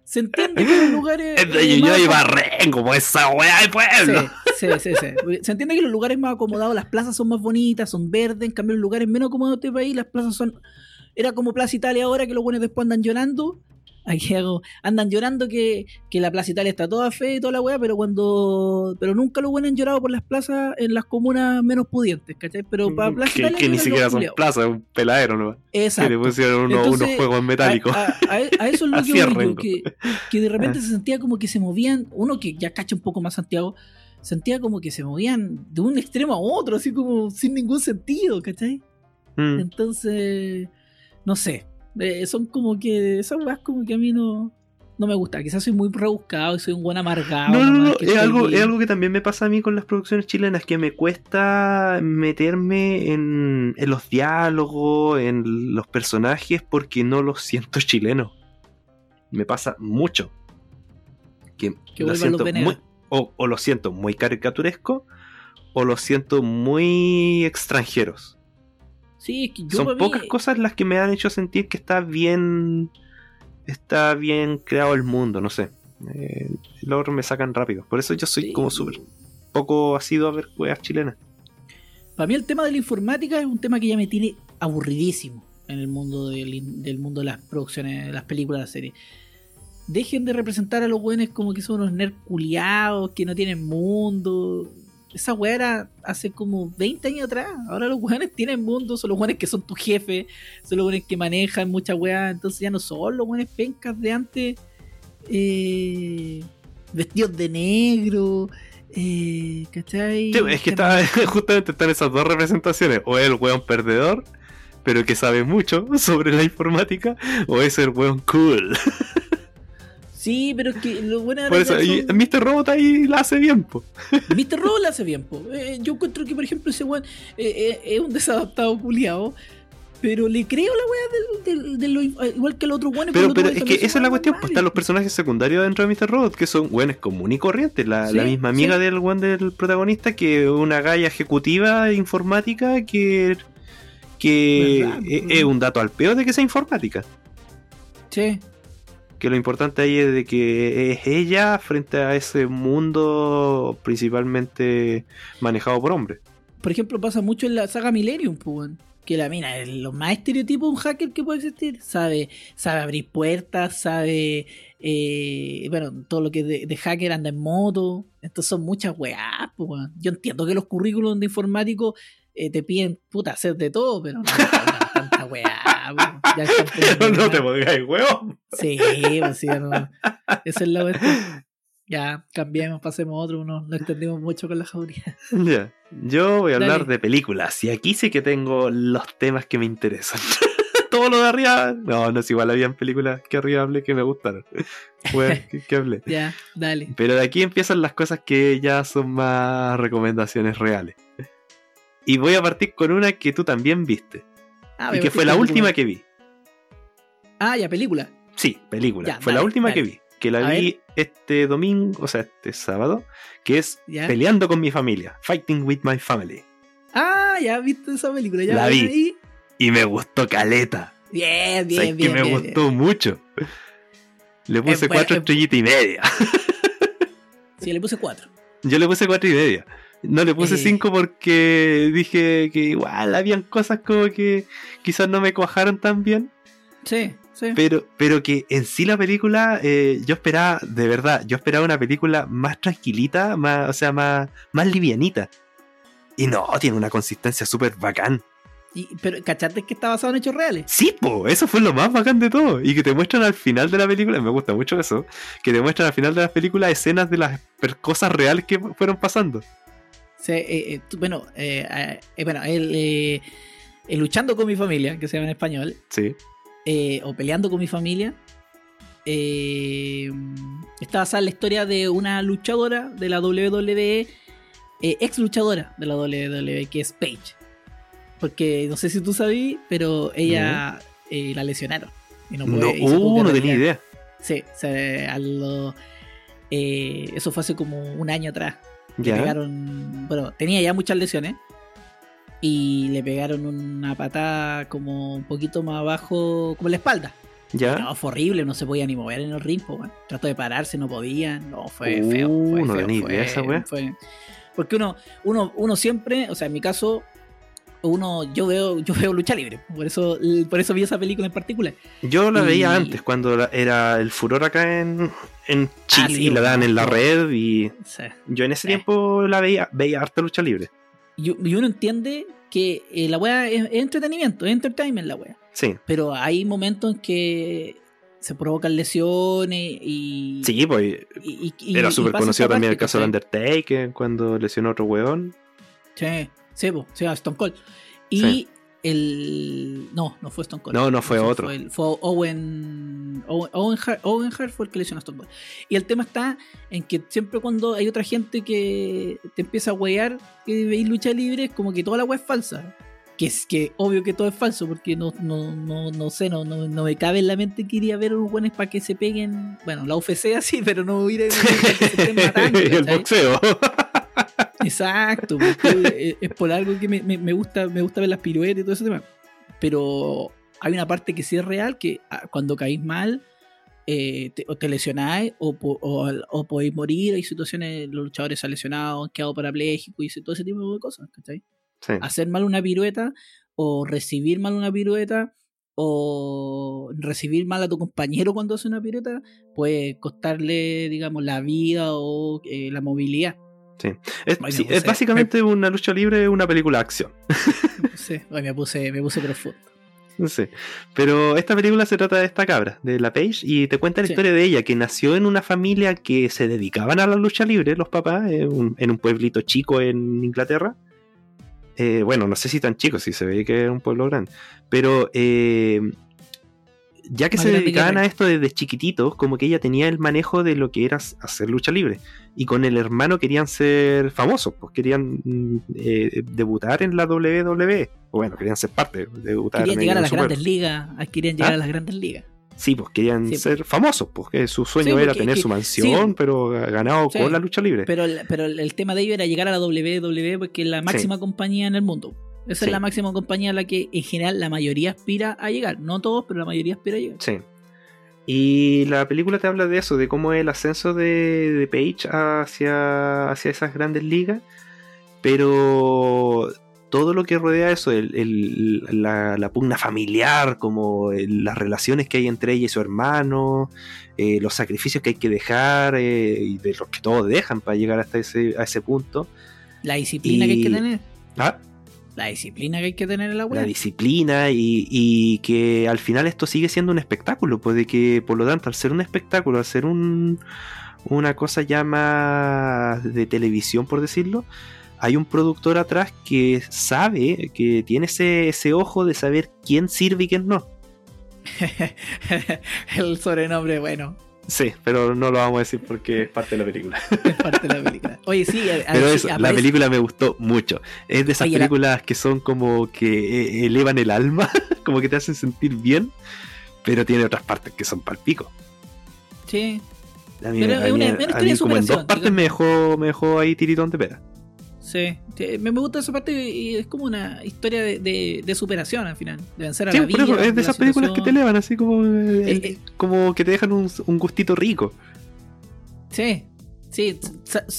se entiende que los lugares. Es de eh, Ñuñoa y Barren, como esa weá de pueblo. Sí, sí, sí, sí. Se entiende que los lugares más acomodados, las plazas son más bonitas, son verdes, en cambio los lugares menos acomodados de este país, las plazas son... Era como Plaza Italia ahora, que los buenos después andan llorando. Aquí hago, andan llorando que, que la Plaza Italia está toda fea y toda la weá, pero cuando... Pero nunca los buenos han llorado por las plazas en las comunas menos pudientes, ¿cachai? Pero para Plaza que, Italia... que ni siquiera son plazas, es un peladero, ¿no? Que le Exacto. pusieron unos, Entonces, unos juegos metálicos. A, a- eso es lo que yo, que, que de repente se sentía como que se movían, uno que ya cacha un poco más Santiago, sentía como que se movían de un extremo a otro, así como sin ningún sentido, ¿cachai? Mm. Entonces, no sé, eh, son como que, esas weas como que a mí no, no me gusta, quizás soy muy rebuscado y soy un buen amargado. No, no, no, es algo, es algo que también me pasa a mí con las producciones chilenas, que me cuesta meterme en, en los diálogos, en los personajes, porque no los siento chilenos. Me pasa mucho. Que, Que lo siento muy, o, o lo siento muy caricaturesco, o lo siento muy extranjeros. Sí, es que yo Son mí- pocas cosas las que me han hecho sentir que está bien. Está bien creado el mundo, no sé. Eh, lo otro me sacan rápido. Por eso yo soy Sí. como súper poco asiduo a ver weas chilenas. Para mí el tema de la informática es un tema que ya me tiene aburridísimo en el mundo del, del mundo de las producciones, de las películas, de las series. Dejen de representar a los buenos como que son unos nerds culiados, que no tienen mundo. Esa weá era hace como 20 años atrás. Ahora los weones tienen mundo, son los weones que son tu jefe, son los weones que manejan muchas weas. Entonces ya no son los weones pencas de antes, eh, vestidos de negro. Eh, ¿Cachai? Sí, es que está, justamente están esas dos representaciones. O es el weón perdedor, pero que sabe mucho sobre la informática, o es el weón cool. Sí, pero es que lo bueno Por eso, y Mr. Robot ahí la hace bien, po. Mr. Robot la hace bien, po. Eh, yo encuentro que, por ejemplo, ese weón eh, eh, es un desadaptado culiado. Pero le creo la weá del, del- de lo- igual que el otro weón. Pero, pero es que esa es la cuestión, pues están los personajes secundarios dentro de Mr. Robot, que son weones comunes y corrientes. La, Sí, la misma amiga sí. del weón del protagonista, que una galla ejecutiva informática que, que Verdad, pues. es un dato al peor de que sea informática. Sí, Que lo importante ahí es de que es ella frente a ese mundo principalmente manejado por hombres. por ejemplo, pasa mucho en la saga Millennium, pues. Que la mina es lo más estereotipo de un hacker que puede existir. Sabe, sabe abrir puertas, sabe. eh, bueno, todo lo que es de, de hacker anda en moto. Entonces son muchas weás, pues. Yo entiendo que los currículums de informático eh, te piden, puta, hacer de todo, pero no, tanta weá. Ya poniendo no te pongáis huevo. Sí, pues sí, no. Esa es la cuestión. Ya, cambiemos, pasemos a otro. No, no entendimos mucho con la jauría. Ya. Yo voy a hablar Dale. de películas y aquí sí que tengo los temas que me interesan. Todo lo de arriba, no, no es igual, habían películas que arriba hablé que me gustaron. Bueno, que, que hablé. Ya, dale. Pero de aquí empiezan las cosas que ya son más recomendaciones reales. Y voy a partir con una que tú también viste. Ah, y que fue la última que vi. Ah, ya, película. Sí, película. Ya, fue dale, la última dale. que vi. Que la A vi este domingo, o sea, este sábado. Que es Ya. Peleando con mi familia. Fighting with my family. Ah, ya viste esa película. Ya La vi. Y me gustó caleta. Bien, bien, ¿Sabes bien. que me bien, gustó mucho? Le puse cuatro es- estrellitas y media. Sí, le puse cuatro. Yo le puse cuatro y media. No le puse Eh. cinco porque dije que igual habían cosas como que quizás no me cuajaron tan bien. Sí, sí. Pero, pero que en sí la película, eh, yo esperaba, de verdad, yo esperaba una película más tranquilita, más, o sea, más, más livianita. Y no, tiene una consistencia súper bacán. Y- pero, ¿cachaste que está basado en hechos reales? Sí, po, eso fue lo más bacán de todo. Y que te muestran al final de la película, me gusta mucho eso, que te muestran al final de la película escenas de las cosas reales que fueron pasando. Eh, eh, tú- bueno, eh, eh, bueno, el, el Luchando con mi familia, que se llama en español, Sí, o Peleando con mi familia, está basada en la historia de una luchadora de la WWE, ex luchadora de la WWE, que es Paige. Porque no sé si tú sabías, pero ella la lesionaron. Y no, no, puede- tuvo uh, no tenía idea. Sí, se- a lo- eso fue hace como un año atrás. Le Ya, pegaron. Bueno, tenía ya muchas lesiones. Y le pegaron una patada como un poquito más abajo, como en la espalda. ya. No, fue horrible, no se podía ni mover en el ring. weón. Trató de pararse, no podía. No, fue Uh, feo. Fue no feo, tenía fue- idea esa fue- Porque uno, uno, uno siempre, o sea, en mi caso, uno, yo veo, yo veo lucha libre. Por eso, por eso vi esa película en particular. Yo la Y- veía antes, cuando era el furor acá en, en Chile Ah, sí, y la daban en la red. Y yo en ese Sí. tiempo la veía, veía harta lucha libre. y, y uno entiende que eh, la wea es, es entretenimiento, es entertainment la wea. Sí, Pero hay momentos en que se provocan lesiones y. sí, pues y- y- y- era súper conocido también el caso de. Undertaker cuando lesionó a otro weón. Sí, sí, po, sí, a Stone Cold. Y Sí. el. No, no fue Stone Cold. No, no fue otro. Fue, el- fue Owen. Owen, Owen Hart, Owen Hart fue el que lesionó a Stone Cold. Y el tema está en que siempre cuando hay otra gente que te empieza a wear que veis lucha libre, es como que toda la wea es falsa. Que es que obvio que todo es falso, porque no, no, no, no sé, no, no, no me cabe en la mente que iría a ver unos buenos para que se peguen. Bueno, la UFC así, pero no ir a para que se estén matando. el boxeo. Exacto, porque es- es por algo que me, me- me gusta, me gusta ver las piruetas y todo ese tema. Pero hay una parte que sí es real, que ah, cuando caís mal, eh, te, o te lesionáis o, o, o podéis morir. Hay situaciones, los luchadores se han lesionado, han quedado parapléjicos y todo ese tipo de cosas, ¿cachai? Sí. Hacer mal una pirueta o recibir mal una pirueta o recibir mal a tu compañero cuando hace una pirueta puede costarle, digamos, la vida o eh, la movilidad. Es, sí, puse- es básicamente una lucha libre, una película de acción. Sí, ay, me puse, me puse profundo. Sé. Pero esta película se trata de esta cabra, de la Paige, y te cuenta la Sí. historia de ella, que nació en una familia que se dedicaban a la lucha libre, los papás, en un, en un pueblito chico en Inglaterra. Eh, bueno, no sé si tan chico, si se ve que era un pueblo grande. Pero eh, ya que Más se dedicaban a esto desde chiquititos, como que ella tenía el manejo de lo que era hacer lucha libre. Y con el hermano querían ser famosos, pues querían eh, debutar en la WWE. O bueno, querían ser parte, debutar Querían en llegar a las Super. grandes ligas. ah, Querían llegar ¿Ah? a las grandes ligas. Sí, pues querían Sí. ser famosos, pues que su sueño Sí, era porque- tener que- su mansión, sí. pero ganado con la lucha libre. Pero, el- pero el, tema de ello era llegar a la WWE porque es la máxima compañía en el mundo. Esa Sí. es la máxima compañía a la que en general la mayoría aspira a llegar. No todos, pero la mayoría aspira a llegar. Sí. Y la película te habla de eso, de cómo es el ascenso de, de Paige hacia, hacia esas grandes ligas. pero todo lo que rodea eso, el- el- la, la pugna familiar, como el- las relaciones que hay entre ella y su hermano, eh, los sacrificios que hay que dejar eh, y de los que todos dejan para llegar hasta ese, a ese punto. La disciplina que hay que tener. Ah, La disciplina que hay que tener en la la web. disciplina y, y que al final esto sigue siendo un espectáculo, pues de que por lo tanto al ser un espectáculo, al ser un, una cosa ya más de televisión por decirlo, hay un productor atrás que sabe, que tiene ese, ese ojo de saber quién sirve y quién no. el sobrenombre, bueno, Sí, pero no lo vamos a decir porque es parte de la película. es parte de la película. Oye, sí, a- a- Pero eso, la aparece- película me gustó mucho. Es de esas Oye, la- películas que son como que eh, elevan el alma, como que te hacen sentir bien, pero tiene otras partes que son palpico. Sí, A mí, Pero a es una- mí- una a mí de como en dos partes me dejó, me dejó ahí tiritón de pera. Sí. Me, gusta esa parte y es como una historia de, de- de superación al final. De vencer a Sí, la por vida. eso, es de esas películas que te elevan, así como, eh, Eh, eh. como que te dejan un, un gustito rico. Sí, sí.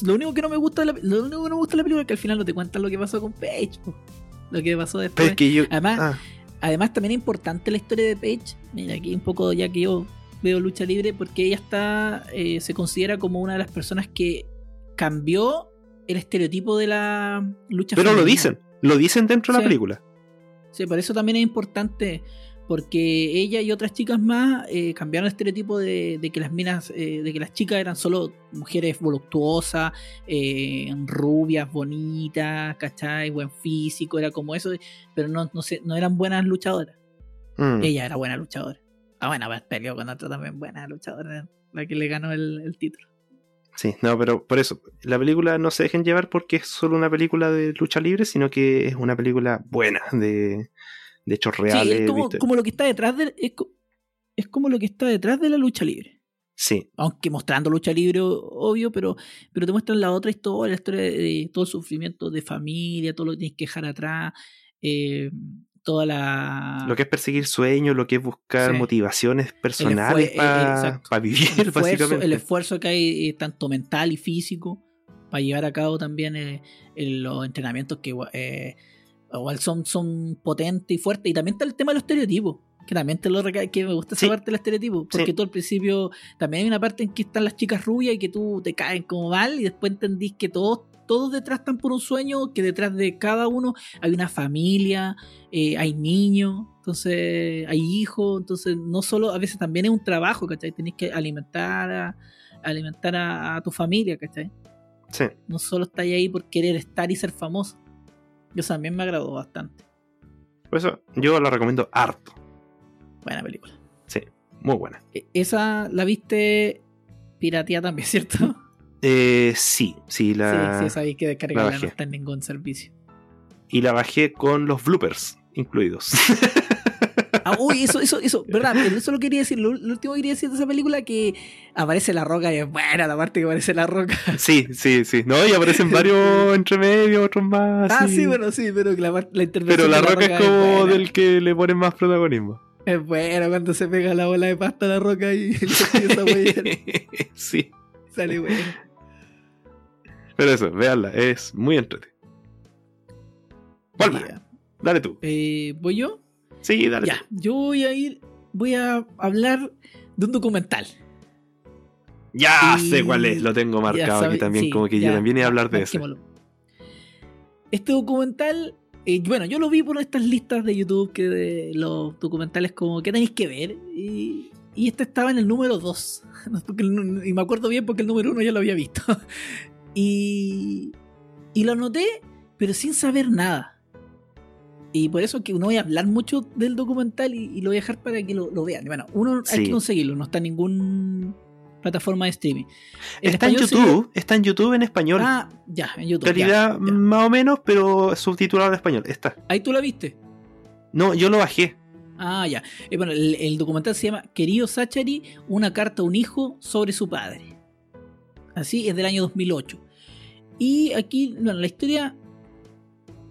Lo único que no me gusta de la, lo único que no me gusta de la película es que al final no te cuentan lo que pasó con Paige. po. Lo que pasó después. es que yo. Además, ah, Además, también es importante la historia de Paige. Mira, aquí un poco ya que yo veo lucha libre, porque ella está. eh, se considera como una de las personas que cambió el estereotipo de la lucha pero lo dicen, lo dicen dentro de la película. Sí, por eso también es importante. Porque ella y otras chicas más eh, cambiaron el estereotipo de, de que las minas, eh, de que las chicas eran solo mujeres voluptuosas, eh, rubias, bonitas, ¿cachai? Buen físico, era como eso, pero no, no, sé, no eran buenas luchadoras. Mm. Ella era buena luchadora. Ah, bueno, pues peleó con otra también buena luchadora, la que le ganó el, el título. Sí, no, pero por eso, la película no se dejen llevar porque es solo una película de lucha libre, sino que es una película buena, de, de hechos Sí, reales. es como, lo que está detrás de, es, es como lo que está detrás de la lucha libre. Sí, Aunque mostrando lucha libre, obvio, pero, pero te muestran la otra historia, la historia de, de todo el sufrimiento de familia, todo lo que tienes que dejar atrás, eh, toda la... lo que es perseguir sueños, lo que es buscar Sí. motivaciones personales eh, para exacto. vivir, el esfuerzo, básicamente. el esfuerzo que hay eh, tanto mental y físico para llevar a cabo también eh, los entrenamientos que eh, igual son, son potentes y fuertes. Y también está el tema de los estereotipos, que también te lo que me gusta esa Sí. parte del estereotipo, porque Sí. tú al principio también hay una parte en que están las chicas rubias y que tú te caen como mal y después entendís que todos todos detrás están por un sueño, que detrás de cada uno hay una familia, eh, hay niños, entonces hay hijos, entonces no solo, a veces también es un trabajo, ¿cachai? Tenés que alimentar a, alimentar a, a tu familia, ¿cachai? Sí. No solo estáis ahí por querer estar y ser famoso. Yo también me agradó bastante. Por eso yo la recomiendo harto. Buena película. Sí, muy buena. E- Esa la viste pirateada también, ¿cierto? Eh, sí, sí, la, Sí, sí, esa hay que descargarla, no está en ningún servicio. y la bajé con los bloopers incluidos. Ah, uy, eso, eso, eso, verdad, pero eso lo quería decir. Lo, lo último que quería decir de esa película que aparece la roca y es buena la parte que aparece la roca. sí, sí, sí. No, y aparecen varios entre medio, otros más. Ah, sí. sí, bueno, sí, pero la, la intervención Pero la de roca es como del que le ponen más protagonismo. Es bueno cuando se pega la bola de pasta a la roca y le empieza a sí. Sale bueno. Pero eso, veanla, es muy entrete. Ya. Dale tú. Eh, ¿Voy yo? Sí, dale Ya, yo voy a ir, voy a hablar de un documental. Ya Y- sé cuál es, lo tengo marcado aquí también, sí, como que ya, yo también iba a hablar de marquémoslo. Este documental, eh, bueno, yo lo vi por estas listas de YouTube que de los documentales como que tenéis que ver y, y este estaba en el número 2 y me acuerdo bien porque el número 1 ya lo había visto y, y lo anoté pero sin saber nada y por eso que no voy a hablar mucho del documental y, y lo voy a dejar para que lo, lo vean. Bueno, uno hay que conseguirlo, no está en ninguna plataforma de streaming. Está en YouTube, está en YouTube en español. Ah, ya, en YouTube. Calidad ya. más o menos, pero subtitulado en español. Está. Ahí tú la viste. No, yo lo bajé. Ah, ya. Eh, bueno, el, el documental se llama Querido Zachary, una carta a un hijo sobre su padre. Así es del año 2008. Y aquí, bueno, la historia.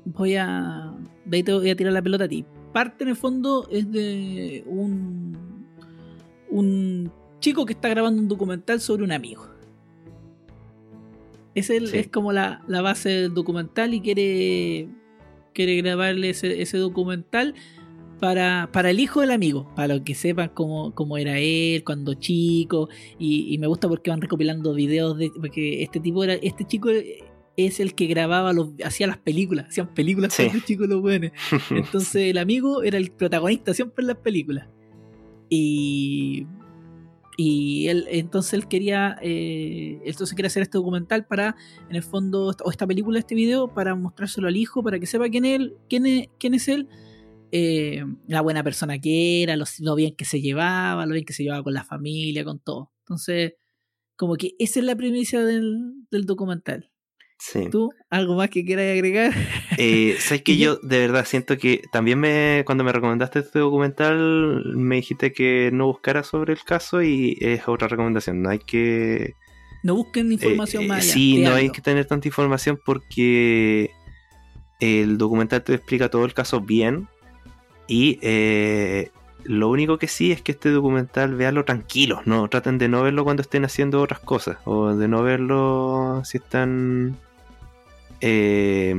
Voy a. De ahí te voy a tirar la pelota a ti. Parte en el fondo es de un. Un chico que está grabando un documental sobre un amigo. Es, el, Sí. es como la, la base del documental y quiere, quiere grabarle ese, ese documental para, para el hijo del amigo, para los que sepan cómo, cómo era él cuando chico. Y, y me gusta porque van recopilando videos de. Porque este tipo era. Este chico es el que grababa los. hacía las películas. Hacían películas Sí. cuando chicos los buenos. Entonces el amigo era el protagonista siempre en las películas. Y. Y él, entonces él quería. eh, entonces quería hacer este documental para, en el fondo, o esta película, este video, para mostrárselo al hijo, para que sepa quién es él, quién es, quién es él, eh, la buena persona que era, lo, lo bien que se llevaba, lo bien que se llevaba con la familia, con todo. Entonces, como que esa es la premisa del, del documental. Sí. ¿Tú algo más que quieras agregar? Eh, Sabes que yo de verdad siento que también me cuando me recomendaste este documental me dijiste que no buscara sobre el caso y es otra recomendación. No hay que No busquen información Eh, más allá. Sí, no hay que tener tanta información porque el documental te explica todo el caso bien y eh, lo único que sí es que este documental véanlo tranquilos, no traten de no verlo cuando estén haciendo otras cosas o de no verlo si están eh,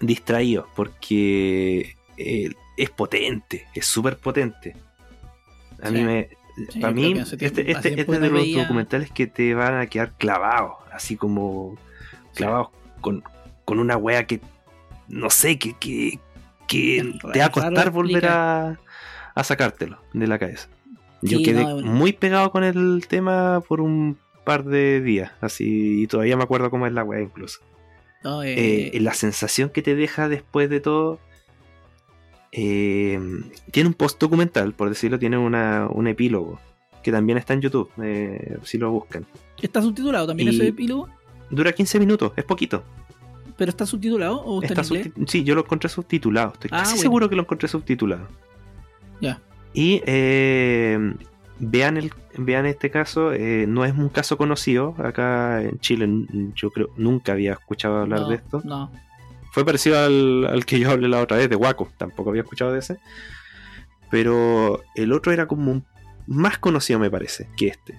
distraídos porque eh, es potente, es súper potente. A Sí. mí me, Sí, para mí, este, este, este es de los veía- documentales que te van a quedar clavados, así como clavados con, con una wea que no sé, que, que, que te va a costar volver a, a sacártelo de la cabeza. Yo Sí, quedé no, bueno. muy pegado con el tema por un par de días, así, y todavía me acuerdo cómo es la wea incluso. No, eh, Eh, la sensación que te deja después de todo. eh, tiene un post documental, por decirlo, tiene una, un epílogo. Que también está en YouTube, si lo buscan. ¿Está subtitulado también y- ese epílogo? Dura 15 minutos, es poquito. ¿Pero está subtitulado o está, Está en inglés? sí, yo lo encontré subtitulado. Estoy Ah, casi bueno. seguro que lo encontré subtitulado. Ya. Y eh, vean, el, vean este caso, eh, no es un caso conocido. Acá en Chile, yo creo, nunca había escuchado hablar no, de esto. No. Fue parecido al, al que yo hablé la otra vez, de Waco. Tampoco había escuchado de ese. Pero el otro era como un- más conocido, me parece, que este.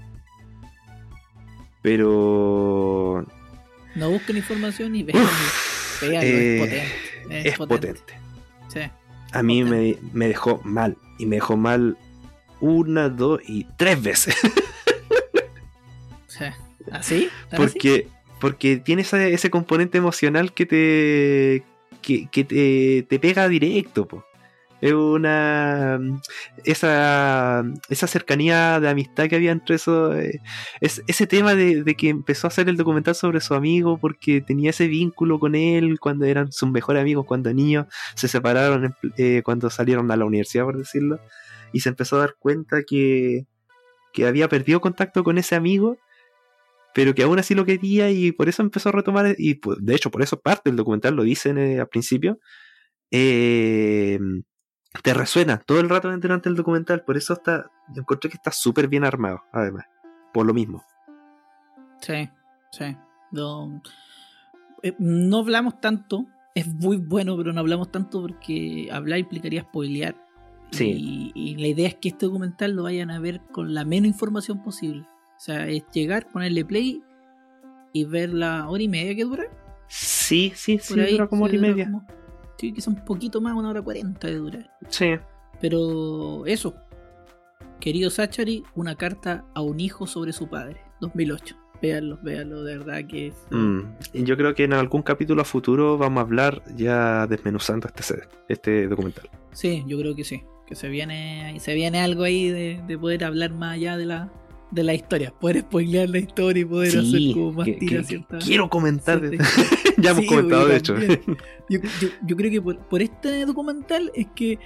Pero. No busquen información y vean. Véanlo, eh, es potente. es potente. Sí. A mí me, Potente. me dejó mal. Y me dejó mal una, dos y tres veces. sí. ¿Así? Porque, porque tiene ese, ese componente emocional que te. que, que te, te pega directo, po. Es una. Esa, esa cercanía de amistad que había entre eso. eh, es, ese tema de, que empezó a hacer el documental sobre su amigo porque tenía ese vínculo con él cuando eran sus mejores amigos, cuando niños se separaron, eh, cuando salieron a la universidad, por decirlo. Y se empezó a dar cuenta que, que había perdido contacto con ese amigo pero que aún así lo quería y por eso empezó a retomar, y de hecho por eso parte del documental, lo dicen eh, al principio, eh, te resuena todo el rato durante el documental, por eso está, yo encontré que está súper bien armado, además, por lo mismo. Sí, sí. No, eh, no hablamos tanto. Es muy bueno, pero no hablamos tanto porque hablar implicaría spoilear. Sí. Y, y la idea es que este documental lo vayan a ver con la menos información posible. O sea, es llegar, ponerle play y ver la hora y media que dura. Sí, sí, sí, ahí, dura como hora y media. como- sí, quizá un poquito más, una hora cuarenta de durar. Sí, Pero eso. Querido Sachari, una carta a un hijo sobre su padre. 2008. Véanlo, véanlo, de verdad que es... Mm, y yo creo que en algún capítulo a futuro vamos a hablar ya desmenuzando este, este documental. Sí, yo creo que sí. Que se viene, se viene algo ahí de, de poder hablar más allá de la, de la historia. Poder spoilear la historia y poder hacer como más que- tira que quiero comentar. ya hemos Sí, comentado, de hecho. Yo, yo, yo creo que por, por este documental es que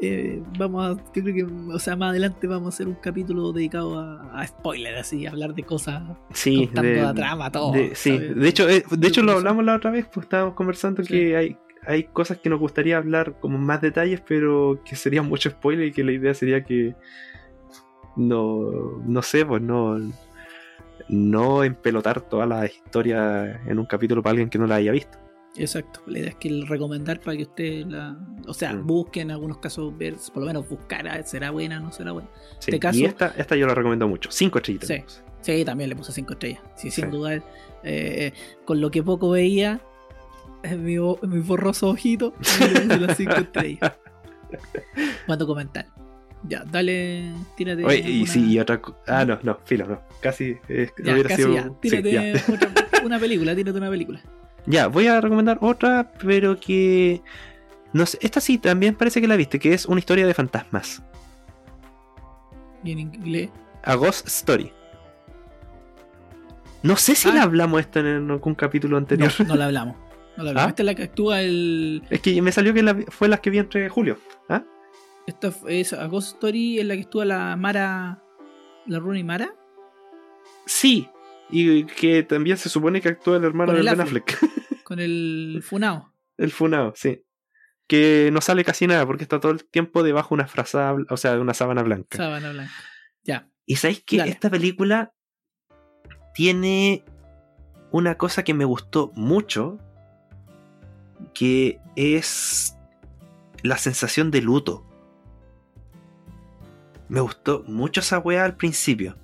eh, vamos a, yo creo que, o sea, más adelante vamos a hacer un capítulo dedicado a, a spoiler, así, a hablar de cosas, Sí, contando la trama, todo. de- sí, de hecho, eh, de hecho lo hablamos la otra vez, pues estábamos conversando Sí. que hay, hay cosas que nos gustaría hablar como más detalles, pero que serían mucho spoiler y que la idea sería que no, no sé, pues no, no empelotar toda la historia en un capítulo para alguien que no la haya visto. Exacto, la idea es que el recomendar para que ustedes la. O sea, Mm. busquen en algunos casos, ver, por lo menos buscar, a ver, ¿será buena no será buena? Sí, este caso- Y esta, esta yo la recomiendo mucho. Cinco estrellitas. Sí. Sí, también le puse 5 estrellas. Sí, sin Sí. dudar. eh, con lo que poco veía, en mi, mi borroso ojito, le puse las 5 estrellas. Cuando comentar. Ya, dale, tírate. Oye, y una- sí, y otra. Ah, no, no, filo, no. Casi. eh, Ya, hubiera casi sido. ya. sí, Tírate ya. otra- una película, tírate una película. Ya, voy a recomendar otra, pero que. No sé, esta sí también parece que la viste, que es una historia de fantasmas. Y en inglés. A Ghost Story. No sé si Ah. la hablamos esta en algún capítulo No, anterior. no la hablamos. No la hablamos. ¿Ah? Esta es la que actúa el. Es que me salió que la- fue las que vi entre Julio. ¿Ah? Esta es A Ghost Story en la que actúa la Mara. La Rooney Mara. Sí. Y que también se supone que actúa el hermano Con de Ben Affleck. Affleck. Con el Funao. el Funao, sí. Que no sale casi nada porque está todo el tiempo debajo de una frazada, o sea, de una sábana blanca. Sábana blanca. Ya. Y sabéis que Dale. esta película tiene una cosa que me gustó mucho, que es la sensación de luto. Me gustó mucho esa weá al principio.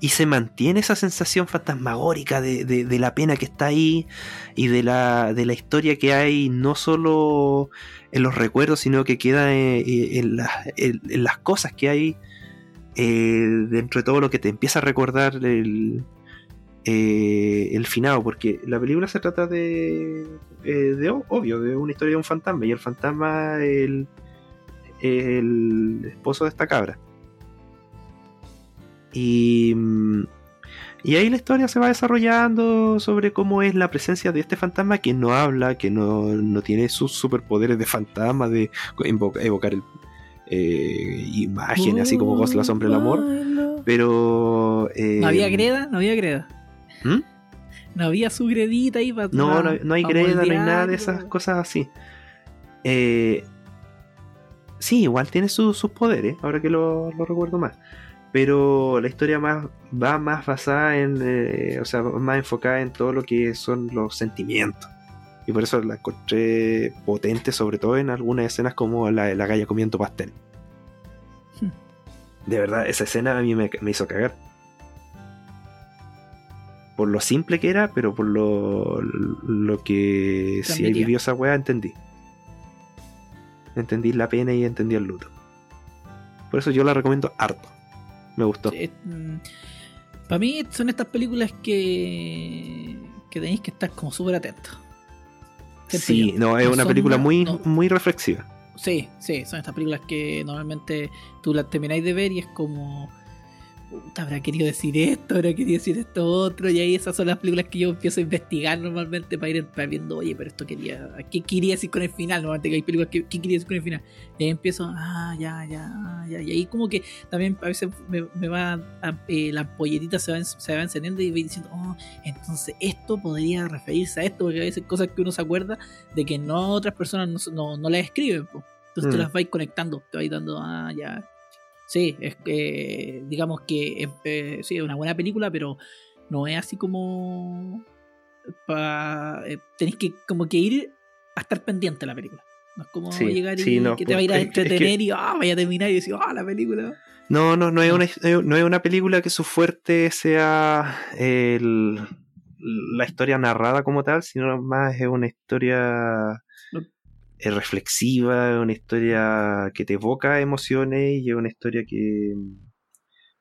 Y se mantiene esa sensación fantasmagórica de, de- la pena que está ahí y de la, de la historia que hay, no solo en los recuerdos, sino que queda eh, eh, en, las- cosas que hay eh, dentro de todo lo que te empieza a recordar el, el finado, porque la película se trata de, de obvio, de una historia de un fantasma, y el fantasma es el, esposo de esta cabra. Y, mm, y ahí la historia se va desarrollando sobre cómo es la presencia de este fantasma que no habla, que no, no tiene sus superpoderes de fantasma, de evocar el, eh, imágenes, así como Ghost, la sombra del amor. Pero. eh, ¿No había greda? No había greda. ¿Mm? No había su gredita ahí para. No, no, no hay greda, no hay nada de esas cosas así. Eh, sí, igual tiene su- sus poderes, ahora que lo, lo recuerdo más. Pero la historia más va más basada en. eh, o sea, más enfocada en todo lo que son los sentimientos. Y por eso la encontré potente, sobre todo en algunas escenas como la de la galla comiendo pastel. Hmm. De verdad, esa escena a mí me, me hizo cagar. Por lo simple que era, pero por lo, lo que si Transmitía. vivió esa weá, entendí. Entendí la pena y entendí el luto. Por eso yo la recomiendo harto. Me gustó. Para mí son estas películas que. que tenéis que estar como súper atentos. Sí, yo. no, es No una película una- muy, no. muy reflexiva. Sí, sí, son estas películas que normalmente tú las termináis de ver y es como. Puta, habrá querido decir esto, habrá querido decir esto otro, y ahí esas son las películas que yo empiezo a investigar normalmente para ir para viendo, oye, pero esto quería, ¿qué quería decir con el final? Normalmente hay películas que, ¿qué quería decir con el final? Y ahí empiezo, ah, ya, ya, ya, y ahí como que también a veces me, me va, a- eh, la ampolletita se va, se va encendiendo y voy diciendo, oh, entonces esto podría referirse a esto, porque a veces cosas que uno se acuerda de que no otras personas no, no, no las escriben, po. entonces te Mm. las vais conectando, te vais dando, ah, ya. Sí, es que, digamos que es, eh, sí, es una buena película, pero no es así como. Pa, eh, tenéis que como que ir a estar pendiente de la película. No es como Sí, llegar y sí, no, que te va a ir a pues, es que- entretener y ah, vaya a terminar y decir, ah, la película. No, no, no es No. una, no es una película que su fuerte sea el- la historia narrada como tal, sino más es una historia Eh, reflexiva, es una historia que te evoca emociones y es una historia que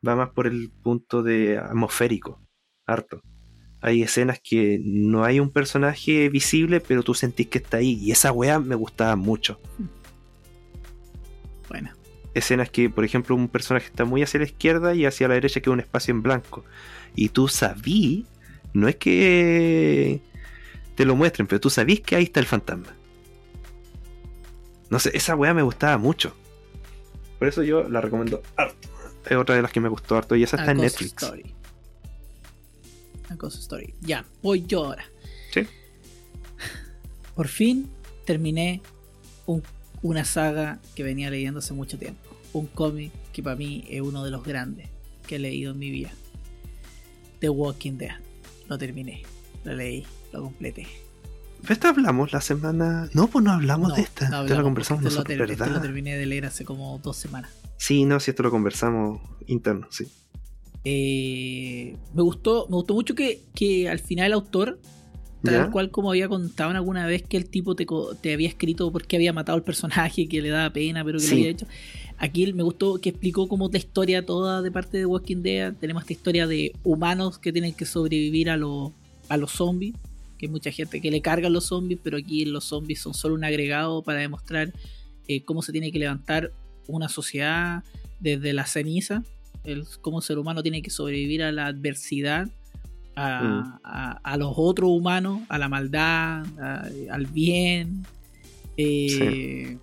va más por el punto de atmosférico, harto. Hay escenas que no hay un personaje visible, pero tú sentís que está ahí. Y esa weá me gustaba mucho. Bueno, escenas que, por ejemplo, un personaje está muy hacia la izquierda y hacia la derecha queda un espacio en blanco. Y tú sabí, no es que te lo muestren, pero tú sabís que ahí está el fantasma. No sé, esa weá me gustaba mucho. Por eso yo la recomiendo harto. Es otra de las que me gustó harto y esa está A en Ghost Netflix. Story. A Ghost Story. Ya, voy yo ahora. Sí. Por fin terminé un- una saga que venía leyendo hace mucho tiempo. Un cómic que para mí es uno de los grandes que he leído en mi vida. The Walking Dead. Lo terminé, lo leí, lo completé. Esta hablamos la semana. No, pues no hablamos No, de esta. no Esta la conversamos lo nosotros, lo ¿verdad? terminé de leer hace como dos semanas. Sí, no, si esto lo conversamos interno, sí. Eh, me gustó me gustó mucho que, que al final el autor, tal ¿Ya? cual como había contado alguna vez que el tipo te, te había escrito porque había matado al personaje, que le daba pena, pero que Sí. lo había hecho. Aquí me gustó que explicó como la historia toda de parte de Walking Dead. Tenemos esta historia de humanos que tienen que sobrevivir a, los a los zombies. Que hay mucha gente que le cargan los zombies, pero aquí los zombies son solo un agregado para demostrar eh, cómo se tiene que levantar una sociedad desde la ceniza. El, cómo el ser humano tiene que sobrevivir a la adversidad, a, Mm. a- a los otros humanos, a la maldad, a- al bien. eh,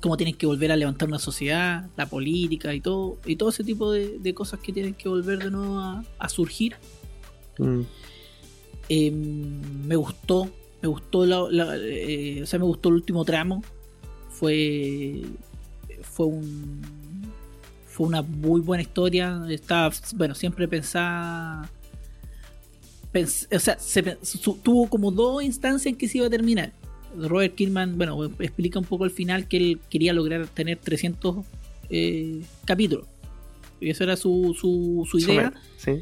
Cómo tienen que volver a levantar una sociedad, la política y todo, y todo ese tipo de, de cosas que tienen que volver de nuevo a, a surgir. Mm, Eh, me gustó, me gustó la, la- eh, o sea, me gustó el último tramo. Fue fue un fue una muy buena historia. Estaba, bueno, siempre pensaba pens- o sea, se pe- su- tuvo como dos instancias en que se iba a terminar. Robert Kirkman, bueno, explica un poco al final que él quería lograr tener 300 eh, capítulos. Y esa era su, su, su idea Sí.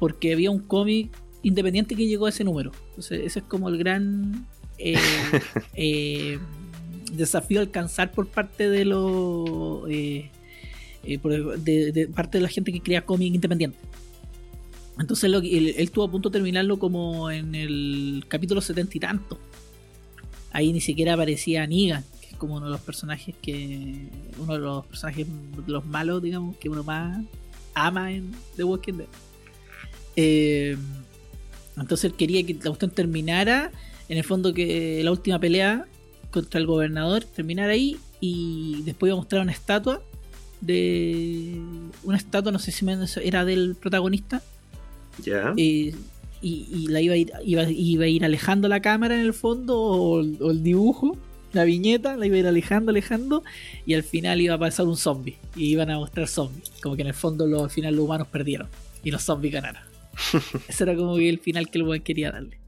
porque había un cómic independiente que llegó a ese número. Entonces, ese es como el gran eh, eh, desafío alcanzar por parte de los eh, eh, por- de, de parte de la gente que crea cómic independiente. Entonces lo él, él estuvo a punto de terminarlo como en el capítulo setenta y tanto. Ahí ni siquiera aparecía Negan, que es como uno de los personajes que. uno de los personajes los malos, digamos, que uno más ama en The Walking Dead. Eh, entonces él quería que la cuestión terminara. En el fondo que la última pelea contra el gobernador terminara ahí. Y después iba a mostrar una estatua de. Una estatua, no sé si me- era del protagonista. Ya. eh, y, y la iba a, ir, iba, iba a ir alejando la cámara en el fondo o, el- o el dibujo, la viñeta, la iba a ir alejando, alejando y al final iba a pasar un zombie y iban a mostrar zombies, como que en el fondo lo- al final los humanos perdieron y los zombies ganaron. Ese era como que el final que el buen quería darle.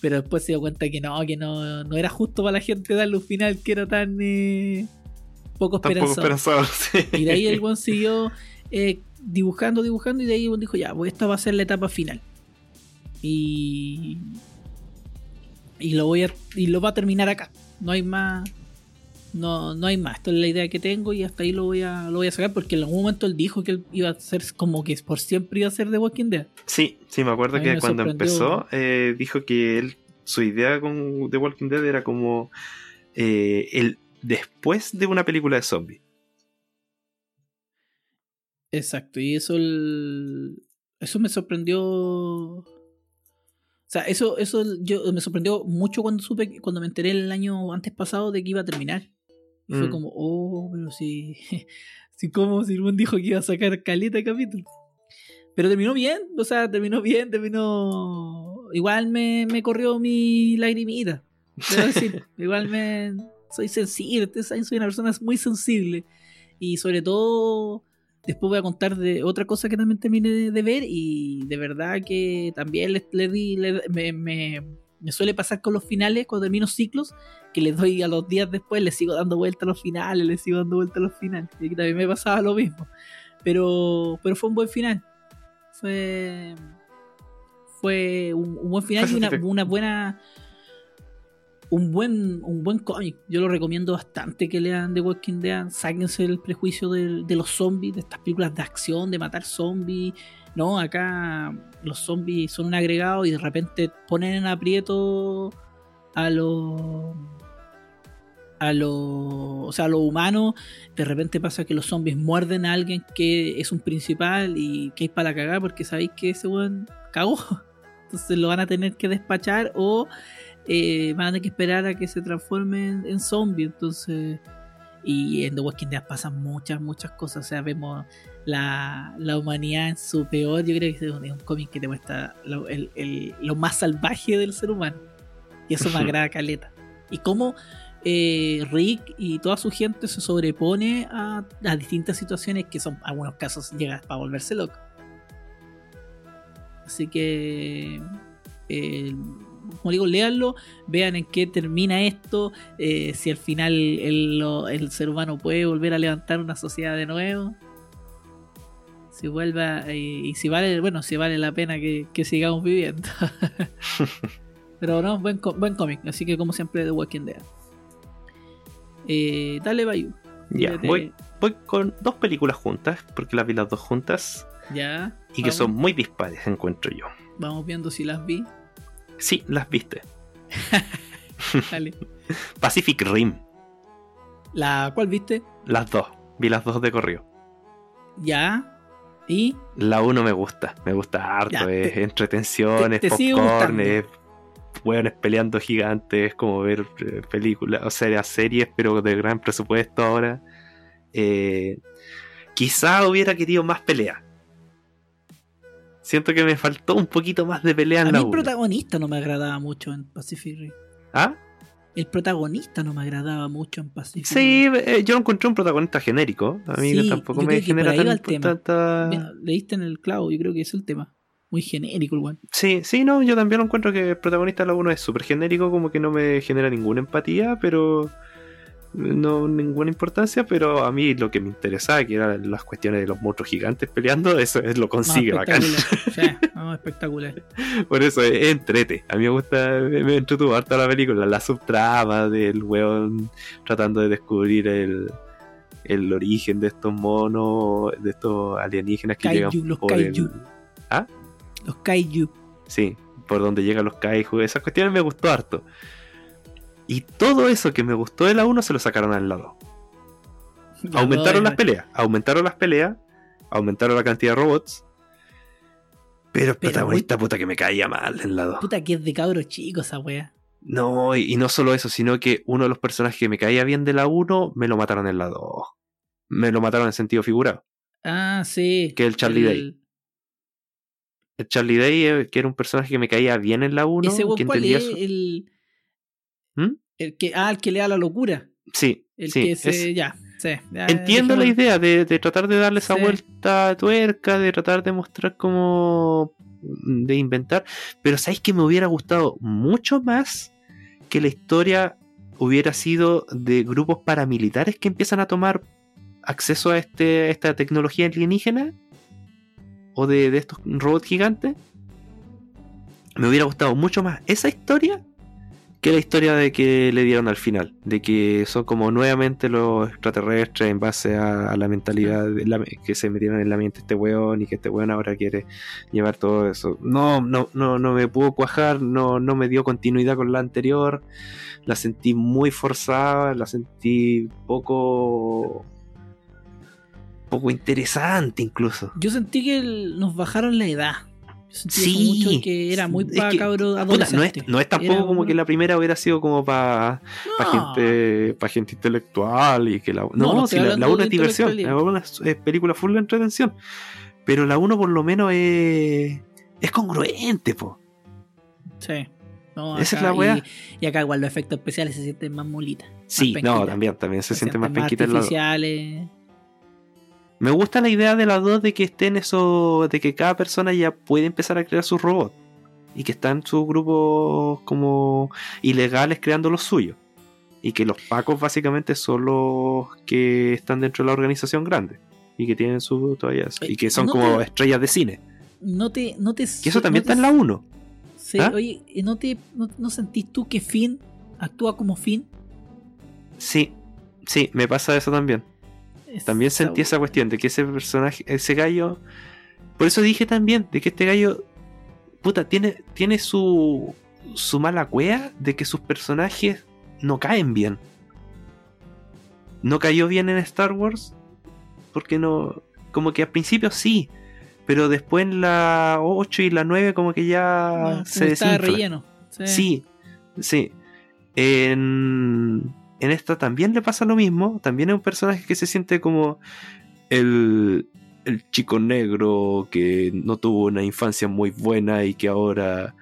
Pero después se dio cuenta que no, que no, no era justo para la gente darle un final que era tan eh, poco esperanzado, sí. Y de ahí el buen siguió eh, dibujando, dibujando, y de ahí el dijo, ya, pues esta va a ser la etapa final. Y. Y lo voy a. Y lo va a terminar acá. No hay más. No, no hay más. Esta es la idea que tengo y hasta ahí lo voy a, lo voy a sacar porque en algún momento él dijo que él iba a ser como que por siempre iba a ser The Walking Dead. Sí, sí, me acuerdo que me cuando empezó eh, dijo que él, su idea con The Walking Dead era como eh, el después de una película de zombies. Exacto, y eso el- eso me sorprendió. O sea, eso, eso yo me sorprendió mucho cuando supe, cuando me enteré el año antes pasado de que iba a terminar. Y fue Mm. como, oh, pero si, si como si el dijo que iba a sacar caleta de capítulo. Pero terminó bien, o sea, terminó bien, terminó. Igual me, me corrió mi lagrimita. Debo decir, igual me. Soy sensible, ustedes saben, soy una persona muy sensible. Y sobre todo, después voy a contar de otra cosa que también terminé de, de ver. Y de verdad que también le, le di. le- me, me- me suele pasar con los finales cuando termino ciclos. Que les doy a los días después, les sigo dando vuelta a los finales, les sigo dando vuelta a los finales. Y aquí también me pasaba lo mismo. Pero, pero fue un buen final. Fue. Fue un, un buen final y una, buena un buen, un buen cómic. Yo lo recomiendo bastante que lean The Walking Dead. Sáquense el prejuicio del- de, los zombies, de estas películas de acción, de matar zombies. No, acá los zombies son un agregado y de repente ponen en aprieto a los. A los. O sea, a los humanos. De repente pasa que los zombies muerden a alguien que es un principal y que hay para la cagada porque sabéis que ese weón cagó. Entonces lo van a tener que despachar o eh, van a tener que esperar a que se transforme en, en zombie. Entonces, y en The Walking Dead pasan muchas, muchas cosas. O sea, vemos la, la humanidad en su peor. Yo creo que es un, es un cómic que te muestra lo, el- el- lo más salvaje del ser humano. Y eso me agrada caleta. Y cómo eh, Rick y toda su gente se sobrepone a, a distintas situaciones que son, en algunos casos, llegas para volverse loco. Así que. eh, como digo, léanlo, vean en qué termina esto, eh, si al final el, lo- el ser humano puede volver a levantar una sociedad de nuevo. Si vuelva eh, y si vale, bueno, si vale la pena que, que sigamos viviendo. Pero no, buen, cómic, así que como siempre The Walking Dead. Eh, dale, Bayu. Ya, voy, voy con dos películas juntas, porque las vi las dos juntas, Ya. y que son muy dispares, encuentro yo. Vamos viendo si las vi. Sí, las viste. Dale. Pacific Rim, La, ¿Cuál viste? las dos. Vi las dos de corrido. Ya. ¿Y? La uno me gusta, me gusta harto, Ya, es te- entretención, te- es te popcorn, es hueones peleando gigantes, es como ver eh, películas, o sea, series, pero de gran presupuesto ahora. Eh, quizá hubiera querido más pelea. Siento que me faltó un poquito más de pelea en A mí la el uno. protagonista no me agradaba mucho en Pacific Rim. ¿Ah? El protagonista no me agradaba mucho en Pacific Sí, eh, yo lo encontré un protagonista genérico. A mí Sí, tampoco me genera tan- el tema. tanta... Mira, leíste en el clavo, yo creo que es el tema. Muy genérico el weón. Sí, sí, no, yo también lo encuentro que el protagonista de la 1 es súper genérico, como que no me genera ninguna empatía, pero no ninguna importancia, pero a mí lo que me interesaba, que eran las cuestiones de los monstruos gigantes peleando, eso es lo consigue no, bacán. espectacular. Sí, no, espectacular. Por eso es, es entrete. A mí me gusta, me, me entretuvo harto la película, la subtrama del weón tratando de descubrir el, el origen de estos monos, de estos alienígenas que Kaiju, llegan los por kaiju. el... ¿Ah? Los kaiju. Sí, por donde llegan los kaiju. Esas cuestiones me gustó harto. Y todo eso que me gustó de la 1 se lo sacaron al lado. Aumentaron las peleas, aumentaron las peleas, aumentaron la cantidad de robots. Pero el Pero, protagonista, puta, que me caía mal en la 2. Puta que es de cabros chicos esa wea. No, y, y no solo eso, sino que uno de los personajes que me caía bien de la 1 me lo mataron en la 2. Me lo mataron en sentido figurado. Ah, sí. Que el Charlie Day. El Charlie Day, eh, que era un personaje que me caía bien en la 1. Ese que ¿cuál entendía es? su- El, ¿Mm? el que, ah, el que le da la locura. Sí, El sí. que se. es- Ya, sí. ya, Entiendo la idea de, de tratar de darle esa Sí. vuelta de tuerca, de tratar de mostrar como de inventar, pero sabéis que me hubiera gustado mucho más que la historia hubiera sido de grupos paramilitares que empiezan a tomar acceso a este a esta tecnología alienígena o de, de estos robots gigantes. Me hubiera gustado mucho más esa historia que la historia de que le dieron al final, de que son como nuevamente los extraterrestres en base a, la mentalidad que se metieron en la mente este weón y que este weón ahora quiere llevar todo eso. No, no, no, no me pudo cuajar, no, no me dio continuidad con la anterior, la sentí muy forzada, la sentí poco poco interesante incluso. Yo sentí que nos bajaron la edad. Sentí Sí, mucho que era muy para que, cabros Puta, no, es, no es tampoco Era como una- que la primera hubiera sido como para para No. gente, pa' gente intelectual y que la no, si la, la 1 de es diversión, la. 1 es, es película full de entretención. Pero la 1 por lo menos es es congruente, po. Sí. No, Esa es la wea. Y, y acá igual los efectos especiales se sienten más molitas. Sí, más no, penquitas. también también se, más sienten penquita en la 2. artificiales. Me gusta la idea de las dos de que estén eso, de que cada persona ya puede empezar a crear sus robots. Y que están sus grupos como ilegales creando los suyos. Y que los pacos básicamente son los que están dentro de la organización grande. Y que tienen su todavía y que son ¿no como te- estrellas de cine. No te, no te, que eso también no te- está en la 1 Sí, ¿Ah? oye, ¿y ¿no, te, no, no sentís tú que Finn actúa como Finn? sí sí me pasa eso también También sentí esa cuestión de que ese personaje, ese gallo. Por eso dije también de que este gallo. Puta, tiene, tiene su. su mala cueva de que sus personajes no caen bien. No cayó bien en Star Wars. Porque no. Como que al principio sí. Pero después en la 8 y la 9 como que ya No, se como estaba desinfla. relleno. Sí. Sí, sí. En, en esta también le pasa lo mismo. También es un personaje que se siente como el, el chico negro que no tuvo una infancia muy buena y que ahora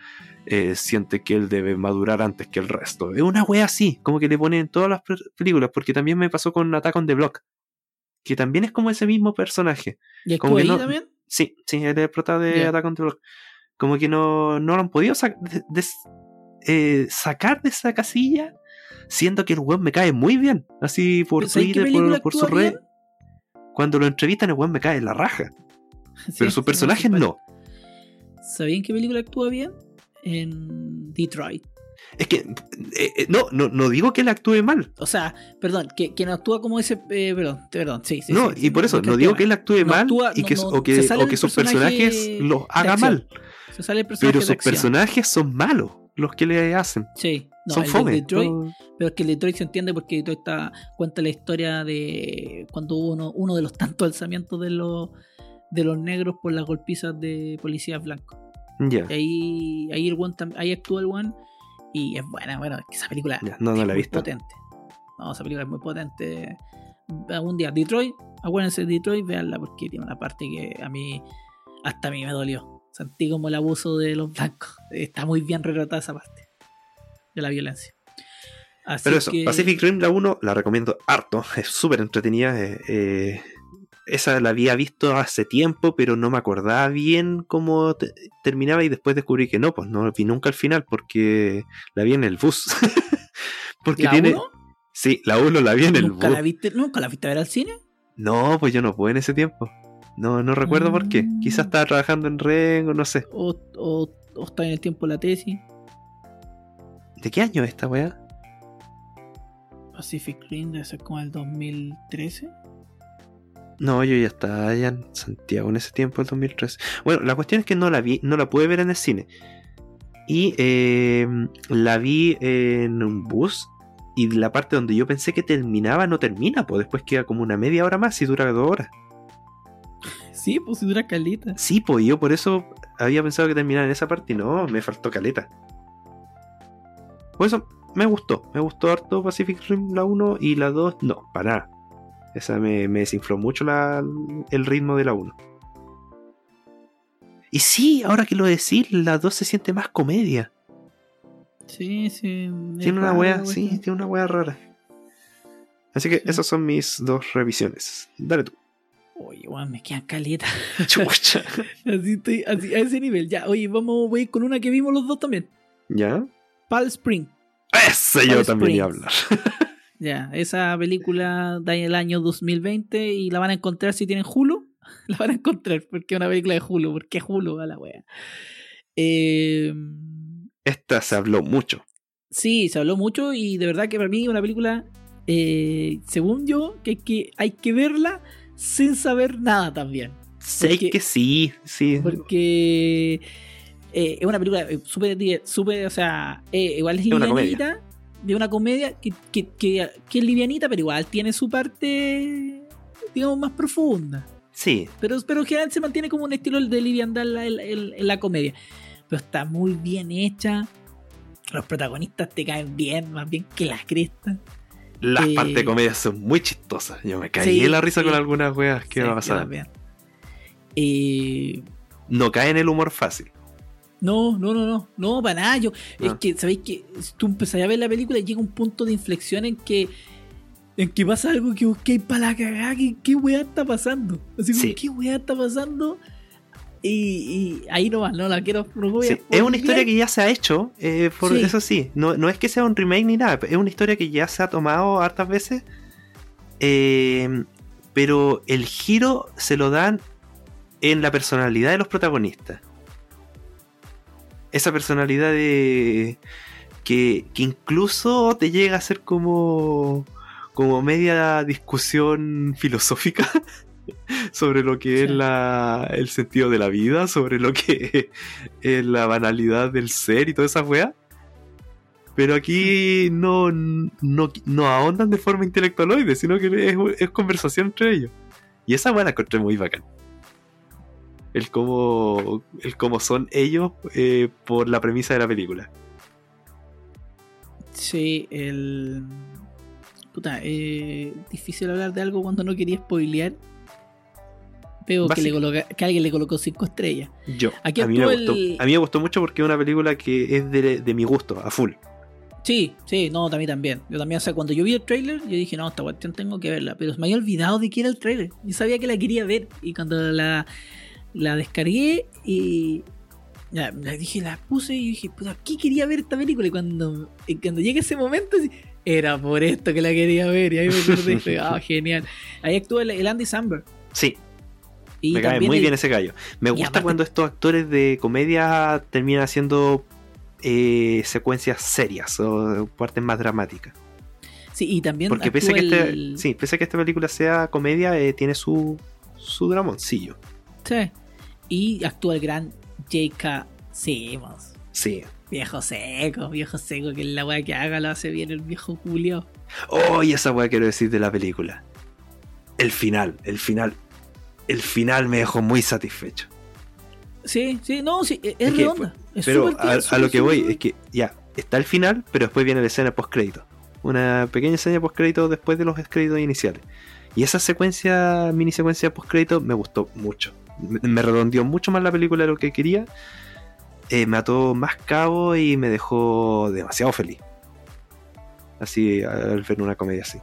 eh, siente que él debe madurar antes que el resto. Es una wea así, como que le ponen en todas las pe- películas, porque también me pasó con Attack on the Block, que también es como ese mismo personaje. ¿Y como que ahí no- también? Sí, sí, él es prota de. Attack on the Block. Como que no, no lo han podido sac- des- des- eh, sacar de esa casilla, siendo que el weón me cae muy bien. Así por Twitter, por, por su red. Cuando lo entrevistan, el weón me cae en la raja. Pero sus personajes no. ¿Sabían qué película actúa bien? En Detroit. Es que, eh, eh, no, no, no digo que él actúe mal. O sea, perdón, que, que no actúa como ese. Eh, perdón, perdón, sí, sí. No, sí, y por eso, no digo que él actúe mal y que, o que, o que sus personajes los haga mal. pero sus personajes son malos los que le hacen. Sí, no, son fome. Detroit, Pero es que el Detroit se entiende porque Detroit está, cuenta la historia de cuando hubo uno, uno de los tantos alzamientos de los, de los negros por las golpizas de policías blancos. Ya. Ahí, ahí, el one, ahí actúa el one y es buena, bueno, esa película no, no es la muy visto. potente. No, esa película es muy potente. Algún día, Detroit, acuérdense de Detroit, veanla porque tiene una parte que a mí, hasta a mí me dolió. Sentí como el abuso de los blancos. Está muy bien retratada esa parte de la violencia. Así Pero eso, que- Pacific Rim la 1 la recomiendo harto, es súper entretenida. eh, eh, esa la había visto hace tiempo, pero no me acordaba bien cómo te- terminaba y después descubrí que no, pues no vi nunca al final porque la vi en el bus. porque ¿La tiene... uno? Sí, la 1 la vi en el ¿Nunca bus. la, viste, ¿Nunca la viste a ver al cine? No, pues yo no pude en ese tiempo. No, no recuerdo por qué. Mm. Quizás estaba trabajando en Rengo, no sé. ¿O, o, o está en el tiempo de la tesis? ¿De qué año es esta weá? Pacific Rim debe ser como el 2013. No, yo ya estaba allá en Santiago en ese tiempo, el 2013. Bueno, la cuestión es que no la vi, no la pude ver en el cine. Y eh, la vi en un bus. Y la parte donde yo pensé que terminaba no termina, pues después queda como una media hora más y dura dos horas. Sí, pues si dura calita. Sí, pues yo por eso había pensado que terminaba en esa parte y no, me faltó caleta. Por eso me gustó, me gustó harto Pacific Rim la 1 y la 2 no, para nada. Esa me, me desinfló mucho la- el ritmo de la 1. Y sí, ahora que lo decís, la 2 se siente más comedia. Sí, sí. Tiene una wea, sí, tiene una wea rara. Así que esas son mis dos revisiones. Dale tú. Oye, weón, me quedan caleta. Chucha. Así estoy, así, a ese nivel. Ya, oye, vamos ir con una que vimos los dos también. ¿Ya? Pal Spring. Ese yo también iba a hablar. Ya, esa película da en el año 2020 y la van a encontrar si tienen Hulu. La van a encontrar porque es una película de Hulu. ¿Por qué Hulu a la wea? Eh, Esta se habló mucho. sí, se habló mucho y de verdad que para mí es una película, eh, según yo, que que hay que verla sin saber nada también. Sé Porque- que sí, sí. Porque eh, es una película eh, súper, súper, o sea, eh, igual es livianita, de una comedia que, que, que- que es livianita, pero igual tiene su parte, digamos, más profunda. Sí, Pero, pero en general se mantiene como un estilo de liviandad en la, en- la comedia. Pero está muy bien hecha. Los protagonistas te caen bien, más bien que la cresta. Las Eh, partes de comedia son muy chistosas. Yo me caí Sí, en la risa sí. con algunas weas que va a pasar. Eh, No cae en el humor fácil. No, no, no, no, no, para nada. Yo, es Ah. que, ¿sabéis que Tú empezás a ver la película y llega un punto de inflexión en que en que pasa algo que busqué para la cagada, que qué weá está pasando. Así como, Sí. ¿qué weá está pasando? Y, y ahí no va, no la quiero, no voy a Sí, es una historia que ya se ha hecho, eh, por Sí. eso sí. No, no es que sea un remake ni nada, es una historia que ya se ha tomado hartas veces. eh, pero el giro se lo dan en la personalidad de los protagonistas. Esa personalidad de. que, que incluso te llega a ser como. como media discusión filosófica sobre lo que es la, el sentido de la vida, sobre lo que es la banalidad del ser y toda esa weá. Pero aquí no, no, no ahondan de forma intelectualoide, sino que es, es conversación entre ellos. Y esa weá la encontré muy bacán. El cómo, el cómo son ellos eh, por la premisa de la película. Sí, el. Puta, eh, difícil hablar de algo cuando no quería spoilear. Veo que, le Básico. coloca- que alguien le colocó cinco estrellas. Yo, Aquí a mí, me gustó, el- a mí me gustó mucho porque es una película que es de, de mi gusto, a full. Sí, sí, no, también también. Yo también, o sea, cuando yo vi el trailer, yo dije, no, esta cuestión tengo que verla. Pero me había olvidado de que era el trailer. Yo sabía que la quería ver. Y cuando la, la descargué y, la dije, la puse y dije, puta, ¿qué quería ver esta película? Y cuando, y cuando llega ese momento, era por esto que la quería ver. Y ahí me acordé y dije, ah, genial. Ahí actúa el, el Andy Samberg. Sí, Y me cae muy el- bien ese gallo. Me gusta aparte- cuando estos actores de comedia terminan haciendo eh, secuencias serias o partes más dramáticas. Sí, y también Porque pese a, que este, sí, pese a que esta película sea comedia, eh, tiene su, su dramoncillo. Sí. Y actúa el gran J.K. Simmons. Sí. Viejo seco, viejo seco, que la weá que haga lo hace bien el viejo Julio. Oh, y esa weá quiero decir de la película. El final, el final. El final me dejó muy satisfecho. Sí, sí, no, sí, es, Es que, redonda. Es Pero a, lo que voy es que ya, está el final, pero después viene la escena post-crédito. Una pequeña escena post-crédito después de los créditos iniciales. Y esa secuencia, mini secuencia post-crédito, me gustó mucho. Me, me redondeó mucho más la película de lo que quería. Eh, me ató más cabo y me dejó demasiado feliz. Así, al ver una comedia así.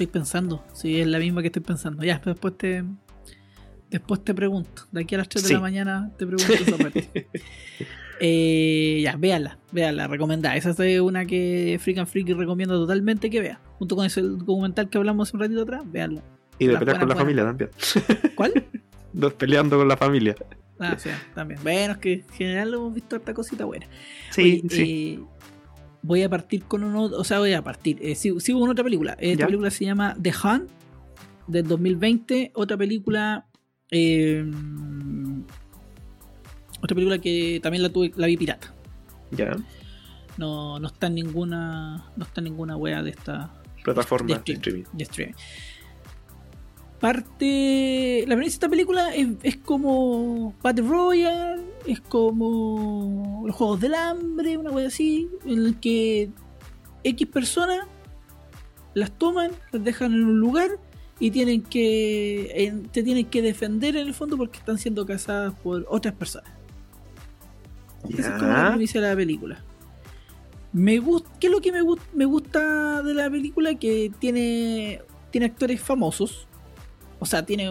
Estoy pensando, sí, es la misma que estoy pensando. Ya, pero después te. Después te pregunto. De aquí a las 3 de la mañana te pregunto esa parte. Eh, ya, véala, véala, recomendada. Esa es una que Freak and Freaky recomiendo totalmente que vea. Junto con ese documental que hablamos hace un ratito atrás, véanla. Y de Las pelear con la buenas, familia también. ¿Cuál? Los peleando con la familia. Ah, sí, también. Bueno, es que en general hemos visto harta cosita buena. Sí, Oye, sí. eh, voy a partir con uno, o sea, voy a partir. eh, sigo, sigo con otra película. Esta Ya. película se llama The Hunt del 2020. Otra película. eh, otra película que también la tuve, la vi pirata. ya. No, no está en ninguna. No está en ninguna wea de esta Plataforma streaming. de streaming. Parte. La premisa de esta película es, es como Battle Royale, es como los Juegos del Hambre, una wea así, en el que X personas las toman, las dejan en un lugar y tienen que. en- te tienen que defender en el fondo porque están siendo cazadas por otras personas. Esa es como la premisa de la película. Me gusta, ¿Qué es lo que me, me gusta de la película? Que tiene, tiene actores famosos. O sea, tiene.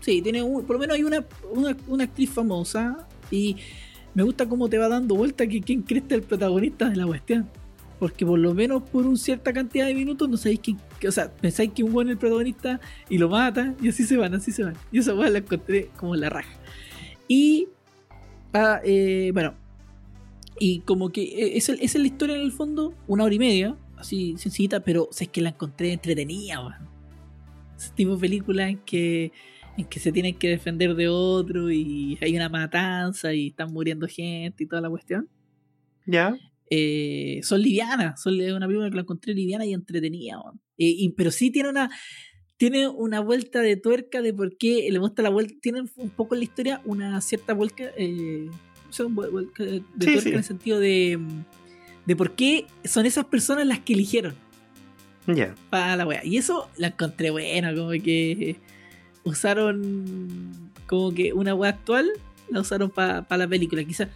Sí, tiene un- por lo menos hay una, una, una actriz famosa. Y me gusta cómo te va dando vuelta que quién crees que es el protagonista de la cuestión. Porque por lo menos por una cierta cantidad de minutos no sabéis quién. O sea, pensáis que un buen el protagonista y lo mata. Y así se van, así se van. Y esa weá la encontré como en la raja. Y. eh, bueno, y como que eh, esa es la historia en el fondo, una hora y media, así sencillita, pero es que la encontré entretenida. Ese tipo de película en que, en que se tienen que defender de otro y hay una matanza y están muriendo gente y toda la cuestión. Ya. Eh, son livianas, son una película que la encontré liviana y entretenida. Eh, y- pero sí tiene una tiene una vuelta de tuerca de por qué le muestra la vuelta, tiene un poco en la historia una cierta vuelta eh, de Sí, tuerca sí. en el sentido de de por qué son esas personas las que eligieron Ya. para la wea. Y eso la encontré buena, como que usaron como que una wea actual la usaron para la película. Quizás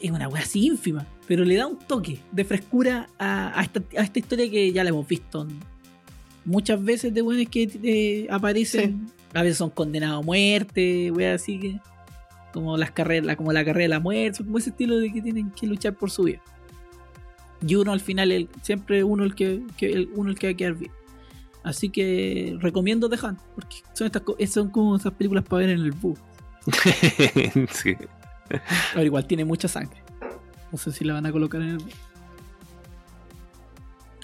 es una wea así ínfima, pero le da un toque de frescura a, a esta, a esta historia que ya la hemos visto muchas veces de weones que eh, aparecen. A veces son condenados a muerte, wea así que. Como las carreras, como la carrera de la muerte, como ese estilo de que tienen que luchar por su vida. Y uno al final, el- siempre uno el que, que- el- uno el que va a quedar bien. Así que recomiendo The Hunt, porque son, estas, son como esas películas para ver en el bus. sí. Ahora igual tiene mucha sangre. No sé si la van a colocar en el bus.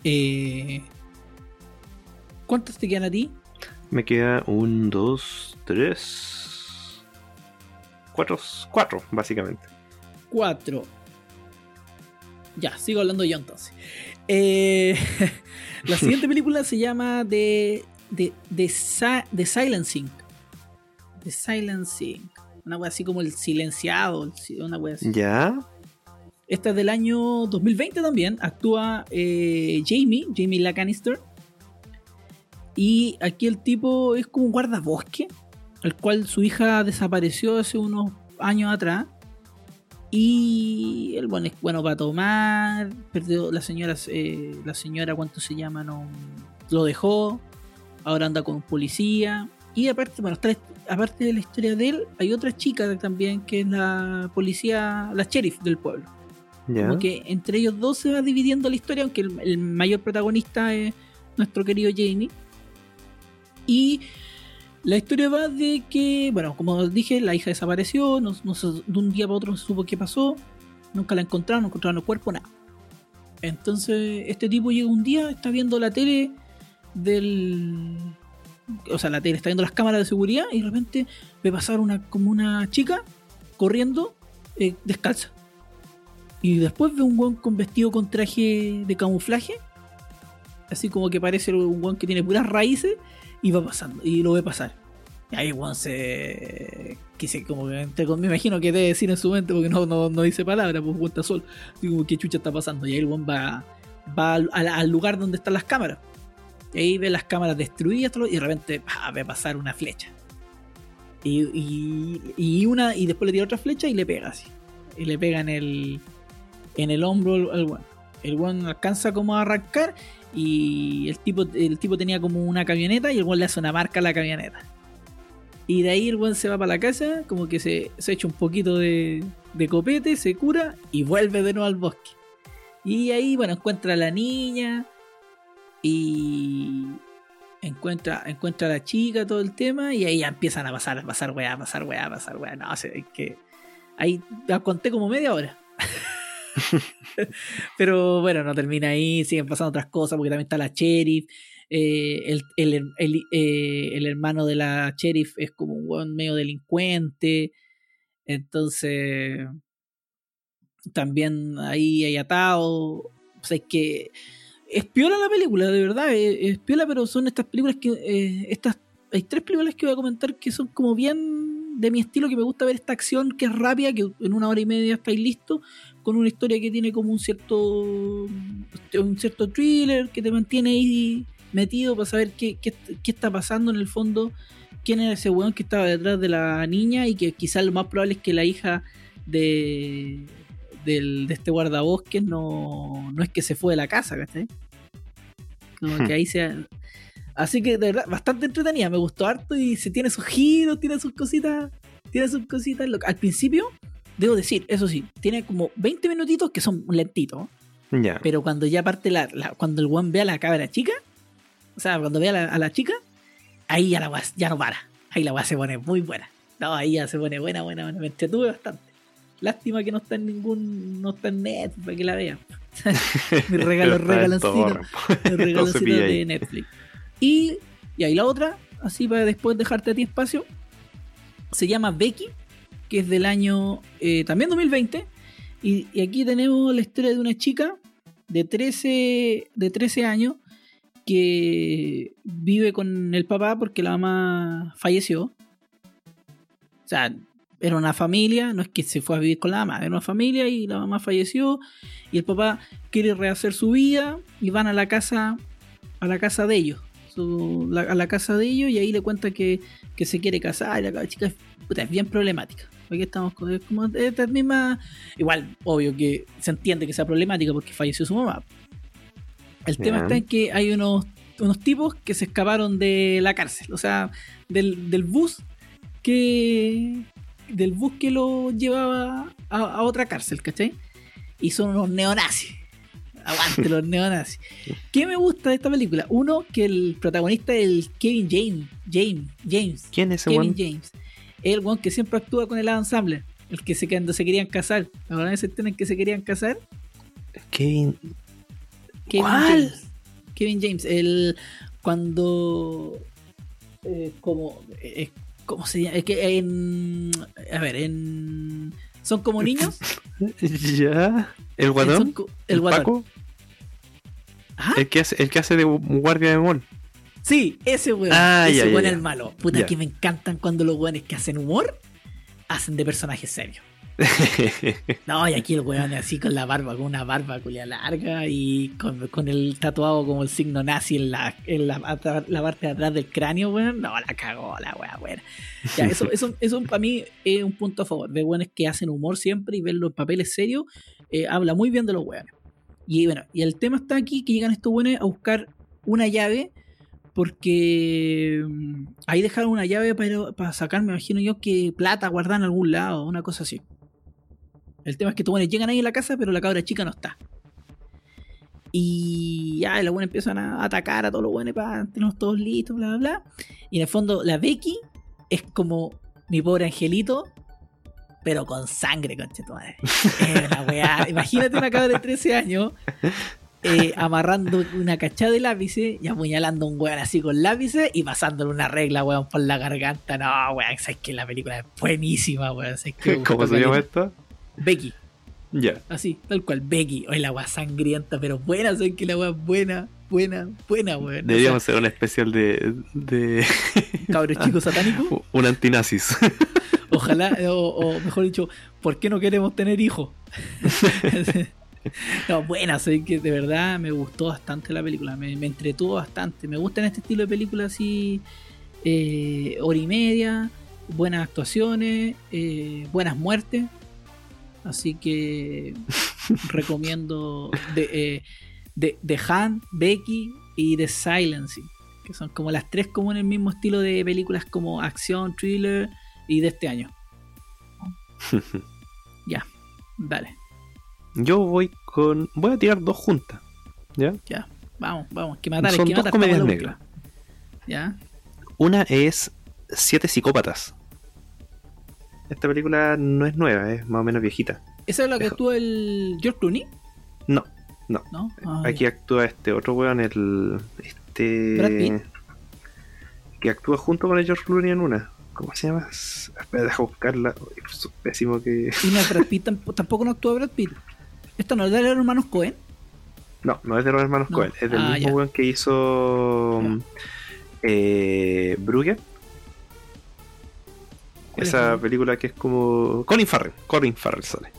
Eh, ¿Cuántos te quedan a ti? Me queda un, dos, tres. Cuatro, cuatro, básicamente. Cuatro. Ya, sigo hablando yo entonces. Eh, la siguiente película se llama The, The, The, Sa- The Silencing. The Silencing. Una wea así como el silenciado. Una wea así. Ya. Esta es del año 2020 también. Actúa eh, Jamie, Jamie Lacanister. Y aquí el tipo es como un guardabosque, el cual su hija desapareció hace unos años atrás. Y él, bueno, es bueno para tomar. Perdió la señora, eh, la señora, ¿cuánto se llama? No, lo dejó. Ahora anda con un policía. Y aparte, bueno, está- aparte de la historia de él, hay otra chica también que es la policía, la sheriff del pueblo. Ya. Como que entre ellos dos se va dividiendo la historia, aunque el, el mayor protagonista es nuestro querido Jamie. Y la historia va de que, bueno, como dije, la hija desapareció, no, no de un día para otro no se supo qué pasó, nunca la encontraron, no encontraron el cuerpo, nada. Entonces, este tipo llega un día, está viendo la tele del. O sea, la tele está viendo las cámaras de seguridad y de repente ve pasar una, como una chica corriendo eh, descalza. Y después ve un weón con vestido con traje de camuflaje. Así como que parece un weón que tiene puras raíces. Y va pasando. Y lo ve pasar. Y ahí el weón se. Que se como que entre con- me imagino que debe decir en su mente porque no, no, dice palabra, pues cuenta sol. Como que chucha está pasando. Y ahí el weón va, va al, lugar donde están las cámaras. Y ahí ve las cámaras destruidas y de repente ¡pah! ve pasar una flecha. Y, y, una y después le tira otra flecha y le pega así. Y le pega en el, en el hombro al weón. El weón alcanza como a arrancar y el tipo, el tipo tenía como una camioneta y el weón le hace una marca a la camioneta. Y de ahí el weón se va para la casa, como que se, se echa un poquito de, de copete, se cura y vuelve de nuevo al bosque. Y ahí, bueno, encuentra a la niña y encuentra, encuentra a la chica, todo el tema, y ahí ya empiezan a pasar, a pasar weá, a pasar weá, a pasar weá. No, es que ahí la conté como media hora. Pero bueno, no termina ahí, siguen pasando otras cosas, porque también está la sheriff. eh, el, el- el- eh, el hermano de la sheriff es como un weón medio delincuente. Entonces, también ahí hay atado. O sea, es que es piola la película, de verdad, es, es piola, pero son estas películas que. eh, estas Hay tres películas que voy a comentar que son como bien de mi estilo, que me gusta ver esta acción que es rápida, que en una hora y media estáis listos, con una historia que tiene como un cierto. un cierto thriller que te mantiene ahí metido para saber qué, qué, qué está pasando en el fondo, quién era ese weón que estaba detrás de la niña y que quizás lo más probable es que la hija de, del, de este guardabosques no, no es que se fue de la casa, ¿cachai? Como que ahí se... Así que de verdad, bastante entretenida, me gustó harto y se tiene sus giros, tiene sus cositas, tiene sus cositas. Al principio, debo decir, eso sí, tiene como 20 minutitos que son lentitos, pero cuando ya parte la, la- cuando el weón ve a la cabra chica, o sea, cuando ve a la, a la chica, ahí ya la weá ya no para. Ahí la weá se pone muy buena. No, ahí ya se pone buena, buena, buena. Me entretuve bastante. Lástima que no está en ningún. no está en Netflix para que la vean. Mi regalo, regaloncito. se regaloncito de. Netflix. Y, y ahí la otra, así para después dejarte a ti espacio, se llama Becky, que es del año eh, también 2020. Y, aquí tenemos la historia de una chica de 13, de 13 años que vive con el papá porque la mamá falleció. O sea, era una familia, no es que se fue a vivir con la mamá, era una familia y la mamá falleció y el papá quiere rehacer su vida y van a la casa a la casa de ellos. Su- la- a la casa de ellos y ahí le cuenta que, que se quiere casar y la chica es, puta, es bien problemática. Aquí estamos con es como esta misma. Igual, obvio que se entiende que sea problemática porque falleció su mamá. El tema está en que hay unos, unos tipos que se escaparon de la cárcel, o sea, del, del bus que. del bus que lo llevaba a, a otra cárcel, ¿cachai? Y son unos neonazis. Aguante los neonazis. ¿Qué me gusta de esta película? Uno, que el protagonista es el Kevin James. James. James. ¿Quién es ese Kevin? James. El one que siempre actúa con el Sandler. El que se, cuando se querían casar. ¿Ahora ese tienen que se querían casar? Kevin. Kevin ¿Cuál? James. Kevin James. El cuando eh, como eh, ¿cómo se llama? Es que en a ver, en son como niños. Ya. ¿El guatón? co- el. Paco? Ajá. El que hace, el que hace de guardia de mall. Sí, ese weón. Ah, ese ya, weón ya. es el malo. Puta Ya. que me encantan cuando los weones que hacen humor hacen de personajes serios. No, y aquí el weón así con la barba, con una barba culia larga y con, con el tatuado como el signo nazi en la, en la, parte de atrás del cráneo, weón. No, la cagó la weá, buena. Ya, eso, eso, eso para mí es un punto a favor. De weones que hacen humor siempre y verlo en papeles serios, eh, habla muy bien de los weones. Y bueno, y el tema está aquí que llegan estos weones a buscar una llave Porque mm, ahí dejaron una llave para, para sacar, me imagino yo, que plata guardada en algún lado, una cosa así. El tema es que estos llegan ahí en la casa, pero la cabra chica no está. Y ya, los buenos empiezan a atacar a todos los buenos para tenerlos todos listos, bla, bla, bla. Y en el fondo, la Becky es como mi pobre angelito, pero con sangre, conche tu madre. Es una weá. Imagínate una cabra de 13 años eh, amarrando una cachada de lápices y apuñalando a un weón así con lápices y pasándole una regla, weón, por la garganta. No, weón, sabes que la película es buenísima, weón. ¿sabes que me ¿Cómo se llama esto? Becky. Ya. Así, tal cual, Becky. Oye, la weá sangrienta, pero buena, sabes que la weá es buena, buena, buena, weón. O Deberíamos hacer un especial de, de sea, cabros chicos satánicos. un antinazis. Ojalá, o, o mejor dicho, ¿por qué no queremos tener hijos? no, buena, sé que de verdad me gustó bastante la película, me, me entretuvo bastante. Me gustan este estilo de películas así, eh, hora y media, buenas actuaciones, eh, buenas muertes. Así que recomiendo de, eh, de, de Han, Becky y The Silencing, que son como las tres como en el mismo estilo de películas como acción, thriller y de este año. Ya, dale. Yo voy con. Voy a tirar dos juntas. ¿Ya? Ya, vamos, vamos. Que matar, Son que dos matar, comedias negras. Ya, Una es Siete Psicópatas. Esta película no es nueva, es más o menos viejita. ¿esa es la que Dejo- actúa el George Clooney? No, no. ¿No? Ah, Aquí actúa este otro weón, el. Este. Brad Pitt. Que actúa junto con el George Clooney en una. ¿Cómo se llama? Espera, deja buscarla. Es pésimo que. Y no Brad Pitt, tampoco no actúa Brad Pitt. ¿Esta no es de los hermanos Cohen? No, no es de los hermanos No. Cohen. Es del Ah, mismo weón que hizo. Ya. Eh, Brugge. ¿Cuál es Esa película que es como. Colin Farrell. Colin Farrell sale.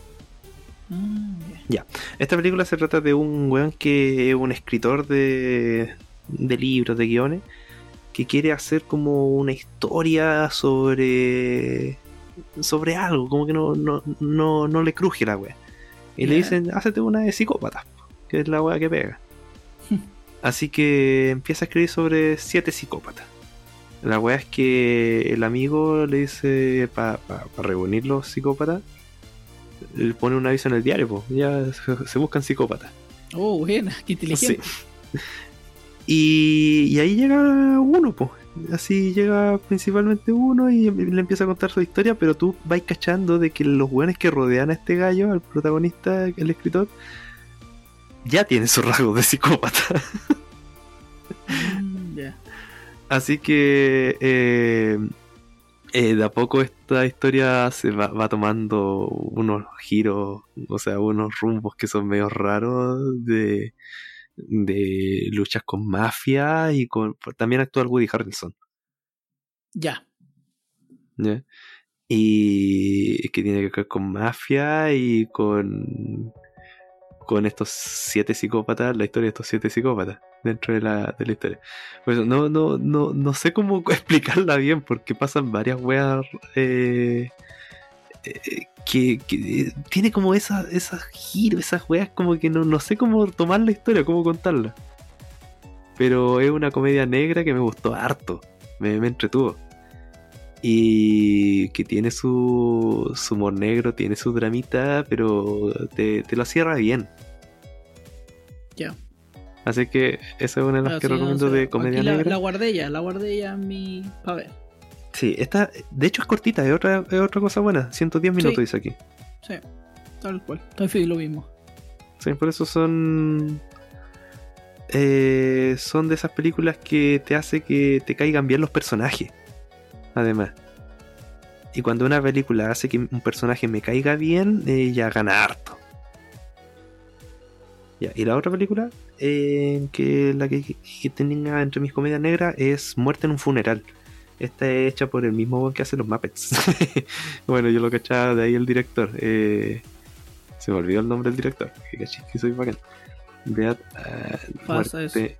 Ah, ya. Esta película se trata de un weón que es un escritor de, de libros, de guiones, que quiere hacer como una historia sobre sobre algo, como que no, no, no, no le cruje la wea. Y le dicen, hácete una de psicópata, que es la wea que pega. Así que empieza a escribir sobre siete psicópatas. La wea es que el amigo le dice, para reunir los psicópatas, le pone un aviso en el diario, pues ya se, se buscan psicópatas. Oh, buena, qué inteligente. Sí. Y, y ahí llega uno, pues. Así llega principalmente uno y le empieza a contar su historia, pero tú vas cachando de que los buenos que rodean a este gallo, al protagonista, el escritor, ya tienen sus rasgos de psicópata. Mm. Así que eh, eh, de a poco esta historia se va, va tomando unos giros, o sea, unos rumbos que son medio raros de, de luchas con mafia y con también actúa el Woody Harrelson. Ya. ¿ya? Y que tiene que ver con mafia y con con estos siete psicópatas, la historia de estos siete psicópatas dentro de la, de la historia. Por eso, no, no, no, no sé cómo explicarla bien, porque pasan varias weas eh, eh, que, que tiene como esas esas giros, esas weas como que no, no sé cómo tomar la historia, cómo contarla. Pero es una comedia negra que me gustó harto, me, me entretuvo. Y que tiene su, su humor negro, tiene su dramita, pero te, te lo cierra bien. Ya. Así que esa es una de las Ah, que sí, recomiendo de comedia la, negra. la guardé ya, la guardé ya en mi. Pa' ver. Sí, esta, de hecho es cortita, es otra, es otra cosa buena. 110 minutos Sí. dice aquí. Sí, tal cual. Estoy lo mismo. Sí, por eso son. eh, son de esas películas que te hace que te caigan bien los personajes. Además. Y cuando una película hace que un personaje me caiga bien, eh, ya gana harto. Ya, y la otra película, eh, que la que, que tenga entre mis comedias negras es Muerte en un funeral. Esta es hecha por el mismo que hace los Muppets. bueno, yo lo cachaba de ahí el director. Eh, se me olvidó el nombre del director. Que caché que soy bacán. Vead. ah, Pasa muerte.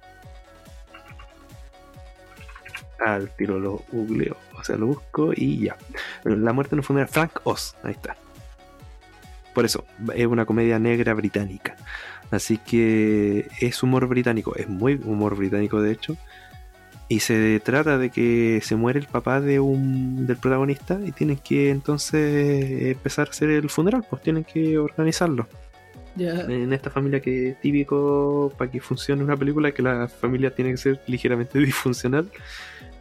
Al tiro lo googleo. O sea, lo busco y ya. La muerte no fue Frank Oz. Ahí está. Por eso, es una comedia negra británica. Así que es humor británico. Es muy humor británico, de hecho. Y se trata de que se muere el papá de un del protagonista y tienen que entonces empezar a hacer el funeral, pues tienen que organizarlo. Ya. En esta familia que es típico para que funcione una película, que la familia tiene que ser ligeramente disfuncional,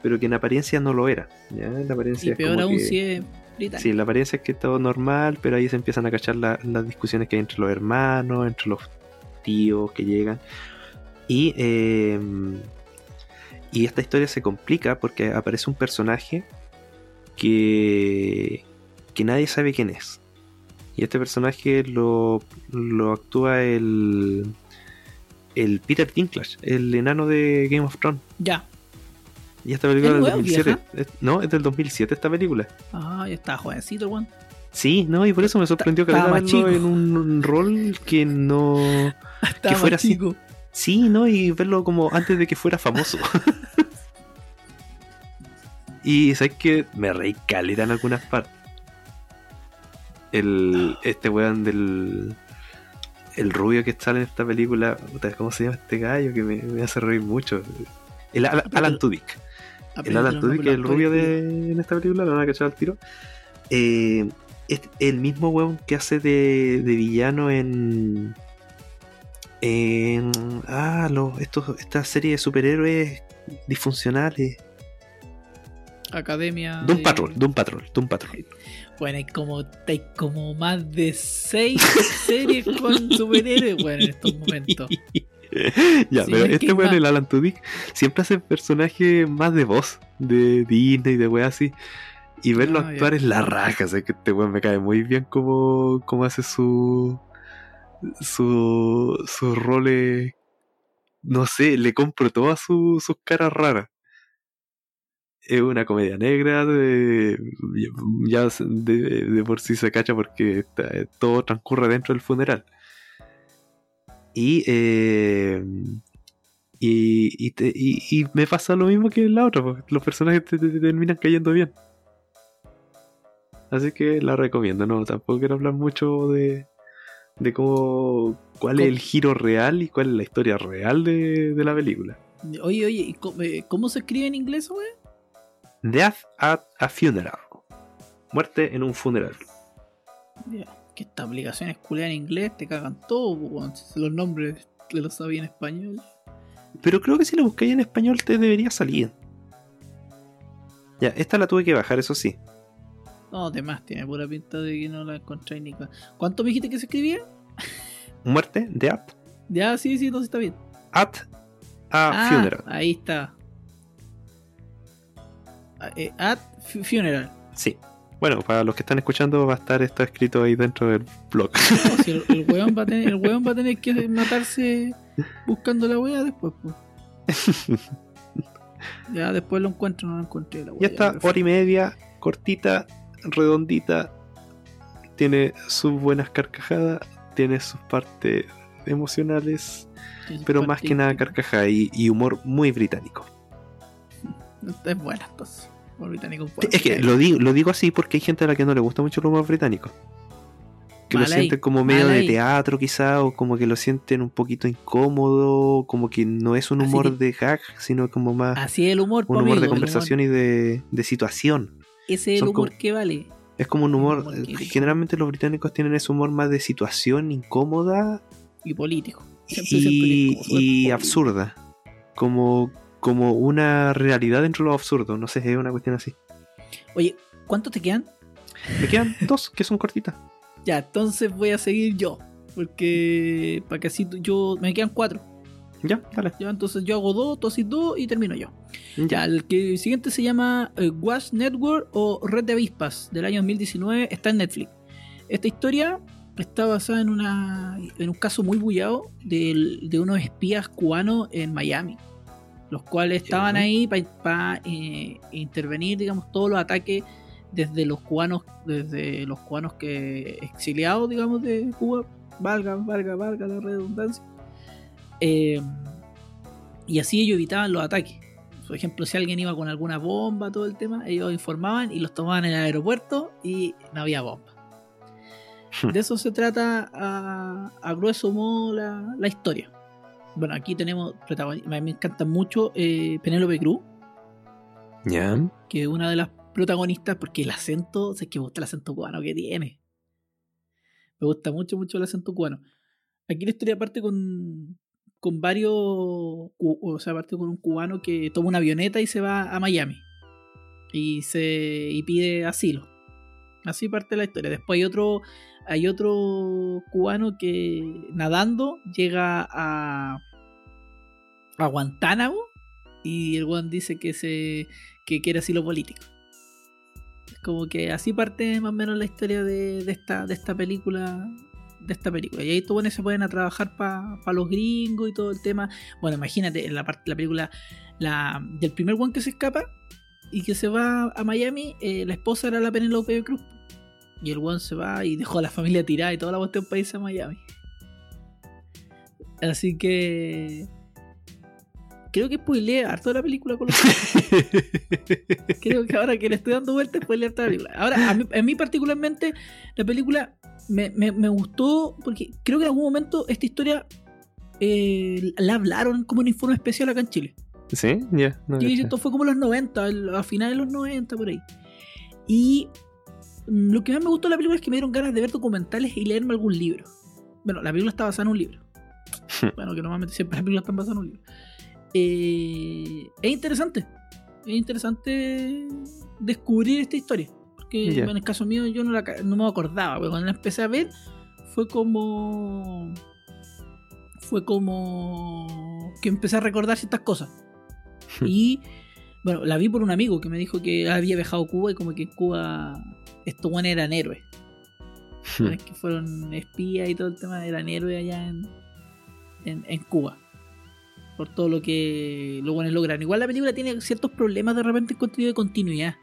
pero que en apariencia no lo era. ¿ya? En apariencia Y es peor como aún que- si es británico. Sí, la apariencia es que es todo normal, pero ahí se empiezan a cachar la- las discusiones que hay entre los hermanos, entre los tíos que llegan. Y, eh, y esta historia se complica porque aparece un personaje que, que nadie sabe quién es. Y este personaje lo, lo actúa el, el Peter Dinklage, el enano de Game of Thrones. Ya. Y esta película ¿Es es del nueva, 2007. vieja? Es- no, es del 2007 esta película. Ah, ya estaba jovencito, weón. Sí, no, y por eso me sorprendió que verlo chico. en un, un rol que no. Estaba fuera así. chico. Sí, ¿no? Y verlo como antes de que fuera famoso. y sabes que me reí caleta en algunas partes. El. Este weón del. El rubio que sale en esta película. ¿Cómo se llama este gallo? Que me, me hace reír mucho. El Alan, Alan Tudyk. El Alan Tudyk, el rubio de, en esta película, lo van a cachar al tiro. Eh, es el mismo weón que hace de, de villano en. En. Ah, los, estos, esta serie de superhéroes disfuncionales. Academia. Doom de- Patrol, Doom Patrol, Doom Patrol. Bueno, hay como, hay como más de seis series con superhéroes, bueno, en estos momentos. ya, Sí, pero es este weón, el Alan Tudyk, siempre hace personajes más de voz, de Disney, de weas así. Y verlo Ah, actuar ya. es la raja, sea que este weón me cae muy bien como, como hace su. Su. sus roles. No sé, le compro todas su- sus caras raras. Es una comedia negra, de, ya de, de por sí se cacha porque todo transcurre dentro del funeral. Y, eh, y, y, me pasa lo mismo que en la otra, pues, los personajes te terminan cayendo bien. Así que la recomiendo, no, tampoco quiero hablar mucho de, de cómo, cuál es el giro real y cuál es la historia real de, de la película. Oye, oye, ¿y cómo, eh, cómo se escribe en inglés, güey? Death at a Funeral. Muerte en un funeral. Ya, Que estas aplicaciones culean en inglés te cagan todo, po, weón. Los nombres te los sabía en español. Pero creo que si la buscáis en español te debería salir. Ya, esta la tuve que bajar, eso sí. No, demás, tiene pura pinta de que no la encontré ni ¿Cuánto me dijiste que se escribía? Muerte, Death Ya, sí, sí, entonces está bien. at a Ah, Funeral. Ahí está. Ah, eh, at fu- funeral. Sí. Bueno, para los que están escuchando va a estar esto escrito ahí dentro del blog. No, si el, el weón va a tener, el weón va a tener que matarse buscando la wea después, pues. Ya después lo encuentro, no lo encontré la wea. Ya está, hora y media, cortita, redondita. Tiene sus buenas carcajadas, tiene sus partes emocionales, pero más que nada carcajada y, y humor muy británico. Es buena, entonces. Por británico es que lo digo, lo digo así porque hay gente a la que no le gusta mucho el humor británico. Que Mal lo ahí, sienten como medio de teatro quizá, o como que lo sienten un poquito incómodo, como que no es un humor que- de gag, sino como más Así es el humor, un humor de amigo, conversación y de, de situación. Ese es el humor como- que vale. Es como un humor, humor que- generalmente los británicos tienen ese humor más de situación incómoda Y político. Siempre, y, como absurda. Como, como una realidad dentro de lo absurdo, no sé, es una cuestión así. Oye, ¿cuántos te quedan? Me quedan dos que son cortitas. Ya, entonces voy a seguir yo. Porque para que así yo. Me quedan cuatro. Ya, dale. Ya, entonces yo hago dos, tú haces dos y termino yo. Ya, el, que, el siguiente se llama eh, Watch Network o Red de Avispas del año 2019. Está en Netflix. Esta historia está basada en, una, en un caso muy bullado del- de unos espías cubanos en Miami. Los cuales estaban ahí para intervenir, digamos, todos los ataques desde los cubanos, desde los cubanos que exiliados, digamos, de Cuba. Valga, valga, valga la redundancia. Eh, y así ellos evitaban los ataques. Por ejemplo, si alguien iba con alguna bomba, todo el tema, ellos informaban y los tomaban en el aeropuerto y no había bomba. De eso se trata a, a grueso modo la, la historia. Bueno, aquí tenemos protagonistas. Me encanta mucho eh, Penélope Cruz, Ya. que es una de las protagonistas, porque el acento, sé que me gusta el acento cubano que tiene. Me gusta mucho, mucho el acento cubano. Aquí la historia parte con, con varios, o sea, parte con un cubano que toma una avioneta y se va a Miami. Y se y pide asilo. Así parte la historia. Después hay otro, hay otro cubano que nadando llega a, a Guantánamo y el Juan dice que se que quiere asilo político. Es como que así parte más o menos la historia de, de esta, de esta película. De esta película. Y ahí estos buenos se pueden a trabajar para los gringos y todo el tema. Bueno, imagínate, en la parte la película la, del primer one que se escapa y que se va a Miami, eh, la esposa era la Penélope Cruz. Y el one se va y dejó a la familia tirada y toda la cuestión para irse a Miami. Así que. Creo que spoileé harto de la película con los Creo que ahora que le estoy dando vueltas, spoileé harto de la película. Ahora, a mí, a mí particularmente, la película me, me- me gustó porque creo que en algún momento esta historia eh, la hablaron como un informe especial acá en Chile. ¿Sí? Ya. no, Sí, caché. esto fue como los 90, el- a finales de los 90, por ahí. Y mm, lo que más me gustó de la película es que me dieron ganas de ver documentales y leerme algún libro. Bueno, la película está basada en un libro. bueno, que normalmente siempre las películas están basadas en un libro. Eh, es interesante. Es interesante descubrir esta historia. Ya. en el caso mío yo no, la no me acordaba. pero cuando la empecé a ver fue como... Fue como... Que empecé a recordar ciertas cosas. Y bueno, la vi por un amigo que me dijo que había viajado a Cuba y como que en Cuba estos buenos eran héroes. Buenos que fueron espías y todo el tema eran héroes allá en, en, en Cuba. Por todo lo que los buenos logran. Igual la película tiene ciertos problemas de repente en contenido de continuidad.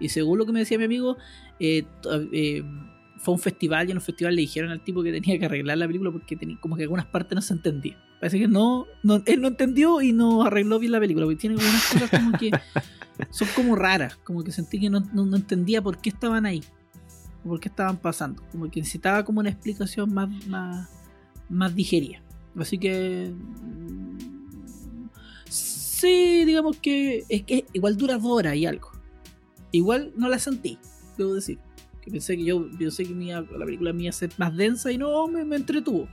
Y según lo que me decía mi amigo, eh, eh, fue un festival y en un festival le dijeron al tipo que tenía que arreglar la película porque tenía, como que algunas partes no se entendían. Parece que no, no- él no entendió y no arregló bien la película, porque tiene algunas cosas como que son como raras, como que sentí que no, no- no entendía por qué estaban ahí, por qué estaban pasando, como que necesitaba como una explicación más, más, más digeria. Así que mm, sí, digamos que es que igual dura dos horas y algo. Igual no la sentí, debo decir. Que pensé que yo pensé que iba- la película me iba a ser más densa y no, me, me entretuvo.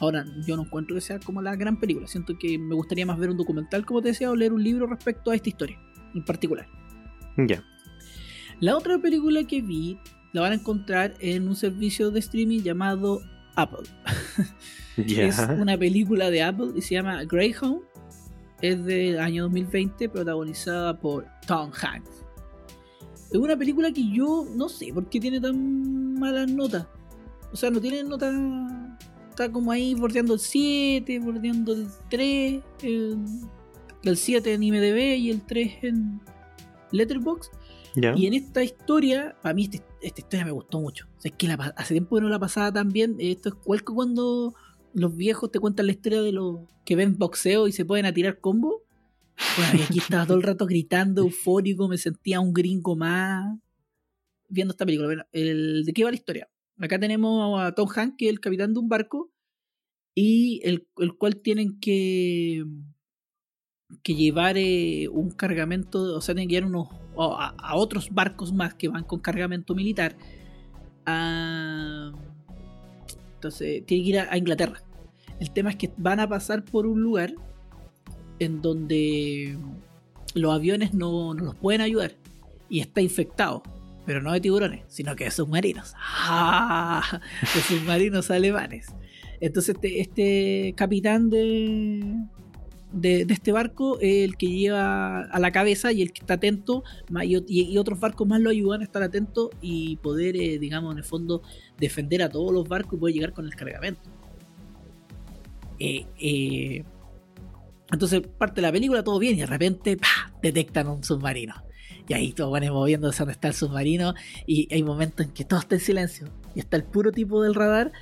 Ahora, yo no encuentro que sea como la gran película. Siento que me gustaría más ver un documental, como te decía, o leer un libro respecto a esta historia en particular. Ya. La otra película que vi la van a encontrar en un servicio de streaming llamado Apple. Ya. Es una película de Apple y se llama Greyhound. Es del año 2020, protagonizada por Tom Hanks. Es una película que yo no sé por qué tiene tan malas notas. O sea, no tiene notas. Está como ahí bordeando el 7, bordeando el 3. El, el 7 en IMDb y el 3 en Letterboxd. Ya. Y en esta historia, para mí este- esta historia me gustó mucho. O sea, es que la hace tiempo que no la pasaba tan bien. Esto es que cuando los viejos te cuentan la historia de los que ven boxeo y se pueden a tirar combo. Bueno, aquí estaba todo el rato gritando, eufórico, me sentía un gringo más viendo esta película. Bueno, el, ¿de qué va la historia? Acá tenemos a Tom Hanks, que es el capitán de un barco, y el, el cual tienen que que llevar eh, un cargamento, o sea, tienen que llevar unos a, a otros barcos más que van con cargamento militar. entonces, tienen que ir a Inglaterra. El tema es que van a pasar por un lugar en donde los aviones no, no los pueden ayudar y está infectado, pero no de tiburones, sino que de submarinos. ¡Ah! De submarinos alemanes. Entonces, este, este capitán de, de, este barco es el que lleva a la cabeza y el que está atento, y, otros barcos más lo ayudan a estar atentos y poder, eh, digamos, en el fondo, defender a todos los barcos y poder llegar con el cargamento. Eh, eh, entonces parte de la película, todo bien, y de repente ¡pah! detectan un submarino. Y ahí todos van moviéndose donde está el submarino, y hay momentos en que todo está en silencio, y está el puro tipo del radar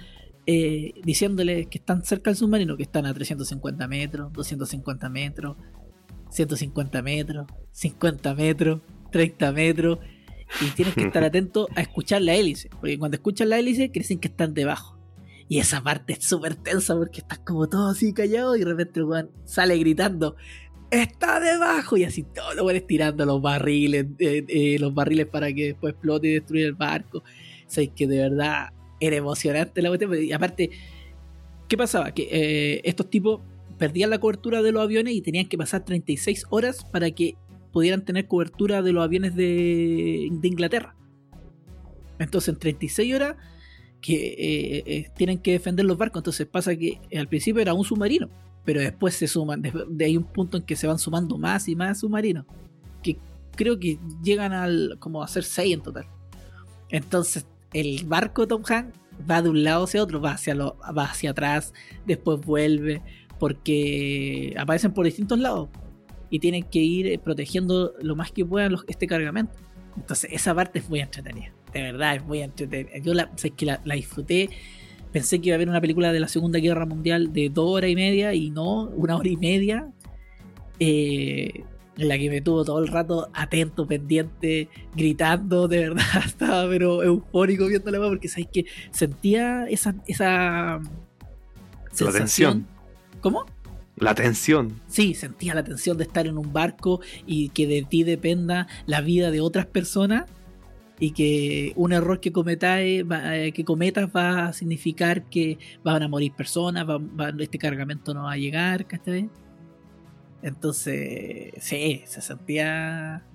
eh, diciéndole que están cerca del submarino, que están a 350 metros, 250 metros, 150 metros, 50 metros, 30 metros, y tienes que estar atento a escuchar la hélice, porque cuando escuchan la hélice, creen que están debajo. Y esa parte es súper tensa porque estás como todo así callado y de repente el weón sale gritando está debajo. Y así todos los buenos tirando los barriles, eh, eh, los barriles para que después explote y destruya el barco. O sea, es que de verdad era emocionante la cuestión. Y aparte, ¿qué pasaba? Que eh, estos tipos perdían la cobertura de los aviones y tenían que pasar 36 horas para que pudieran tener cobertura de los aviones de, de Inglaterra. Entonces, en 36 horas que eh, eh, tienen que defender los barcos. Entonces pasa que al principio era un submarino, pero después se suman, de, de ahí un punto en que se van sumando más y más submarinos, que creo que llegan al como a ser 6 en total. Entonces el barco Tom Hanks va de un lado hacia otro, va hacia, lo, va hacia atrás, después vuelve, porque aparecen por distintos lados y tienen que ir eh, protegiendo lo más que puedan este cargamento. Entonces esa parte es muy entretenida de verdad es muy entretenida. Yo la, que la, la, disfruté. Pensé que iba a haber una película de la Segunda Guerra Mundial de dos horas y media y no, una hora y media. Eh, en la que me tuvo todo el rato atento, pendiente, gritando, de verdad, estaba pero eufórico viendo la porque sabéis que sentía esa, esa sensación. tensión. ¿Cómo? La tensión. Sí, sentía la tensión de estar en un barco y que de ti dependa la vida de otras personas y que un error que cometas, eh, que cometas va a significar que van a morir personas, va, va, este cargamento no va a llegar, ¿cachai? Entonces, sí, se sentía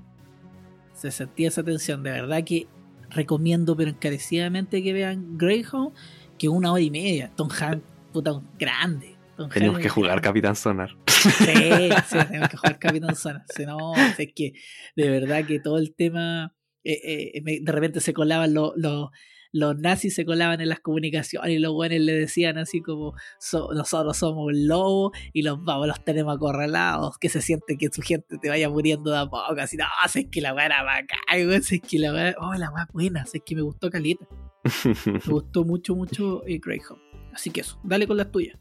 se sentía esa tensión, de verdad que recomiendo pero encarecidamente que vean Greyhound, que una hora y media, Tom Hanks, puta, grande. Tom tenemos Hanks que jugar grande. Capitán Sonar. Sí, sí, tenemos que jugar Capitán Sonar. Si no, es que de verdad que todo el tema eh, eh, me, de repente se colaban los, los, los, nazis, se colaban en las comunicaciones y los buenos le decían así como so, nosotros somos un lobo y los vamos, los tenemos acorralados, que se siente que su gente te vaya muriendo de a poco, así, no, es que la weá era bacán, es que la weá, oh, la weá buena, es que me gustó calita. me gustó mucho, mucho eh, Greyhound. Así que eso, dale con las tuyas.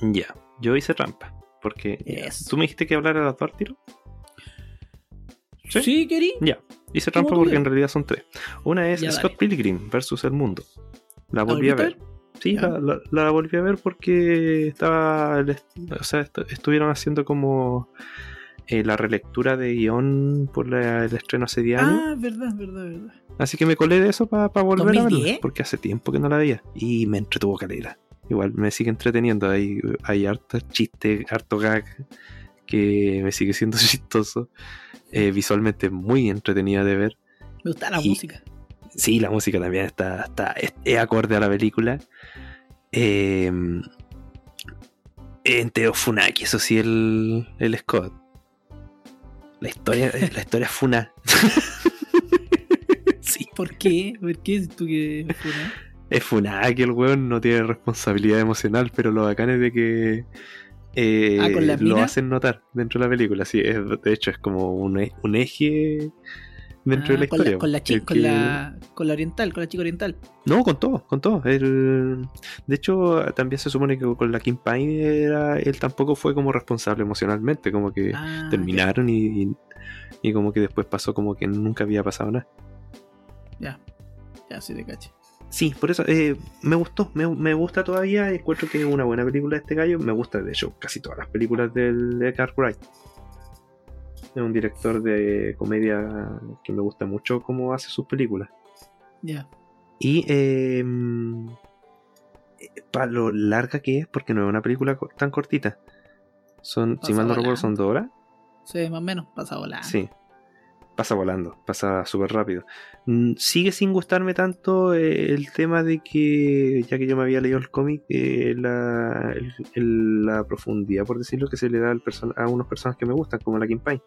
Ya, yo hice trampa. Porque yes. tú me dijiste que hablara las dos tiro. Sí, ¿Sí querí. Ya. Hice trampa porque en realidad son tres. Una es ya, Scott dale. Pilgrim versus El Mundo. La volví a ver. Sí, la, la, la, volví a ver porque estaba. O sea, est estuvieron haciendo como eh, la relectura de guion por la, el estreno hace 10 años. Ah, verdad, verdad, verdad. Así que me colé de eso para pa volver 2010? a verlo. Porque hace tiempo que no la veía. Y me entretuvo calera. Igual me sigue entreteniendo. Hay, hay harto chiste, harto gag que me sigue siendo chistoso. Eh, visualmente muy entretenida de ver. Me gusta la y, música. Sí, la música también está, está es, es acorde a la película. Eh, Funaki, eso sí, el, el Scott. La historia, la historia es Funa. sí. ¿Por qué? ¿Por qué es tú que es Funa? Es Funaki, el weón no tiene responsabilidad emocional, pero lo bacán es de que eh, ah, ¿con la lo hacen notar dentro de la película. Sí, es, de hecho es como un, e, un eje dentro ah, de la historia. Con la, con, la, con, la, con la oriental, con la chica oriental. No, con todo, con todo. El, de hecho, también se supone que con la Kim Pine era, él tampoco fue como responsable emocionalmente, como que ah, terminaron y, como que después pasó como que nunca había pasado nada. Ya, ya sí te caché. Sí, por eso eh, me gustó, me, me, gusta todavía, encuentro que es una buena película de este gallo, me gusta de hecho casi todas las películas del de Wright. Es un director de comedia que me gusta mucho cómo hace sus películas. Ya. Yeah. Y eh, para lo larga que es, porque no es una película tan cortita. Son, pasa si mal no recuerdo, son dos horas. Sí, más o menos, pasa volando. Sí, pasa volando, pasa súper rápido. Mm, sigue sin gustarme tanto eh, el tema de que, ya que yo me había leído el cómic, eh, la, el, la, profundidad, por decirlo, que se le da a unos personas que me gustan, como la Kim Pine.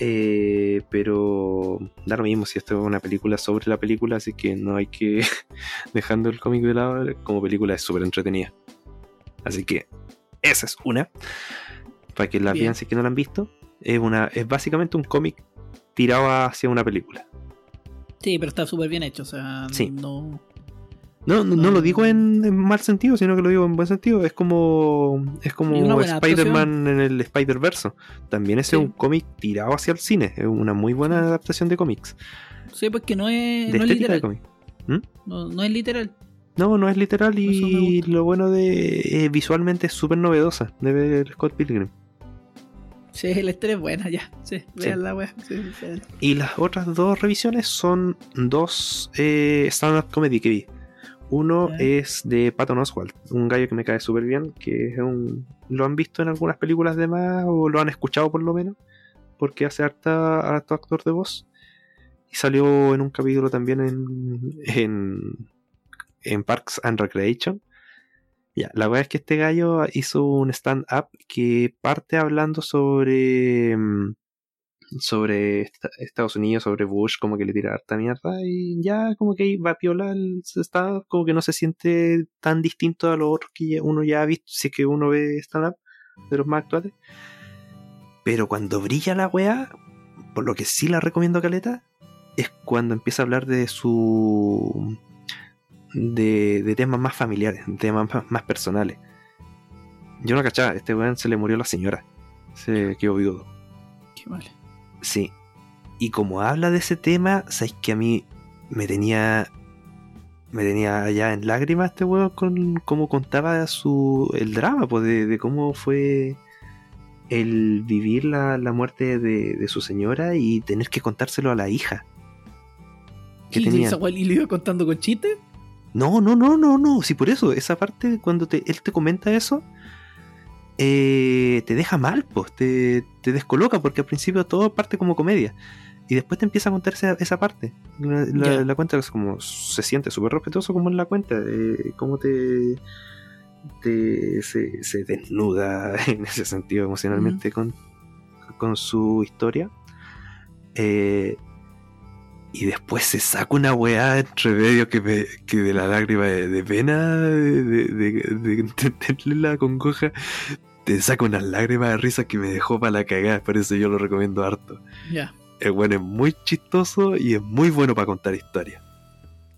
Eh, pero da lo mismo si esto es una película sobre la película, así que no hay que dejando el cómic de lado, como película es súper entretenida. Así que esa es una. Para que la vean si que no la han visto. Es, una, es básicamente un cómic tirado hacia una película. Sí, pero está súper bien hecho, o sea, sí. no... No, no, no, lo digo en, en, mal sentido, sino que lo digo en buen sentido. Es como es como Spider-Man en el Spider-Verse. También es sí. un cómic tirado hacia el cine. Es una muy buena adaptación de cómics. Sí, pues que no es, de no es literal. De ¿Mm? no, no, es literal. No, no es literal y lo bueno de eh, visualmente es súper novedosa de Scott Pilgrim. Sí, la historia es buena, ya. Sí, vean la. Sí, vean. Y las otras dos revisiones son dos eh, stand-up comedy que vi. Uno es de Patton Oswalt, un gallo que me cae súper bien, que es un... lo han visto en algunas películas de más o lo han escuchado por lo menos, porque hace harta, harto actor de voz. Y salió en un capítulo también en, en, en Parks and Recreation. Ya, la verdad es que este gallo hizo un stand-up que parte hablando sobre mm, sobre esta- Estados Unidos, sobre Bush, como que le tira harta mierda y ya como que va piola el stand-up, como que no se siente tan distinto a los otros que uno ya ha visto, si es que uno ve stand-up de los más actuales. Pero cuando brilla la weá, por lo que sí la recomiendo Caleta, es cuando empieza a hablar de su de, de temas más familiares, temas más, más personales. Yo no cachaba, a este weón se le murió la señora. Se quedó viudo. Qué mal. Sí. Y como habla de ese tema, sabéis que a mí me tenía. Me tenía ya en lágrimas este weón con cómo contaba su. el drama, pues, de, de cómo fue el vivir la, la muerte de, de su señora y tener que contárselo a la hija. Que ¿Y tenía. y lo iba contando con chistes? No, no, no, no, no. Sí, por eso, esa parte, cuando te, él te comenta eso, eh, te deja mal, pues, te, te descoloca, porque al principio todo parte como comedia. Y después te empieza a contar esa, esa parte. La, la- Ya. la cuenta es como se siente súper respetuoso como en la cuenta. Eh, cómo te, te se, se desnuda en ese sentido emocionalmente con, con su historia. Eh, y después se saca una weá entre medio que, me, que de la lágrima de, de pena, de entenderle la congoja, te saca unas lágrimas de risa que me dejó para la cagada. Por eso yo lo recomiendo harto. Ya. El bueno es muy chistoso y es muy bueno para contar historias.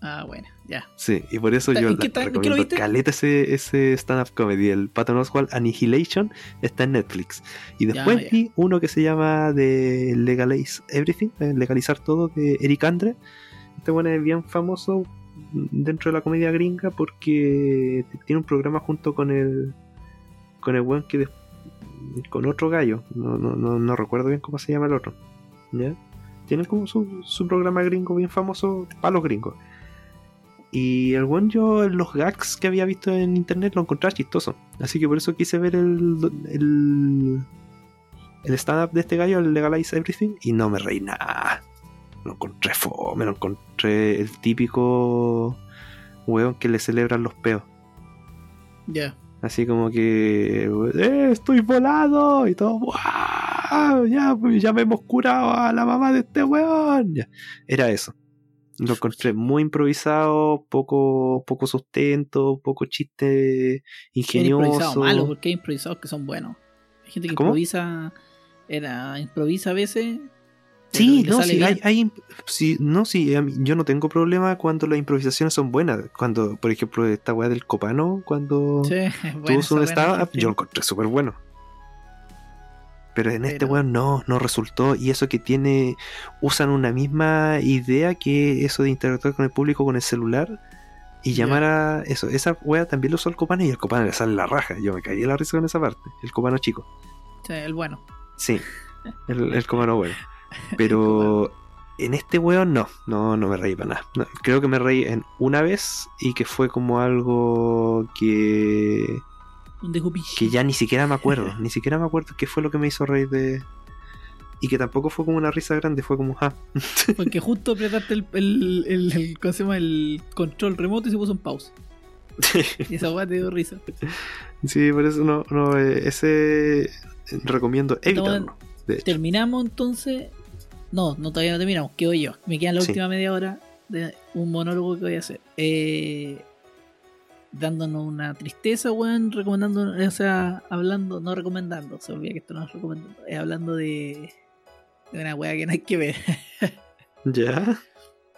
Ah, bueno, ya. Sí, y por eso ¿En yo qué la- en qué lo recomiendo caleta ese, ese stand-up comedy. El Patton Oswalt Annihilation está en Netflix. Y después ya. vi uno que se llama de Legalize Everything, eh, Legalizar Todo, de Eric Andre. Este bueno es bien famoso dentro de la comedia gringa porque tiene un programa junto con el con el buen que con otro gallo. No, no, no, no recuerdo bien cómo se llama el otro. ¿Ya? Tienen como su, su programa gringo bien famoso para los gringos. Y el buen yo en los gags que había visto en internet lo encontraba chistoso. Así que por eso quise ver el, el, el stand-up de este gallo, el Legalize Everything, y no me reí nada. Lo encontré fome, lo encontré el típico weón que le celebran los peos. Ya. Así como que "Eh, estoy volado y todo, ¡guau! Ya, ya me hemos curado a la mamá de este weón. Ya. Era eso. Lo encontré muy improvisado, poco, poco sustento, poco chiste Hay improvisado ingenioso. malo, porque hay improvisados que son buenos. Hay gente que ¿Cómo? improvisa. Era, improvisa a veces. Sí, no, sí, hay, hay sí, no, sí, yo no tengo problema cuando las improvisaciones son buenas. Cuando, por ejemplo, esta weá del copano, cuando Sí, tuvo buena stand buena, yo lo encontré súper bueno. Pero en este weón no, no resultó. Y eso que tiene, usan una misma idea que eso de interactuar con el público con el celular y llamar a eso. Esa wea también lo usó el copano y el copano le sale la raja. Yo me caí de la risa con esa parte. El copano chico. Sí, el bueno. Sí, el, el copano bueno. Pero en este weón no, no, no me reí para nada. No, creo que me reí en una vez y que fue como algo que Un que ya ni siquiera me acuerdo, ni siquiera me acuerdo qué fue lo que me hizo reír de... Y que tampoco fue como una risa grande, fue como, ah, Porque justo apretaste el, el, el, el- ¿cómo se llama? el control remoto y se puso en pausa. Y esa weá te dio risa. sí, por eso no, no, eh, ese recomiendo evitarlo. Hecho. Terminamos entonces. No, no todavía no terminamos. Quedo yo. Me queda la Sí. última media hora de un monólogo que voy a hacer. Eh, dándonos una tristeza, weón. Recomendando, o sea, hablando, no recomendando. Se olvida que esto no es recomendando. Es hablando de, de una weá que no hay que ver. ¿Ya?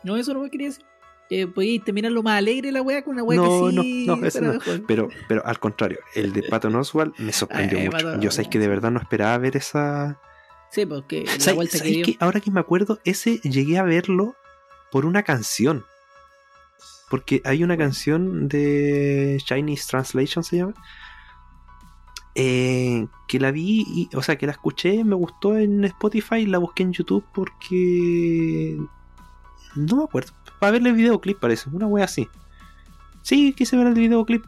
no, eso no me quería decir. Eh, podéis terminar lo más alegre la weá con una weá No, que sí. no, no, fuera no. mejor. Pero, pero al contrario, el de Patton Oswald me sorprendió Eh, mucho. Yo sabéis que de verdad no esperaba ver esa... Sí, porque la ¿Sabéis- vuelta que dio. que ahora que me acuerdo, ese llegué a verlo por una canción. Porque hay una canción de Chinese Translation, se llama. eh, que la vi, y, o sea, que la escuché, me gustó en Spotify, la busqué en YouTube porque... No me acuerdo. Para verle el videoclip parece, una wea así. Sí, quise ver el videoclip.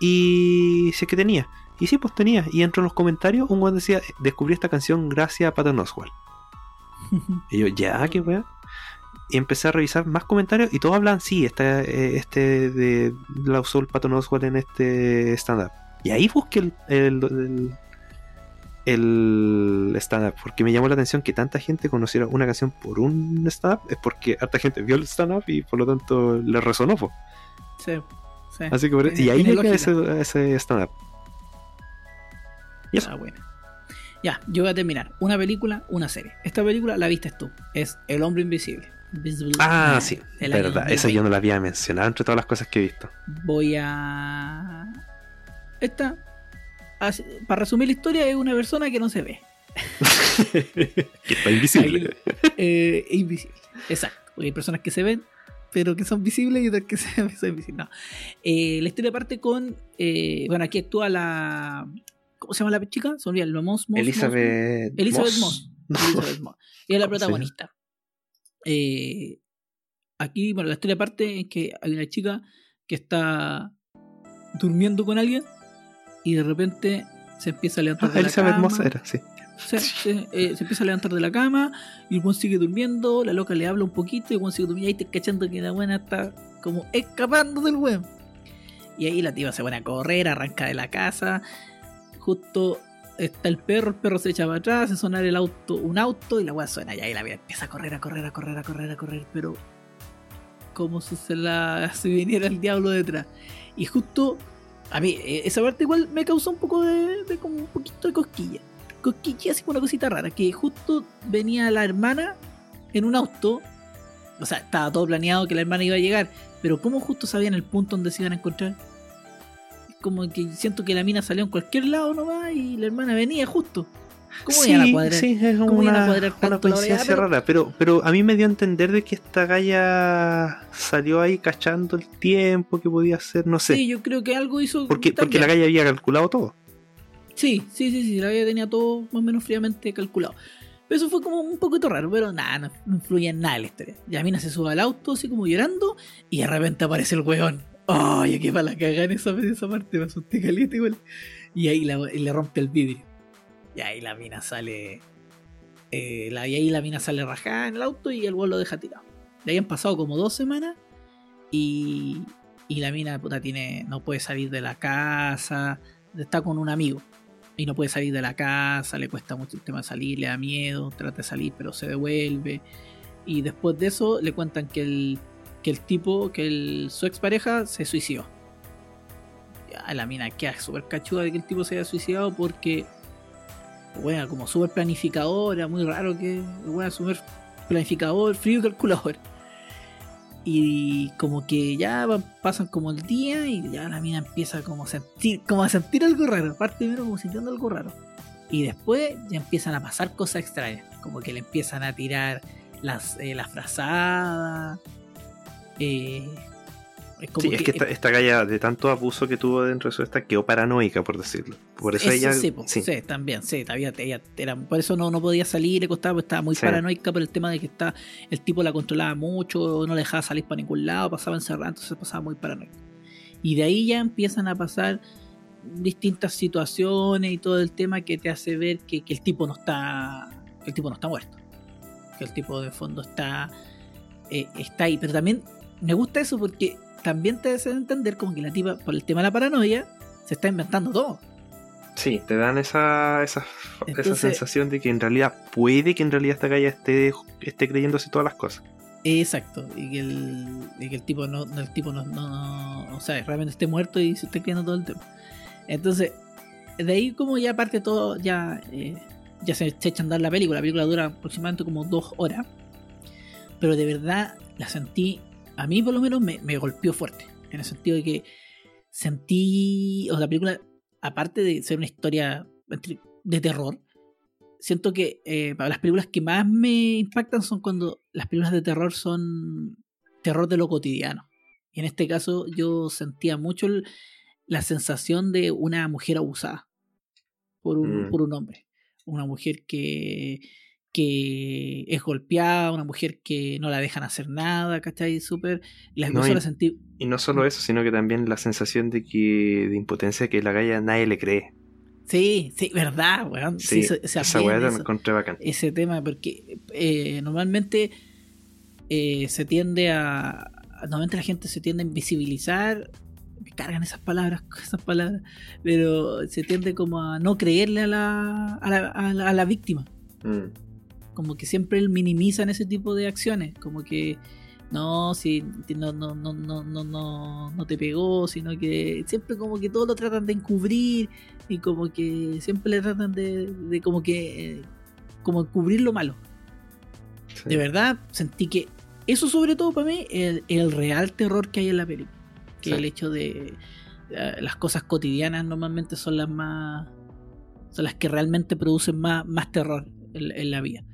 Y sé que tenía. Y sí, pues tenía. Y entre los comentarios, un weón decía, descubrí esta canción gracias a Patton Oswald. y yo, ya, qué weón. Y empecé a revisar más comentarios y todos hablan, sí, este, este de la usó el Patton Oswald en este stand-up. Y ahí busqué el, el, el, stand-up, porque me llamó la atención que tanta gente conociera una canción por un stand-up, es porque harta gente vio el stand-up y por lo tanto le resonó. Sí, sí. Así que por, y ahí llegué a ese, ese stand-up. Ah, bueno. Ya, yo voy a terminar. Una película, una serie. Esta película la viste tú. Es El Hombre Invisible. Ah, sí. Verdad. Esa yo no la había mencionado entre todas las cosas que he visto. Voy a. Esta. Para resumir la historia, es una persona que no se ve. que está invisible. eh, invisible. Exacto. Hay personas que se ven, pero que son visibles y otras que se ven, son invisibles. No. Eh, la historia parte con. Eh, bueno, aquí actúa la ¿Cómo se llama la chica? Se olvida, Moss, Elizabeth, Elizabeth Moss. Elizabeth Moss. Y es la protagonista. Eh, aquí, bueno, la historia parte es que hay una chica que está durmiendo con alguien y de repente se empieza a levantar ah, de Elizabeth la cama. Moss era, sí. Se, eh, se, empieza a levantar de la cama y el buen sigue durmiendo, la loca le habla un poquito y el buen sigue durmiendo y ahí está cachando que la buena está como escapando del buen. Y ahí la tía se pone a correr, arranca de la casa justo está el perro, el perro se echa para atrás, hace sonar el auto, un auto y la weá suena y ahí la vida empieza a correr, a correr, a correr, a correr, a correr, pero como si se la si viniera el diablo detrás. Y justo a mí e, esa parte igual me causó un poco de, como un poquito de cosquilla. Cosquilla así como una cosita rara, que justo venía la hermana en un auto, o sea, estaba todo planeado que la hermana iba a llegar, pero como justo sabían el punto donde se iban a encontrar como que siento que la mina salió en cualquier lado nomás y la hermana venía justo. ¿Cómo sí, a cuadrar? Sí, es una, una coincidencia rara, pero, pero a mí me dio a entender de que esta galla salió ahí cachando el tiempo que podía hacer, no sé. Sí, yo creo que algo hizo. Porque, porque la galla había calculado todo. Sí, sí, sí, sí, la galla tenía todo más o menos fríamente calculado. Pero eso fue como un poquito raro, pero nada, no, no influye en nada en la historia. Ya mina se sube al auto así como llorando y de repente aparece el weón Ay, qué para la cagada en esa, esa parte, me asusté caliente igual. Y ahí le rompe el vidrio. Y ahí la mina sale. Eh, la, y ahí la mina sale rajada en el auto y el vuelo lo deja tirado. De ahí han pasado como dos semanas. Y, y la mina puta tiene. no puede salir de la casa. Está con un amigo. Y no puede salir de la casa. Le cuesta mucho el tema salir, le da miedo. Trata de salir, pero se devuelve. Y después de eso le cuentan que el que el tipo, que el, su expareja se suicidó. Ya, la mina queda súper cachuda de que el tipo se haya suicidado porque, bueno, como súper planificador, era muy raro que, bueno, súper planificador, frío calculador. Y como que ya pasan como el día y ya la mina empieza como a sentir, como a sentir algo raro. Parte primero como sintiendo algo raro. Y después ya empiezan a pasar cosas extrañas. Como que le empiezan a tirar las, eh, las frazadas eh, es sí, es que esta, esta, galla de tanto abuso que tuvo dentro de su esta quedó paranoica, por decirlo. Por eso, ella. Sí, sí. también, sí, todavía, era, por eso no, no podía salir, le costaba, estaba muy paranoica por el tema de que está, el tipo la controlaba mucho, no le dejaba salir para ningún lado, pasaba encerrado, entonces pasaba muy paranoica. Y de ahí ya empiezan a pasar distintas situaciones y todo el tema que te hace ver que, que el tipo no está. Que el tipo no está muerto. Que el tipo de fondo está. Eh, está ahí. Pero también me gusta eso porque también te hace entender como que la tipa, por el tema de la paranoia, se está inventando todo. Sí, te dan esa, esa, esa sensación de que en realidad puede que en realidad esta calle esté, esté creyéndose todas las cosas. Exacto, y que el, y que el tipo no, el tipo no, no, o sea, realmente esté muerto y se esté creyendo todo el tema. Entonces, de ahí como ya parte todo, ya, eh, ya se, se echa a andar la película. La película dura aproximadamente como dos horas. Pero de verdad la sentí a mí por lo menos me, golpeó fuerte. En el sentido de que sentí, o sea, la película, aparte de ser una historia de terror, siento que eh, las películas que más me impactan son cuando las películas de terror son terror de lo cotidiano. Y en este caso yo sentía mucho la sensación de una mujer abusada por un, Mm. por un hombre. Una mujer que, que es golpeada, una mujer que no la dejan hacer nada, ¿cachai? Súper. La No, y- la sentí. Y no solo eso, sino que también la sensación de que de impotencia que la galla nadie le cree. Sí, sí, verdad, weón. Sí, Sí, se- se esa weá eso. encontré bacán. ese tema, porque eh, normalmente eh, se tiende a. Normalmente la gente se tiende a invisibilizar. Me cargan esas palabras, esas palabras. Pero se tiende como a no creerle a la, a la, a la, a la víctima. Mm. Como que siempre minimizan ese tipo de acciones. Como que. No, si no, no, no, no, no, no, no te pegó, sino que siempre como que todo lo tratan de encubrir y como que siempre le tratan de, de como que eh, como encubrir lo malo. Sí. De verdad, sentí que eso sobre todo para mí el, el real terror que hay en la película. Que Sí. el hecho de eh, las cosas cotidianas normalmente son las más son las que realmente producen más, más terror en, en la vida.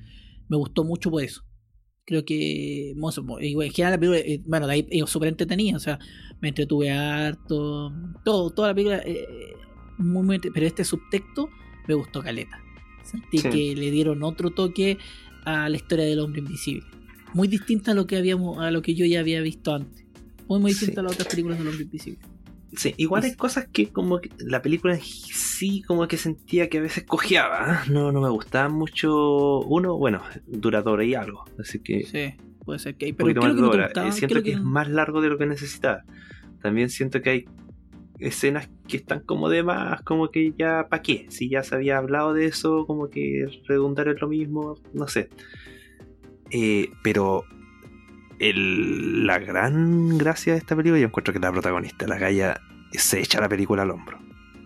Me gustó mucho por eso. Creo que bueno, en general la película, eh, bueno, de ahí es súper entretenida, o sea, me entretuve harto, todo, toda la película, eh, muy, muy pero este subtexto me gustó caleta. Sentí Sí. que le dieron otro toque a la historia del hombre invisible. Muy distinta a lo que habíamos, a lo que yo ya había visto antes. Muy muy distinta Sí. a las otras películas del hombre invisible. Sí, igual hay cosas que como que la película sí como que sentía que a veces cojeaba. ¿eh? No, no me gustaba mucho. Uno, bueno, duradora y algo. Así que Sí, puede ser que hay, pero poquito ¿qué es más que no gustaba? Eh, ¿Qué es Siento que, que es más largo de lo que necesitaba. También siento que hay escenas que están como de más, como que ya, ¿para qué? Si ya se había hablado de eso, como que redundar en lo mismo, no sé. Eh, pero el- la gran gracia de esta película, yo encuentro que la protagonista, la galla, se echa la película al hombro.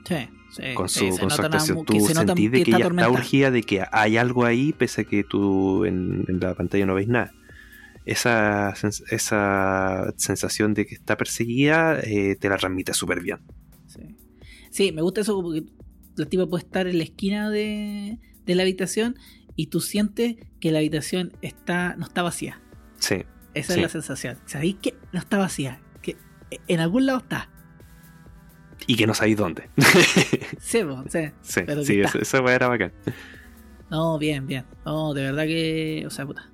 Sí, sí, Con sí, su, se con su actuación. Tú se sentís de que ella está urgida, de que hay algo ahí, pese a que tú en, en la pantalla no veis nada. Esa, esa sensación de que está perseguida eh, te la transmite súper bien. Sí. Sí, me gusta eso porque la tipa puede estar en la esquina de, de la habitación y tú sientes que la habitación está no está vacía. Sí, Esa Sí. es la sensación. ¿Sabéis que no está vacía? Que en algún lado está. y que no sabéis dónde. Sí, po, sí. sí, Pero sí esa weá era bacán. No, bien, bien. No, de verdad que. O sea, puta.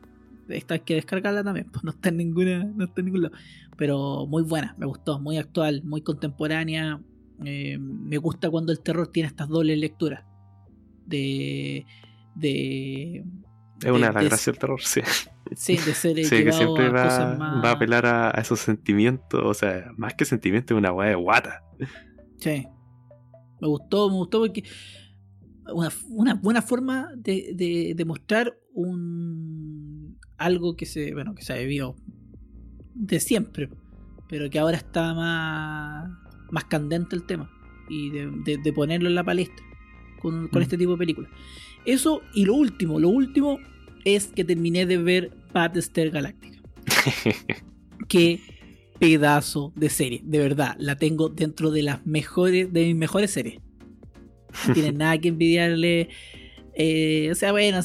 Esta hay que descargarla también. Pues no está en ninguna. No está en ningún lado. Pero muy buena, me gustó. Muy actual, muy contemporánea. Eh, me gusta cuando el terror tiene estas dobles lecturas. De. De. Es una de de- gracias del terror, sí. Sí, de ser Sí, que siempre a va, cosas más. va a apelar a, a esos sentimientos, o sea, más que sentimientos, es una weá de guata. Sí. Me gustó, me gustó porque una, una buena forma de, de, de mostrar un algo que se, bueno, que se ha vivido de siempre, pero que ahora está más, más candente el tema y de, de- de ponerlo en la palestra con, con Mm. este tipo de películas. Eso y lo último, lo último es que terminé de ver Battlestar Galactica. Qué pedazo de serie, de verdad, la tengo dentro de las mejores, de mis mejores series. No tiene nada que envidiarle. eh, o sea, bueno,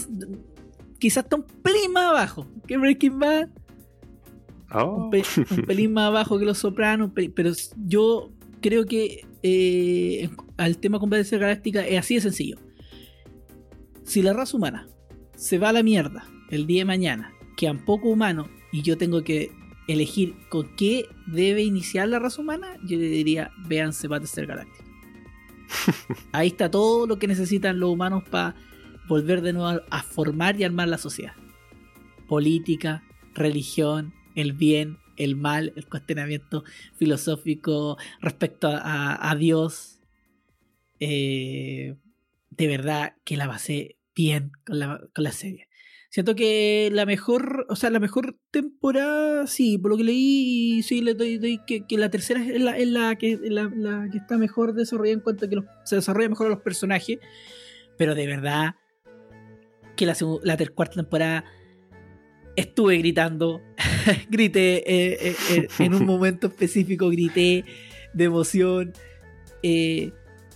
quizás está un pelín más abajo que Breaking Bad, Oh. un, pe- un pelín más abajo que Los Sopranos, pero yo creo que eh, al tema con Battlestar Galáctica es así de sencillo. Si la raza humana se va a la mierda el día de mañana, quedan poco humanos y yo tengo que elegir con qué debe iniciar la raza humana, yo le diría, véanse Battlestar Galactica. Ahí está todo lo que necesitan los humanos para volver de nuevo a- formar y armar la sociedad. Política, religión, el bien, el mal, el cuestionamiento filosófico respecto a, a- a Dios. Eh, de verdad que la pasé bien con la, con la serie. Siento que la mejor, o sea, la mejor temporada, sí, por lo que leí, sí, le doy, doy que, que la tercera es la, es la que, la, la que está mejor desarrollada en cuanto a que los- se desarrolla mejor a los personajes. Pero de verdad que la, la ter- cuarta temporada estuve gritando, grité eh, eh, eh, en un momento específico, grité de emoción,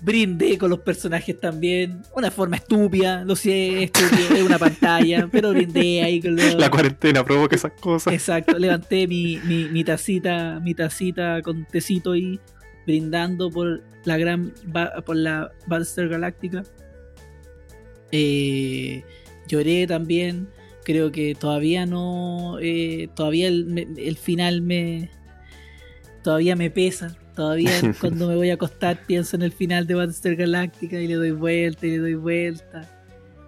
brindé con los personajes también, una forma estúpida, lo sé, estúpido, es una pantalla, pero brindé ahí con los... La cuarentena provoca esas cosas. Exacto, levanté mi, mi, mi tacita, mi tacita con tecito y brindando por la gran por la Battlestar Galáctica. Eh, lloré también. Creo que todavía no. Eh, todavía el, final me. Todavía me pesa. Todavía cuando me voy a acostar pienso en el final de Battlestar Galáctica y le doy vuelta y le doy vuelta.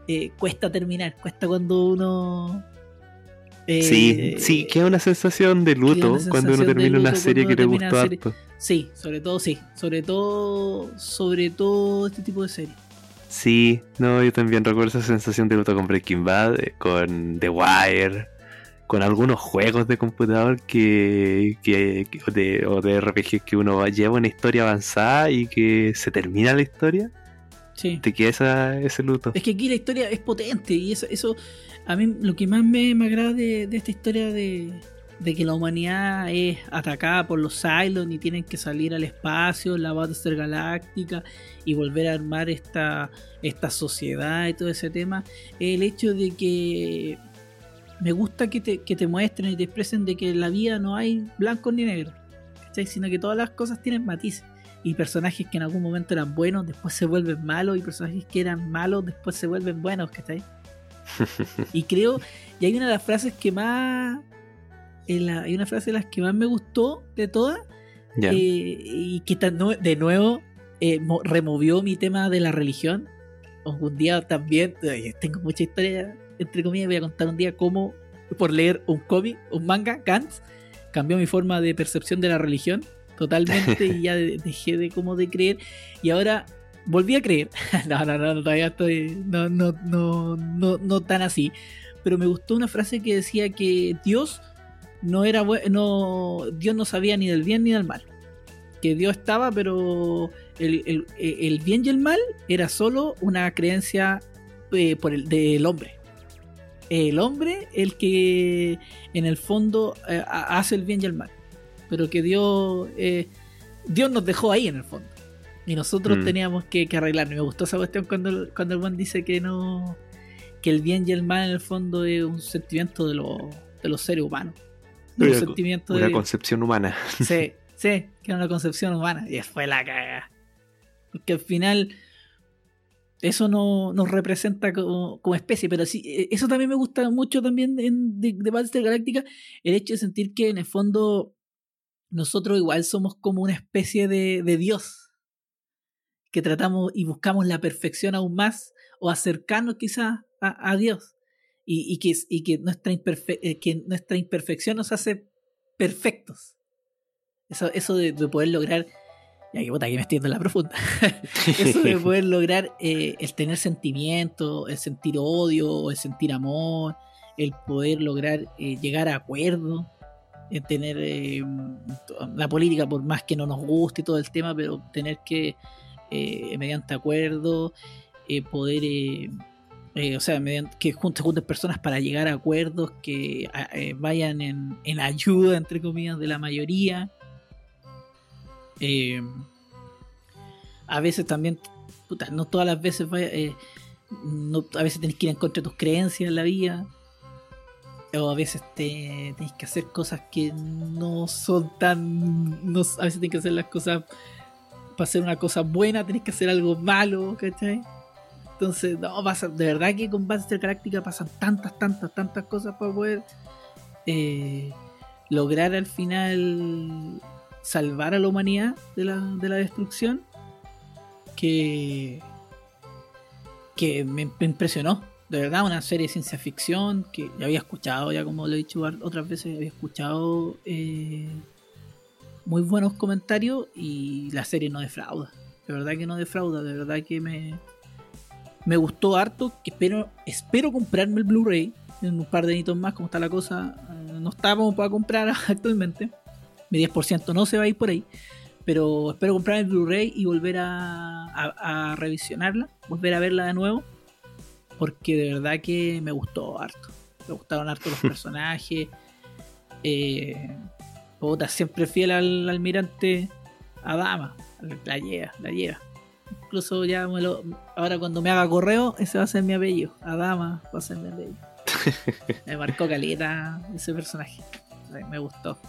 Eh, cuesta terminar, cuesta cuando uno. sí, sí, queda una sensación de luto cuando uno termina una serie que le gustó harto. Sí, sobre todo sí, sobre todo, sobre todo este tipo de series. Sí, no, yo también recuerdo esa sensación de luto con Breaking Bad, eh, con The Wire, con algunos juegos de computador que, que, de, o de RPG que uno lleva una historia avanzada y que se termina la historia. Sí. Te queda ese luto. Es que aquí la historia es potente y eso, eso a mí lo que más me, me agrada de, esta historia de, de, que la humanidad es atacada por los Cylons y tienen que salir al espacio, la Battlestar Galáctica y volver a armar esta, esta sociedad y todo ese tema, el hecho de que me gusta que te, que te muestren y te expresen de que en la vida no hay blanco ni negro, sino que todas las cosas tienen matices. Y personajes que en algún momento eran buenos, después se vuelven malos, y personajes que eran malos, después se vuelven buenos, ¿cachai? y creo, y hay una de las frases que más, hay una frase de las que más me gustó de todas, eh, y que de nuevo eh, removió mi tema de la religión. Un día también, tengo mucha historia, entre comillas, voy a contar un día cómo, por leer un cómic, un manga, Gantz, cambió mi forma de percepción de la religión totalmente y ya dejé de como de creer y ahora volví a creer. no, no, no, todavía estoy, no, no, no, no, no tan así. Pero me gustó una frase que decía que Dios no era no, Dios no sabía ni del bien ni del mal. Que Dios estaba, pero el, bien y el mal era solo una creencia eh, por el, del hombre. El hombre, el que en el fondo eh, hace el bien y el mal. Pero que Dios, eh, Dios nos dejó ahí en el fondo. Y nosotros mm. teníamos que, que arreglarnos. Me gustó esa cuestión cuando, cuando el buen dice que no. que el bien y el mal en el fondo es un sentimiento de, de los seres humanos. un sentimiento una concepción humana. Sí, sí, que era una concepción humana. Y fue la caga. Porque al final eso no nos representa como, especie, pero sí, e, eso también me gusta mucho también en, de, de Galáctica, el hecho de sentir que en el fondo nosotros igual somos como una especie de, de Dios, que tratamos y buscamos la perfección aún más, o acercarnos quizás a, Dios, y, que, nuestra eh, que nuestra imperfección nos hace perfectos. Eso de poder lograr ya que puta, que me estoy en la profunda. Eso de poder lograr eh, el tener sentimiento, el sentir odio, el sentir amor, el poder lograr eh, llegar a acuerdo, el tener eh, la política, por más que no nos guste todo el tema, pero tener que, mediante acuerdo, poder. o sea, mediante, que junten personas para llegar a acuerdos que vayan en, en ayuda, entre comillas, de la mayoría eh, a veces también, no todas las veces eh, a veces tenés que ir en contra de tus creencias en la vida. O a veces te, tenés que hacer cosas que no son tan. A veces tenés que hacer las cosas. Para hacer una cosa buena, tenés que hacer algo malo, ¿cachai? Entonces, no, pasa, de verdad que con Battlestar Galáctica pasan tantas, tantas, tantas cosas para poder eh, lograr al final salvar a la humanidad de la, de la destrucción que, que me, impresionó. De verdad, una serie de ciencia ficción que ya había escuchado, ya como lo he dicho otras veces, había escuchado eh, muy buenos comentarios y la serie no defrauda. De verdad que no defrauda, de verdad que me, me gustó harto. Espero, espero comprarme el Blu-ray en un par de añitos más, como está la cosa. Eh, no está como para comprar actualmente mi 10% no se va a ir por ahí. Pero espero comprar el Blu-ray y volver a, revisionarla, volver a verla de nuevo. Porque de verdad que me gustó harto. Me gustaron harto los personajes. Eh, siempre fiel al almirante Adama. La lleva, la lleva. Incluso ya ahora cuando me haga correo, ese va a ser mi apellido. Adama va a ser mi apellido. me marcó caleta ese personaje. Me gustó.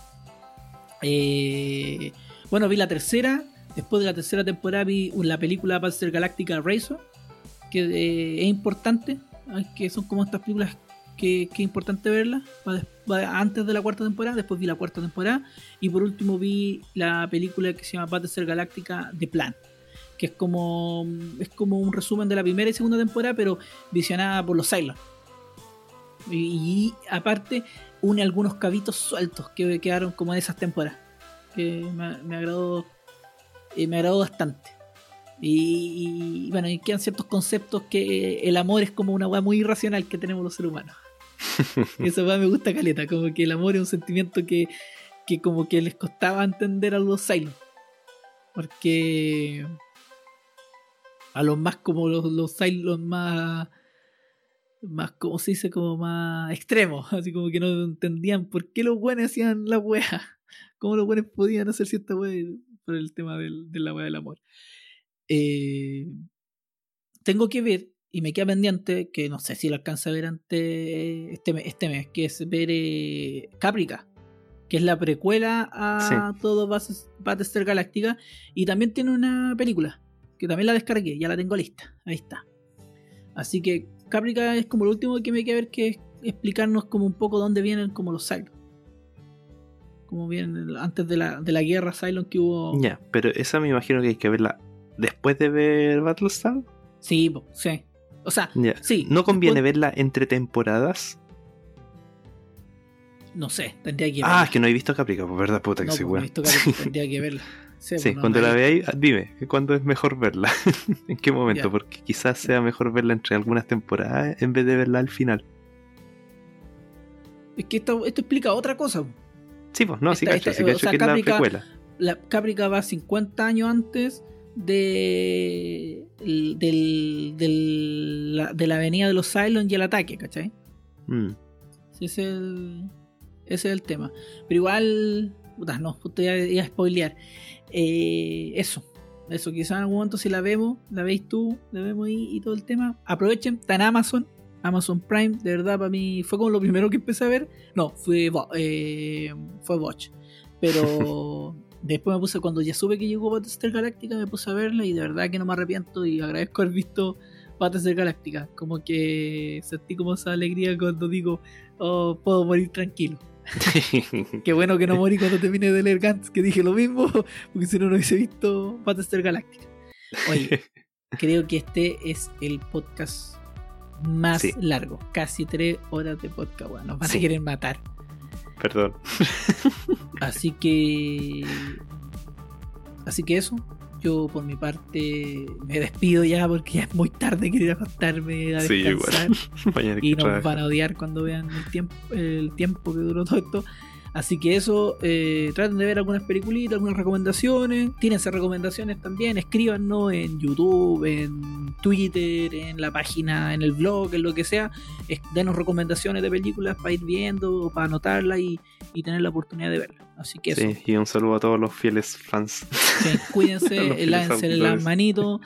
Eh, bueno, vi la tercera, Después de la tercera temporada vi la película Battlestar Galactica Razor, que eh, es importante, que son como estas películas que, es importante verlas antes de la cuarta temporada, después vi la cuarta temporada. Y por último vi la película que se llama Battlestar Galactica The Plan, que es como es como un resumen de la primera y segunda temporada, pero visionada por los Cylons. Y, aparte une algunos cabitos sueltos que quedaron como de esas temporadas, que me, agradó eh, me agradó bastante. Y, bueno, y quedan ciertos conceptos que el amor es como una weá muy irracional que tenemos los seres humanos. Eso me gusta caleta, como que el amor es un sentimiento que, que como que les costaba entender a los Cylons. Porque a los más como los, los más más como se dice como más extremos así como que no entendían por qué los buenos hacían la wea cómo los buenos podían hacer cierta wea por el tema del, de la wea del amor eh, tengo que ver y me queda pendiente, que no sé si lo alcanza a ver antes este mes, este mes que es ver eh, Caprica, que es la precuela a todo Battlestar Galáctica, y también tiene una película, que también la descargué, ya la tengo lista, ahí está. Así que Caprica es como lo último que me queda ver que es explicarnos como un poco dónde vienen como los Cylons. Como vienen antes de la, de la guerra Cylon que hubo. Ya, pero esa me imagino que hay que verla después de ver Battlestar. Sí, sí. O sea, sí. ¿No conviene verla entre temporadas? No sé, tendría que verla. Ah, es que no he visto Caprica, pues verdad, puta que no, bueno. Pues, no tendría que verla. Sí, cuando la veáis, dime, ¿cuándo es mejor verla? ¿En qué momento? Porque quizás sea mejor verla entre algunas temporadas en vez de verla al final. Es que esto, esto explica otra cosa. Sí, pues no, sí cacho, sí cacho que es la precuela. La Caprica va 50 años antes de, del, de la avenida de los Cylons y el ataque, ¿cachai? Mm. ese, es el, ese es el tema. Pero igual, puta, no, te iba, a spoilear. Eh, eso, eso, quizás en algún momento si la vemos, la veis tú, la vemos ahí y todo el tema. Aprovechen, está en Amazon, Amazon Prime, de verdad para mí fue como lo primero que empecé a ver. No, fue, eh, fue Watch. Pero Después me puse, cuando ya supe que llegó Battlestar Galáctica, me puse a verla y de verdad que no me arrepiento y agradezco haber visto Battlestar Galáctica. Como que sentí como esa alegría cuando digo, oh, puedo morir tranquilo. Qué bueno que no morí cuando terminé de leer Gantz, que dije lo mismo, porque si no, no hubiese visto Battlestar Galáctica. Oye, creo que este es el podcast más largo, casi tres horas de podcast. Bueno, nos van a querer matar. Perdón. Así que. Así que eso. Yo por mi parte me despido ya porque ya es muy tarde, quiero ir a acostarme a descansar. y nos van a odiar cuando vean el tiempo, el tiempo que duró todo esto. Así que eso, eh, traten de ver algunas peliculitas, algunas recomendaciones. Tírense recomendaciones también, escríbanos en YouTube, en Twitter, en la página, en el blog, en lo que sea. denos recomendaciones de películas para ir viendo, para anotarlas y, tener la oportunidad de verlas. Así que sí, y un saludo a todos los fieles fans. Sí, cuídense, lávense las manitos,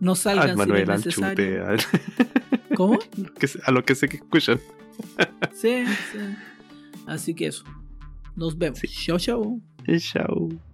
no salgan si es necesario. ¿Cómo? a lo que sé que escuchan. sí, sí. Así que eso. Nos vemos. Chao, chao. Chao.